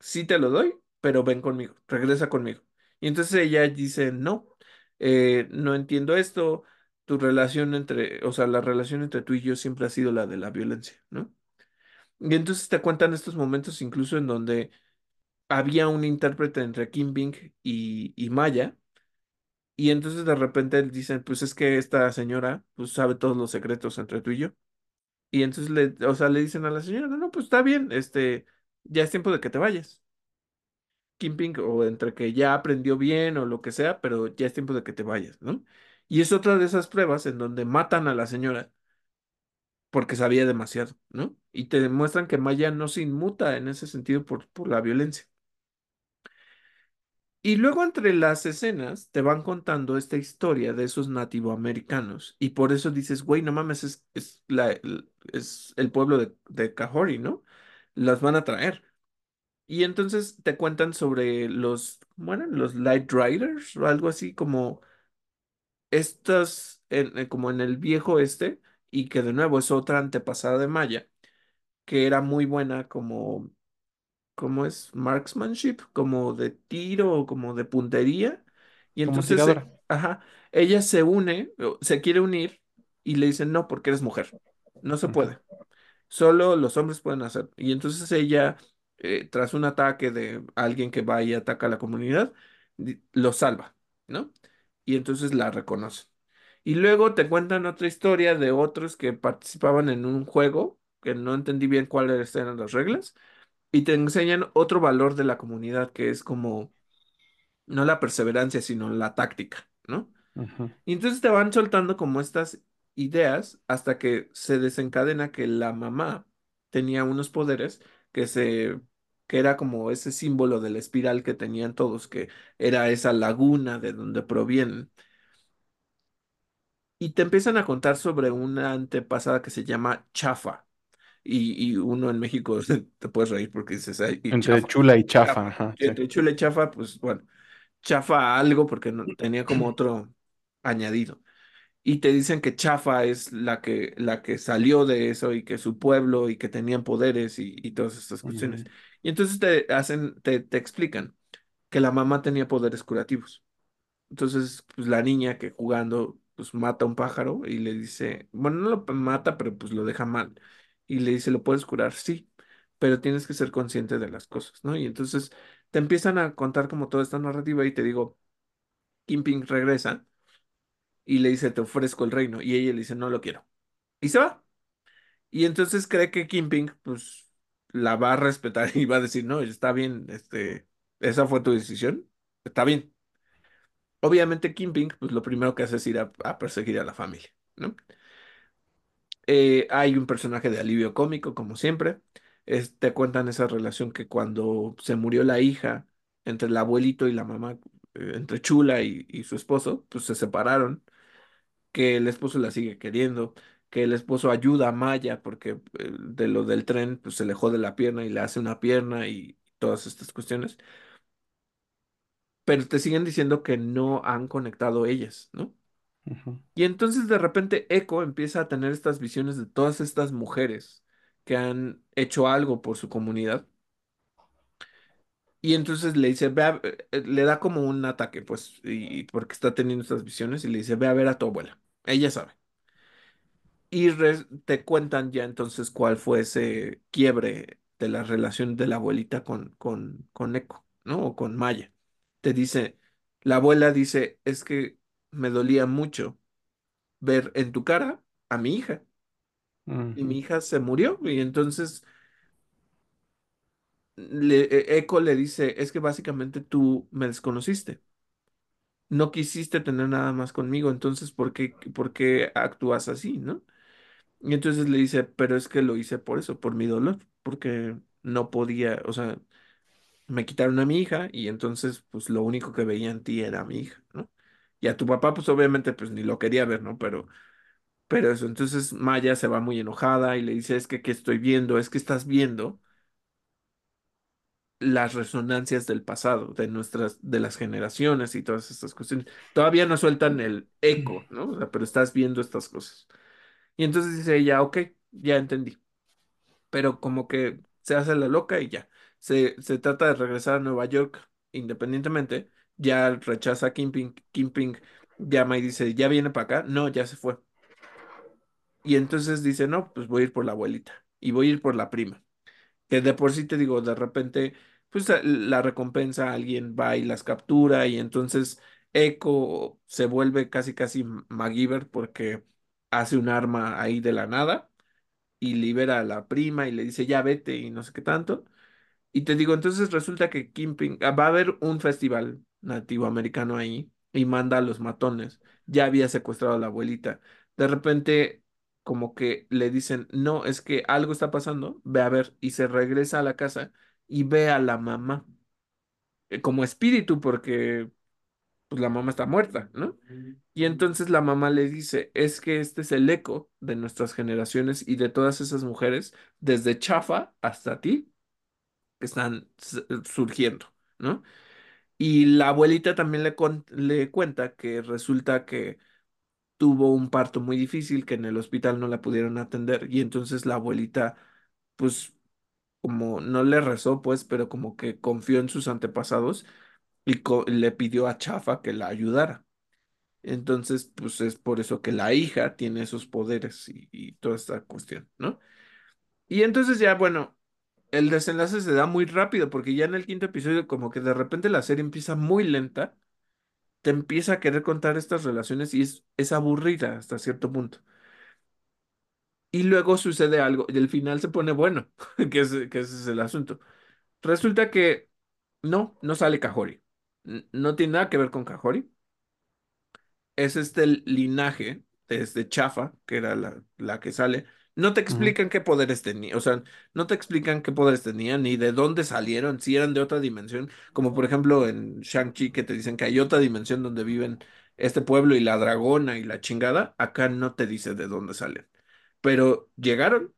Sí te lo doy, pero ven conmigo, regresa conmigo. Y entonces ella dice, no, eh, no entiendo esto, tu relación entre, o sea, la relación entre tú y yo siempre ha sido la de la violencia, ¿no? Y entonces te cuentan estos momentos incluso en donde había un intérprete entre Kim Bing y, y Maya, y entonces de repente dicen, pues es que esta señora, pues sabe todos los secretos entre tú y yo. Y entonces le, o sea, le dicen a la señora, no, no, pues está bien, este, ya es tiempo de que te vayas. Kimping, o entre que ya aprendió bien o lo que sea, pero ya es tiempo de que te vayas, ¿no? Y es otra de esas pruebas en donde matan a la señora porque sabía demasiado, ¿no? Y te demuestran que Maya no se inmuta en ese sentido por, por la violencia. Y luego entre las escenas te van contando esta historia de esos nativoamericanos y por eso dices, güey, no mames, es, es, la, es el pueblo de, de Cahori, ¿no? Las van a traer. Y entonces te cuentan sobre los, bueno, los Light Riders o algo así como estas, eh, como en el viejo este, y que de nuevo es otra antepasada de Maya, que era muy buena como ¿cómo es? Marksmanship, como de tiro o como de puntería. Y Como entonces, eh, ajá, ella se une, se quiere unir y le dicen, no, porque eres mujer. No se puede. Solo los hombres pueden hacer. Y entonces ella, eh, tras un ataque de alguien que va y ataca a la comunidad, lo salva, ¿no? Y entonces la reconocen. Y luego te cuentan otra historia de otros que participaban en un juego, que no entendí bien cuáles eran las reglas y te enseñan otro valor de la comunidad que es como no la perseverancia, sino la táctica, ¿no? Y entonces te van soltando como estas ideas hasta que se desencadena que la mamá tenía unos poderes que se que era como ese símbolo de la espiral que tenían todos, que era esa laguna de donde provienen. Y te empiezan a contar sobre una antepasada que se llama Chafa. Y, y uno en México te puedes reír porque dices, ay, y Entre Chafa. chula y chafa, Chafa. ajá, Y sí. entre chula y chafa, pues bueno, chafa algo porque no, tenía como otro añadido. Y te dicen que chafa es la que, la que salió de eso y que su pueblo y que tenían poderes y, y todas estas cuestiones. Y entonces te hacen, te, te explican que la mamá tenía poderes curativos. Entonces, pues la niña que jugando, pues mata a un pájaro y le dice, bueno, no lo mata, pero pues lo deja mal. Y le dice, ¿lo puedes curar? Sí, pero tienes que ser consciente de las cosas, ¿no? Y entonces te empiezan a contar como toda esta narrativa y te digo, Kim Ping regresa y le dice, te ofrezco el reino. Y ella le dice, no lo quiero. Y se va. Y entonces cree que Kim Ping, pues, la va a respetar y va a decir, no, está bien, este, esa fue tu decisión, está bien. Obviamente Kim Ping, pues lo primero que hace es ir a perseguir a la familia, ¿no? Eh, hay un personaje de alivio cómico, como siempre. Es- te cuentan esa relación que cuando se murió la hija, entre el abuelito y la mamá, eh, entre Chula y, su esposo, pues se separaron, que el esposo la sigue queriendo, que el esposo ayuda a Maya porque eh, de lo del tren, pues se le jode la pierna y le hace una pierna y todas estas cuestiones. Pero te siguen diciendo que no han conectado ellas, ¿no? Y entonces de repente Echo empieza a tener estas visiones de todas estas mujeres que han hecho algo por su comunidad. Y entonces le dice, ve a- eh, le da como un ataque, pues, y, porque está teniendo estas visiones, y le dice, ve a ver a tu abuela. Ella sabe. Y te cuentan ya entonces cuál fue ese quiebre de la relación de la abuelita con, con, con Echo, ¿no? O con Maya. Te dice, la abuela dice, es que me dolía mucho ver en tu cara a mi hija. y mi hija se murió y entonces le, e- Echo le dice, es que básicamente tú me desconociste, no quisiste tener nada más conmigo, entonces ¿por qué, por qué actúas así, no? Y entonces le dice, pero es que lo hice por eso, por mi dolor, porque no podía, o sea, me quitaron a mi hija y entonces pues lo único que veía en ti era a mi hija, ¿no? Y a tu papá pues obviamente pues ni lo quería ver, ¿no? Pero, pero eso, entonces Maya se va muy enojada y le dice, es que ¿qué estoy viendo? Es que estás viendo las resonancias del pasado, de nuestras, de las generaciones y todas estas cuestiones. Todavía no sueltan el eco, ¿no? Pero estás viendo estas cosas. Y entonces dice ella, ok, ya entendí. pero como que se hace la loca y ya. Se, se trata de regresar a Nueva York independientemente, ya rechaza a Kingpin, Kingpin llama y dice, ¿ya viene para acá? No, ya se fue. Y entonces dice, no, pues voy a ir por la abuelita y voy a ir por la prima. Que de por sí te digo, de repente, pues la recompensa, alguien va y las captura y entonces Echo se vuelve casi casi MacGyver porque hace un arma ahí de la nada y libera a la prima y le dice, ya vete y no sé qué tanto. Y te digo, entonces resulta que Kingpin, ah, va a haber un festival nativo americano ahí y manda a los matones. Ya había secuestrado a la abuelita. De repente, como que le dicen, no, es que algo está pasando, ve a ver, y se regresa a la casa y ve a la mamá eh, como espíritu porque pues, la mamá está muerta, ¿no? Y entonces la mamá le dice, es que este es el eco de nuestras generaciones y de todas esas mujeres, desde Chafa hasta ti que están surgiendo, ¿no? Y la abuelita también le, le cuenta que resulta que tuvo un parto muy difícil, que en el hospital no la pudieron atender y entonces la abuelita, pues, como no le rezó, pues, pero como que confió en sus antepasados y le pidió a Chafa que la ayudara. Entonces, pues es por eso que la hija tiene esos poderes y, y toda esta cuestión, ¿no? Y entonces ya, bueno, el desenlace se da muy rápido porque ya en el quinto episodio como que de repente la serie empieza muy lenta, te empieza a querer contar estas relaciones y es, es aburrida hasta cierto punto. Y luego sucede algo y el final se pone bueno, que es, que ese es el asunto. Resulta que no, no sale Kahori. N- No tiene nada que ver con Kahori. es este linaje desde Chafa, que era la, la que sale. No te explican qué poderes tenía, o sea, no te explican qué poderes tenían ni de dónde salieron, si eran de otra dimensión, como por ejemplo en Shang-Chi que te dicen que hay otra dimensión donde viven este pueblo y la dragona y la chingada, acá no te dice de dónde salen. Pero llegaron,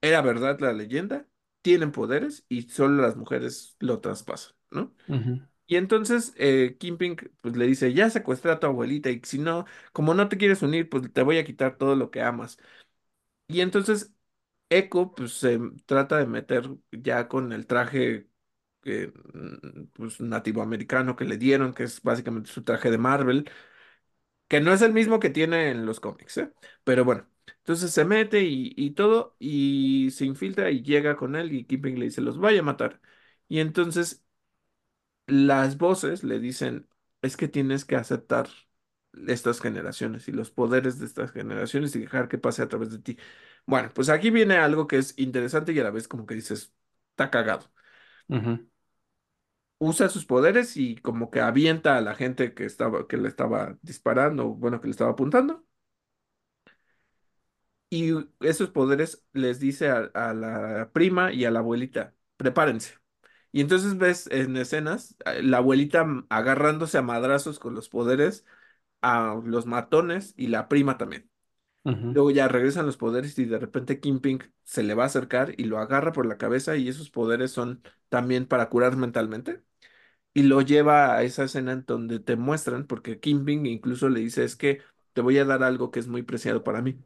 era verdad la leyenda, tienen poderes y solo las mujeres lo traspasan, ¿no? Y entonces eh, Kingpin pues, le dice, ya secuestré a tu abuelita y si no, como no te quieres unir, pues te voy a quitar todo lo que amas. Y entonces Echo pues se trata de meter ya con el traje mm, pues, nativo americano que le dieron, que es básicamente su traje de Marvel, que no es el mismo que tiene en los cómics, ¿eh? Pero bueno, entonces se mete y, y todo y se infiltra y llega con él y Kingpin le dice, los voy a matar. Y entonces las voces le dicen, es que tienes que aceptar estas generaciones y los poderes de estas generaciones y dejar que pase a través de ti. Bueno, pues aquí viene algo que es interesante y a la vez como que dices, está cagado. Usa sus poderes y como que avienta a la gente que estaba, que le estaba disparando, bueno, que le estaba apuntando. Y esos poderes les dice a, a la prima y a la abuelita, prepárense. Y entonces ves en escenas a la abuelita m- agarrándose a madrazos con los poderes a los matones y la prima también. Luego ya regresan los poderes y de repente Kingpin se le va a acercar y lo agarra por la cabeza y esos poderes son también para curar mentalmente. Y lo lleva a esa escena en donde te muestran, porque Kingpin incluso le dice es que te voy a dar algo que es muy preciado para mí.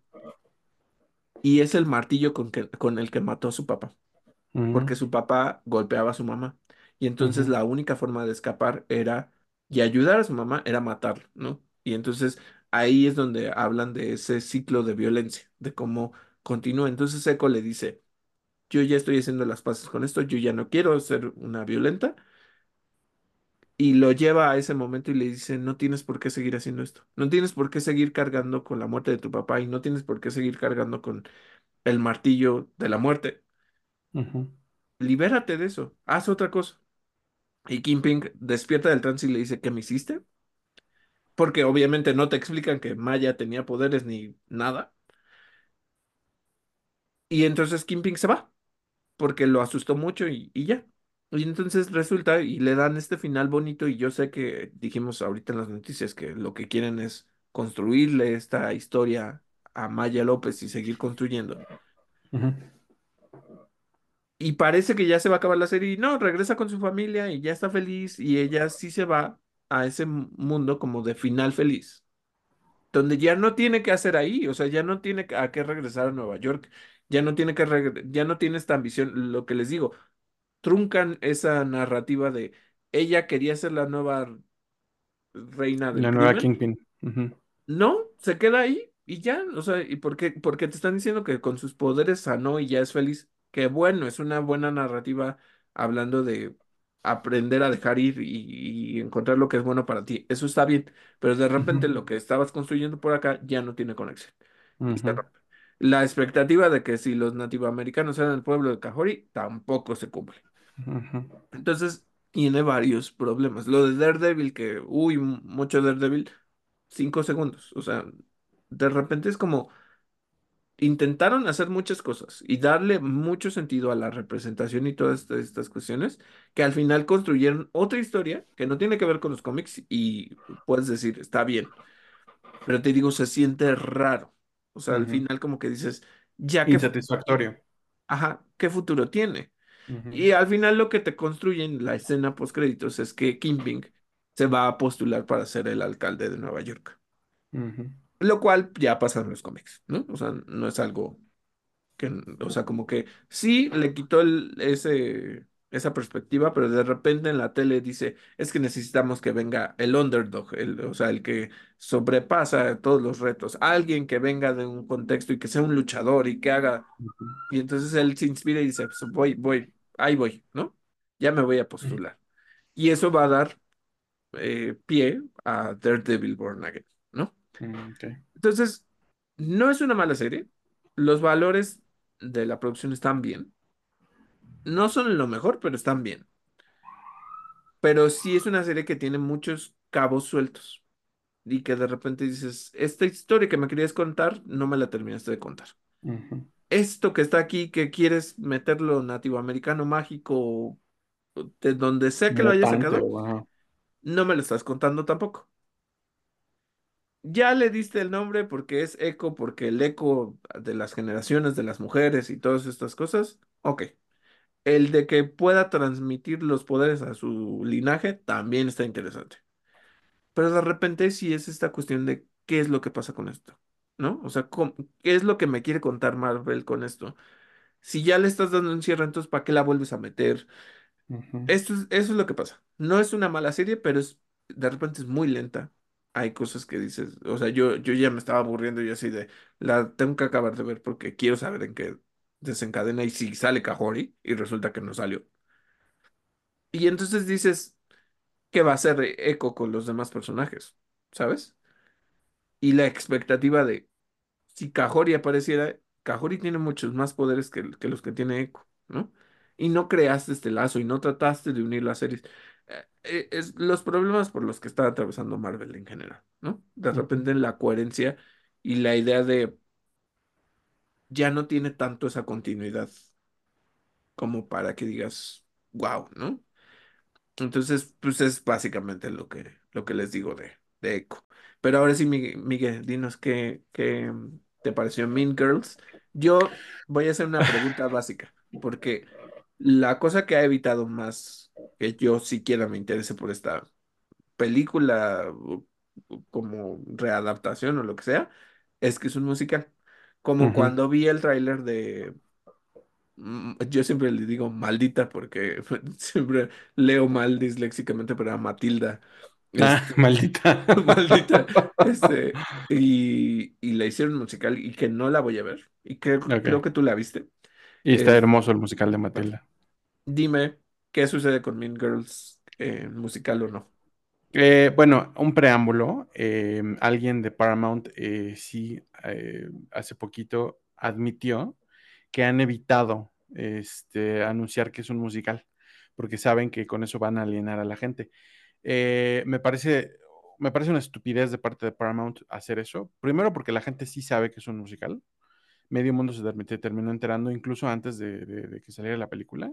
Y es el martillo con, que- con el que mató a su papá. ujú, porque su papá golpeaba a su mamá. Y entonces la única forma de escapar era, y ayudar a su mamá, era matarlo, ¿no? Y entonces ahí es donde hablan de ese ciclo de violencia, de cómo continúa. Entonces Echo le dice, yo ya estoy haciendo las paces con esto, yo ya no quiero ser una violenta. Y lo lleva a ese momento y le dice, no tienes por qué seguir haciendo esto, no tienes por qué seguir cargando con la muerte de tu papá y no tienes por qué seguir cargando con el martillo de la muerte. Libérate de eso, haz otra cosa. Y Kingpin despierta del trance y le dice, ¿qué me hiciste? Porque obviamente no te explican que Maya tenía poderes ni nada. Y entonces Kingpin se va, porque lo asustó mucho y, y ya. Y entonces resulta y le dan este final bonito y yo sé que dijimos ahorita en las noticias que lo que quieren es construirle esta historia a Maya López y seguir construyendo. Y parece que ya se va a acabar la serie y no, regresa con su familia y ya está feliz y ella sí se va a ese mundo como de final feliz. donde ya no tiene que hacer ahí, o sea, ya no tiene a qué regresar a Nueva York Ya no tiene que ya no tiene esta ambición, lo que les digo, truncan esa narrativa de ella quería ser la nueva reina del La nueva crimen Kingpin. No, se queda ahí y ya, o sea, ¿y por qué? Porque te están diciendo que con sus poderes sanó y ya es feliz. Que bueno, es una buena narrativa hablando de aprender a dejar ir y, y encontrar lo que es bueno para ti. Eso está bien, pero de repente lo que estabas construyendo por acá ya no tiene conexión ujú, rompe. La expectativa de que si los nativoamericanos eran el pueblo de Cajori tampoco se cumple. Entonces, tiene varios problemas. Lo de Daredevil, que, uy, mucho Daredevil, cinco segundos. O sea, de repente es como intentaron hacer muchas cosas y darle mucho sentido a la representación y todas estas, estas cuestiones, que al final construyeron otra historia que no tiene que ver con los cómics y puedes decir, está bien, pero te digo, se siente raro. O sea, al final como que dices, ya que, Insatisfactorio. ajá, ¿qué futuro tiene? Y al final lo que te construyen la escena post créditos es que Kingpin se va a postular para ser el alcalde de Nueva York. Lo cual ya pasa en los cómics, ¿no? O sea, no es algo que, o sea, como que sí le quitó el- ese, esa perspectiva, pero de repente en la tele dice, es que necesitamos que venga el underdog, el, o sea, el que sobrepasa todos los retos, alguien que venga de un contexto y que sea un luchador y que haga, y entonces él se inspira y dice, pues voy, voy, ahí voy, ¿no? Ya me voy a postular. Y eso va a dar eh, pie a Daredevil Born Again, ok. Entonces, no es una mala serie. Los valores de la producción están bien. No son lo mejor, pero están bien. Pero sí es una serie que tiene muchos cabos sueltos y que de repente dices, esta historia que me querías contar, no me la terminaste de contar. Esto que está aquí, que quieres meterlo nativo americano mágico, de donde sea que lo hayas sacado, no me lo estás contando tampoco. Ya le diste el nombre porque es eco, porque el eco de las generaciones de las mujeres y todas estas cosas. Ok. El de que pueda transmitir los poderes a su linaje también está interesante. Pero de repente sí es esta cuestión de qué es lo que pasa con esto, ¿no? O sea, cómo- ¿qué es lo que me quiere contar Marvel con esto? Si ya le estás dando un cierre, entonces ¿para qué la vuelves a meter? Esto es, eso es lo que pasa. No es una mala serie, pero es, de repente es muy lenta. Hay cosas que dices, o sea, yo, yo ya me estaba aburriendo y así de, la tengo que acabar de ver porque quiero saber en qué desencadena y si sale Kahori y resulta que no salió. Y entonces dices, ¿qué va a hacer Echo con los demás personajes? ¿Sabes? Y la expectativa de, si Kahori apareciera, Kahori tiene muchos más poderes que, que los que tiene Echo, ¿no? Y no creaste este lazo y no trataste de unir las series. Eh, es los problemas por los que está atravesando Marvel en general, ¿no? De repente la coherencia y la idea de ya no tiene tanto esa continuidad como para que digas, wow, ¿no? Entonces, pues es básicamente lo que, lo que les digo de, de Echo. Pero ahora sí, Mi- Miguel, dinos qué, qué te pareció Mean Girls. Yo voy a hacer una pregunta básica, porque la cosa que ha evitado más que yo siquiera me interese por esta película como readaptación o lo que sea, es que es un musical. Como cuando vi el tráiler de Mm, Yo siempre le digo maldita porque siempre leo mal disléxicamente, pero a Matilda, Ah, este, maldita. maldita, este, y, y la hicieron musical y que no la voy a ver. Y creo, creo que tú la viste. Y está Es, hermoso el musical de Matilda. dime qué sucede con Mean Girls, eh, musical o no. Eh, bueno, un preámbulo. eh, alguien de Paramount sí hace poquito admitió que han evitado este, anunciar que es un musical, porque saben que con eso van a alienar a la gente. Me parece, me parece una estupidez de parte de Paramount hacer eso. Primero porque la gente sí sabe que es un musical. Medio mundo se termi- te terminó enterando incluso antes de que saliera la película.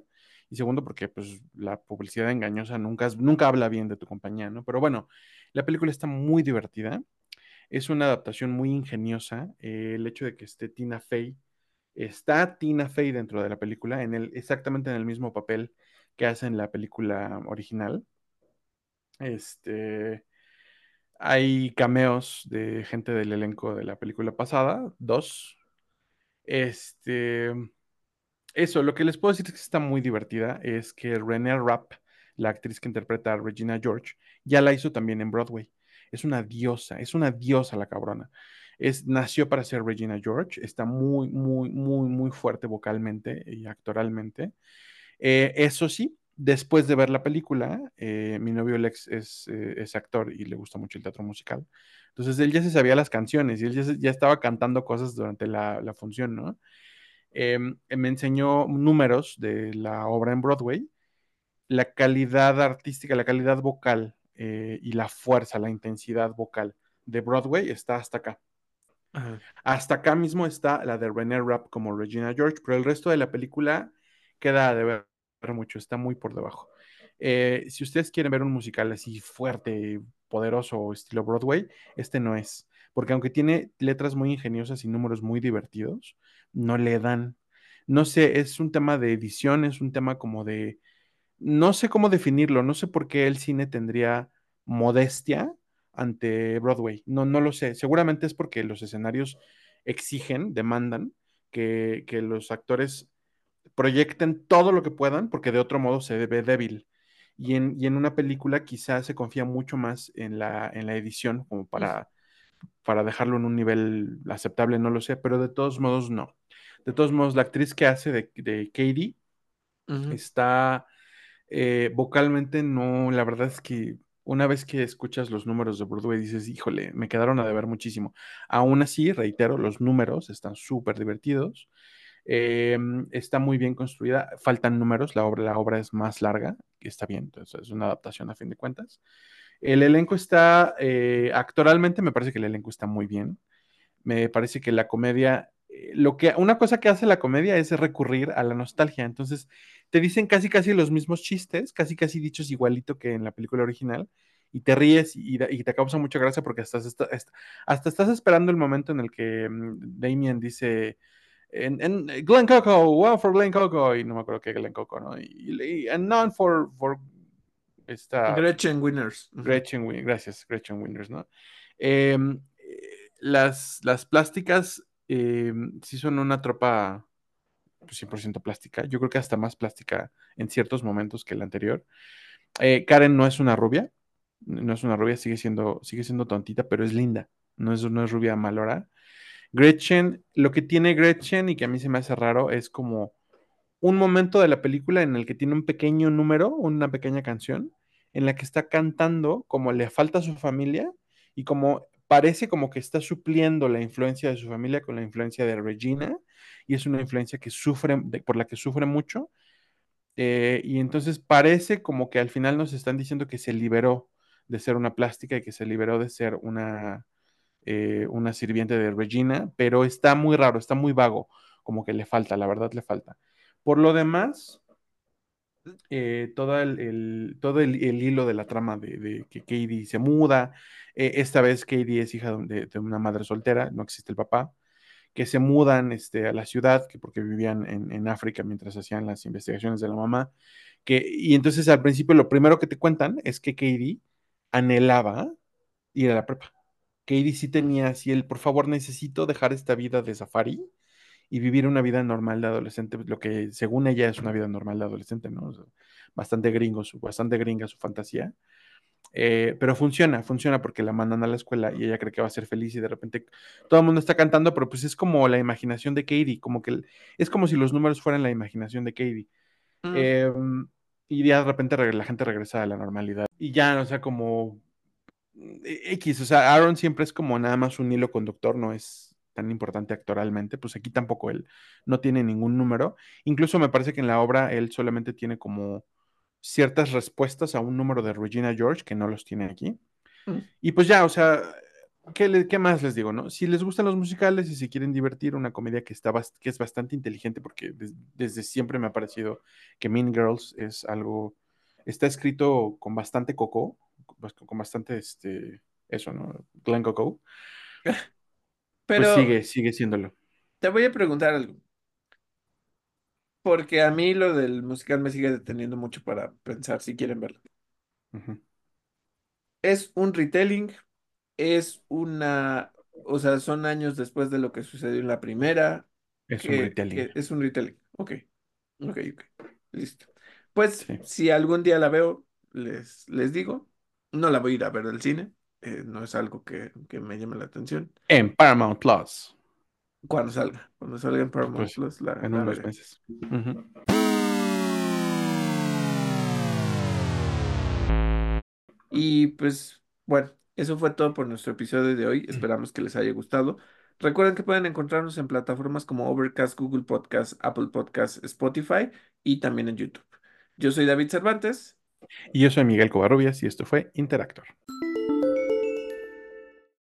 Y segundo porque pues la publicidad engañosa nunca, nunca habla bien de tu compañía, ¿no? Pero bueno, la película está muy divertida. Es una adaptación muy ingeniosa. Eh, el hecho de que esté Tina Fey, está Tina Fey dentro de la película, en el, exactamente en el mismo papel que hace en la película original. Este, hay cameos de gente del elenco de la película pasada, dos. Este, eso, lo que les puedo decir es que está muy divertida, es que Renée Rapp, la actriz que interpreta a Regina George, ya la hizo también en Broadway. Es una diosa, es una diosa la cabrona. Es, nació para ser Regina George, está muy, muy, muy, muy fuerte vocalmente y actoralmente. Eh, eso sí, después de ver la película, eh, mi novio Lex es, eh, es, actor y le gusta mucho el teatro musical. Entonces él ya se sabía las canciones y él ya, estaba cantando cosas durante la, la función, ¿no? Eh, me enseñó números de la obra en Broadway, la calidad artística, la calidad vocal eh, y la fuerza, la intensidad vocal de Broadway está hasta acá. Ajá. Hasta acá mismo está la de René Rapp como Regina George, pero el resto de la película queda de ver mucho, está muy por debajo. Eh, si ustedes quieren ver un musical así fuerte, poderoso, estilo Broadway, este no es, porque aunque tiene letras muy ingeniosas y números muy divertidos, no le dan. No sé, es un tema de edición, es un tema como de, no sé cómo definirlo, no sé por qué el cine tendría modestia ante Broadway, no, no lo sé, seguramente es porque los escenarios exigen, demandan que, que los actores proyecten todo lo que puedan, porque de otro modo se ve débil. Y en, y en una película quizás se confía mucho más en la, en la edición, como para, para dejarlo en un nivel aceptable, no lo sé, pero de todos modos no. De todos modos, la actriz que hace de, de Katie uh -huh. está eh, vocalmente, no, la verdad es que una vez que escuchas los números de Broadway dices, híjole, me quedaron a deber muchísimo. Aún así, reitero, los números están súper divertidos. Eh, está muy bien construida, faltan números, la obra, la obra es más larga, está bien, entonces es una adaptación a fin de cuentas. El elenco está, eh, actoralmente me parece que el elenco está muy bien. Me parece que la comedia, eh, lo que, una cosa que hace la comedia es recurrir a la nostalgia. Entonces, te dicen casi casi los mismos chistes, casi casi dichos igualito que en la película original, y te ríes y, y te causa mucha gracia porque hasta, hasta, hasta, estás esperando el momento en el que um, Damien dice, en, en Glen Coco, wow for Glen Coco, y no me acuerdo qué Glen Coco, ¿no? Y, y and none for, for esta... Gretchen Winners. Gretchen Winners, gracias, Gretchen Winners, ¿no? Eh, las, las plásticas eh, sí son una tropa pues, 100% plástica. Yo creo que hasta más plástica en ciertos momentos que la anterior. Eh, Karen no es una rubia, no es una rubia, sigue siendo, sigue siendo tontita, pero es linda. No es, no es rubia malora. Gretchen, lo que tiene Gretchen y que a mí se me hace raro es como un momento de la película en el que tiene un pequeño número, una pequeña canción, en la que está cantando como le falta a su familia y como parece como que está supliendo la influencia de su familia con la influencia de Regina y es una influencia que sufre, por la que sufre mucho. Eh, y entonces parece como que al final nos están diciendo que se liberó de ser una plástica y que se liberó de ser una, eh, una sirviente de Regina, pero está muy raro, está muy vago, como que le falta, la verdad le falta. Por lo demás, eh, todo, el, todo el, el, hilo de la trama de, que Katie se muda, eh, esta vez Katie es hija de, de, una madre soltera, no existe el papá, que se mudan este, a la ciudad, que porque vivían en, en, África mientras hacían las investigaciones de la mamá, que, y entonces al principio lo primero que te cuentan es que Katie anhelaba ir a la prepa. Katie sí tenía así el, por favor, necesito dejar esta vida de safari y vivir una vida normal de adolescente, lo que según ella es una vida normal de adolescente, ¿no? O sea, bastante gringo, su, bastante gringa su fantasía. Eh, pero funciona, funciona porque la mandan a la escuela y ella cree que va a ser feliz y de repente todo el mundo está cantando, pero pues es como la imaginación de Katie, como que es como si los números fueran la imaginación de Katie. Mm. Eh, y ya de repente la gente regresa a la normalidad. Y ya, o sea, como X, o sea, Aaron siempre es como nada más un hilo conductor, no es tan importante actoralmente, pues aquí tampoco él no tiene ningún número. Incluso me parece que en la obra él solamente tiene como ciertas respuestas a un número de Regina George que no los tiene aquí. Mm. Y pues ya, o sea, ¿qué, le, ¿qué, más les digo, no? Si les gustan los musicales y si quieren divertir, una comedia que, está que es bastante inteligente, porque des, desde siempre me ha parecido que Mean Girls es algo, está escrito con bastante coco, con bastante, este, eso, ¿no? Glen Coco. Pero pues sigue, sigue siéndolo. Te voy a preguntar algo. Porque a mí lo del musical me sigue deteniendo mucho para pensar si quieren verlo. Uh -huh. Es un retelling, es una, o sea, son años después de lo que sucedió en la primera. Es un retelling. es un retelling. Ok, ok, ok. Listo. Pues Sí. si algún día la veo, les, les digo, no la voy a ir a ver al cine. Eh, no es algo que, que me llame la atención. En Paramount Plus. Cuando salga, cuando salga en Paramount Pues Plus, la, en la unos veré. meses. Ujú. Y pues bueno, eso fue todo por nuestro episodio de hoy. Esperamos que les haya gustado. Recuerden que pueden encontrarnos en plataformas como Overcast, Google Podcast, Apple Podcast, Spotify y también en YouTube. Yo soy David Cervantes. Y yo soy Miguel Covarrubias y esto fue Interactor.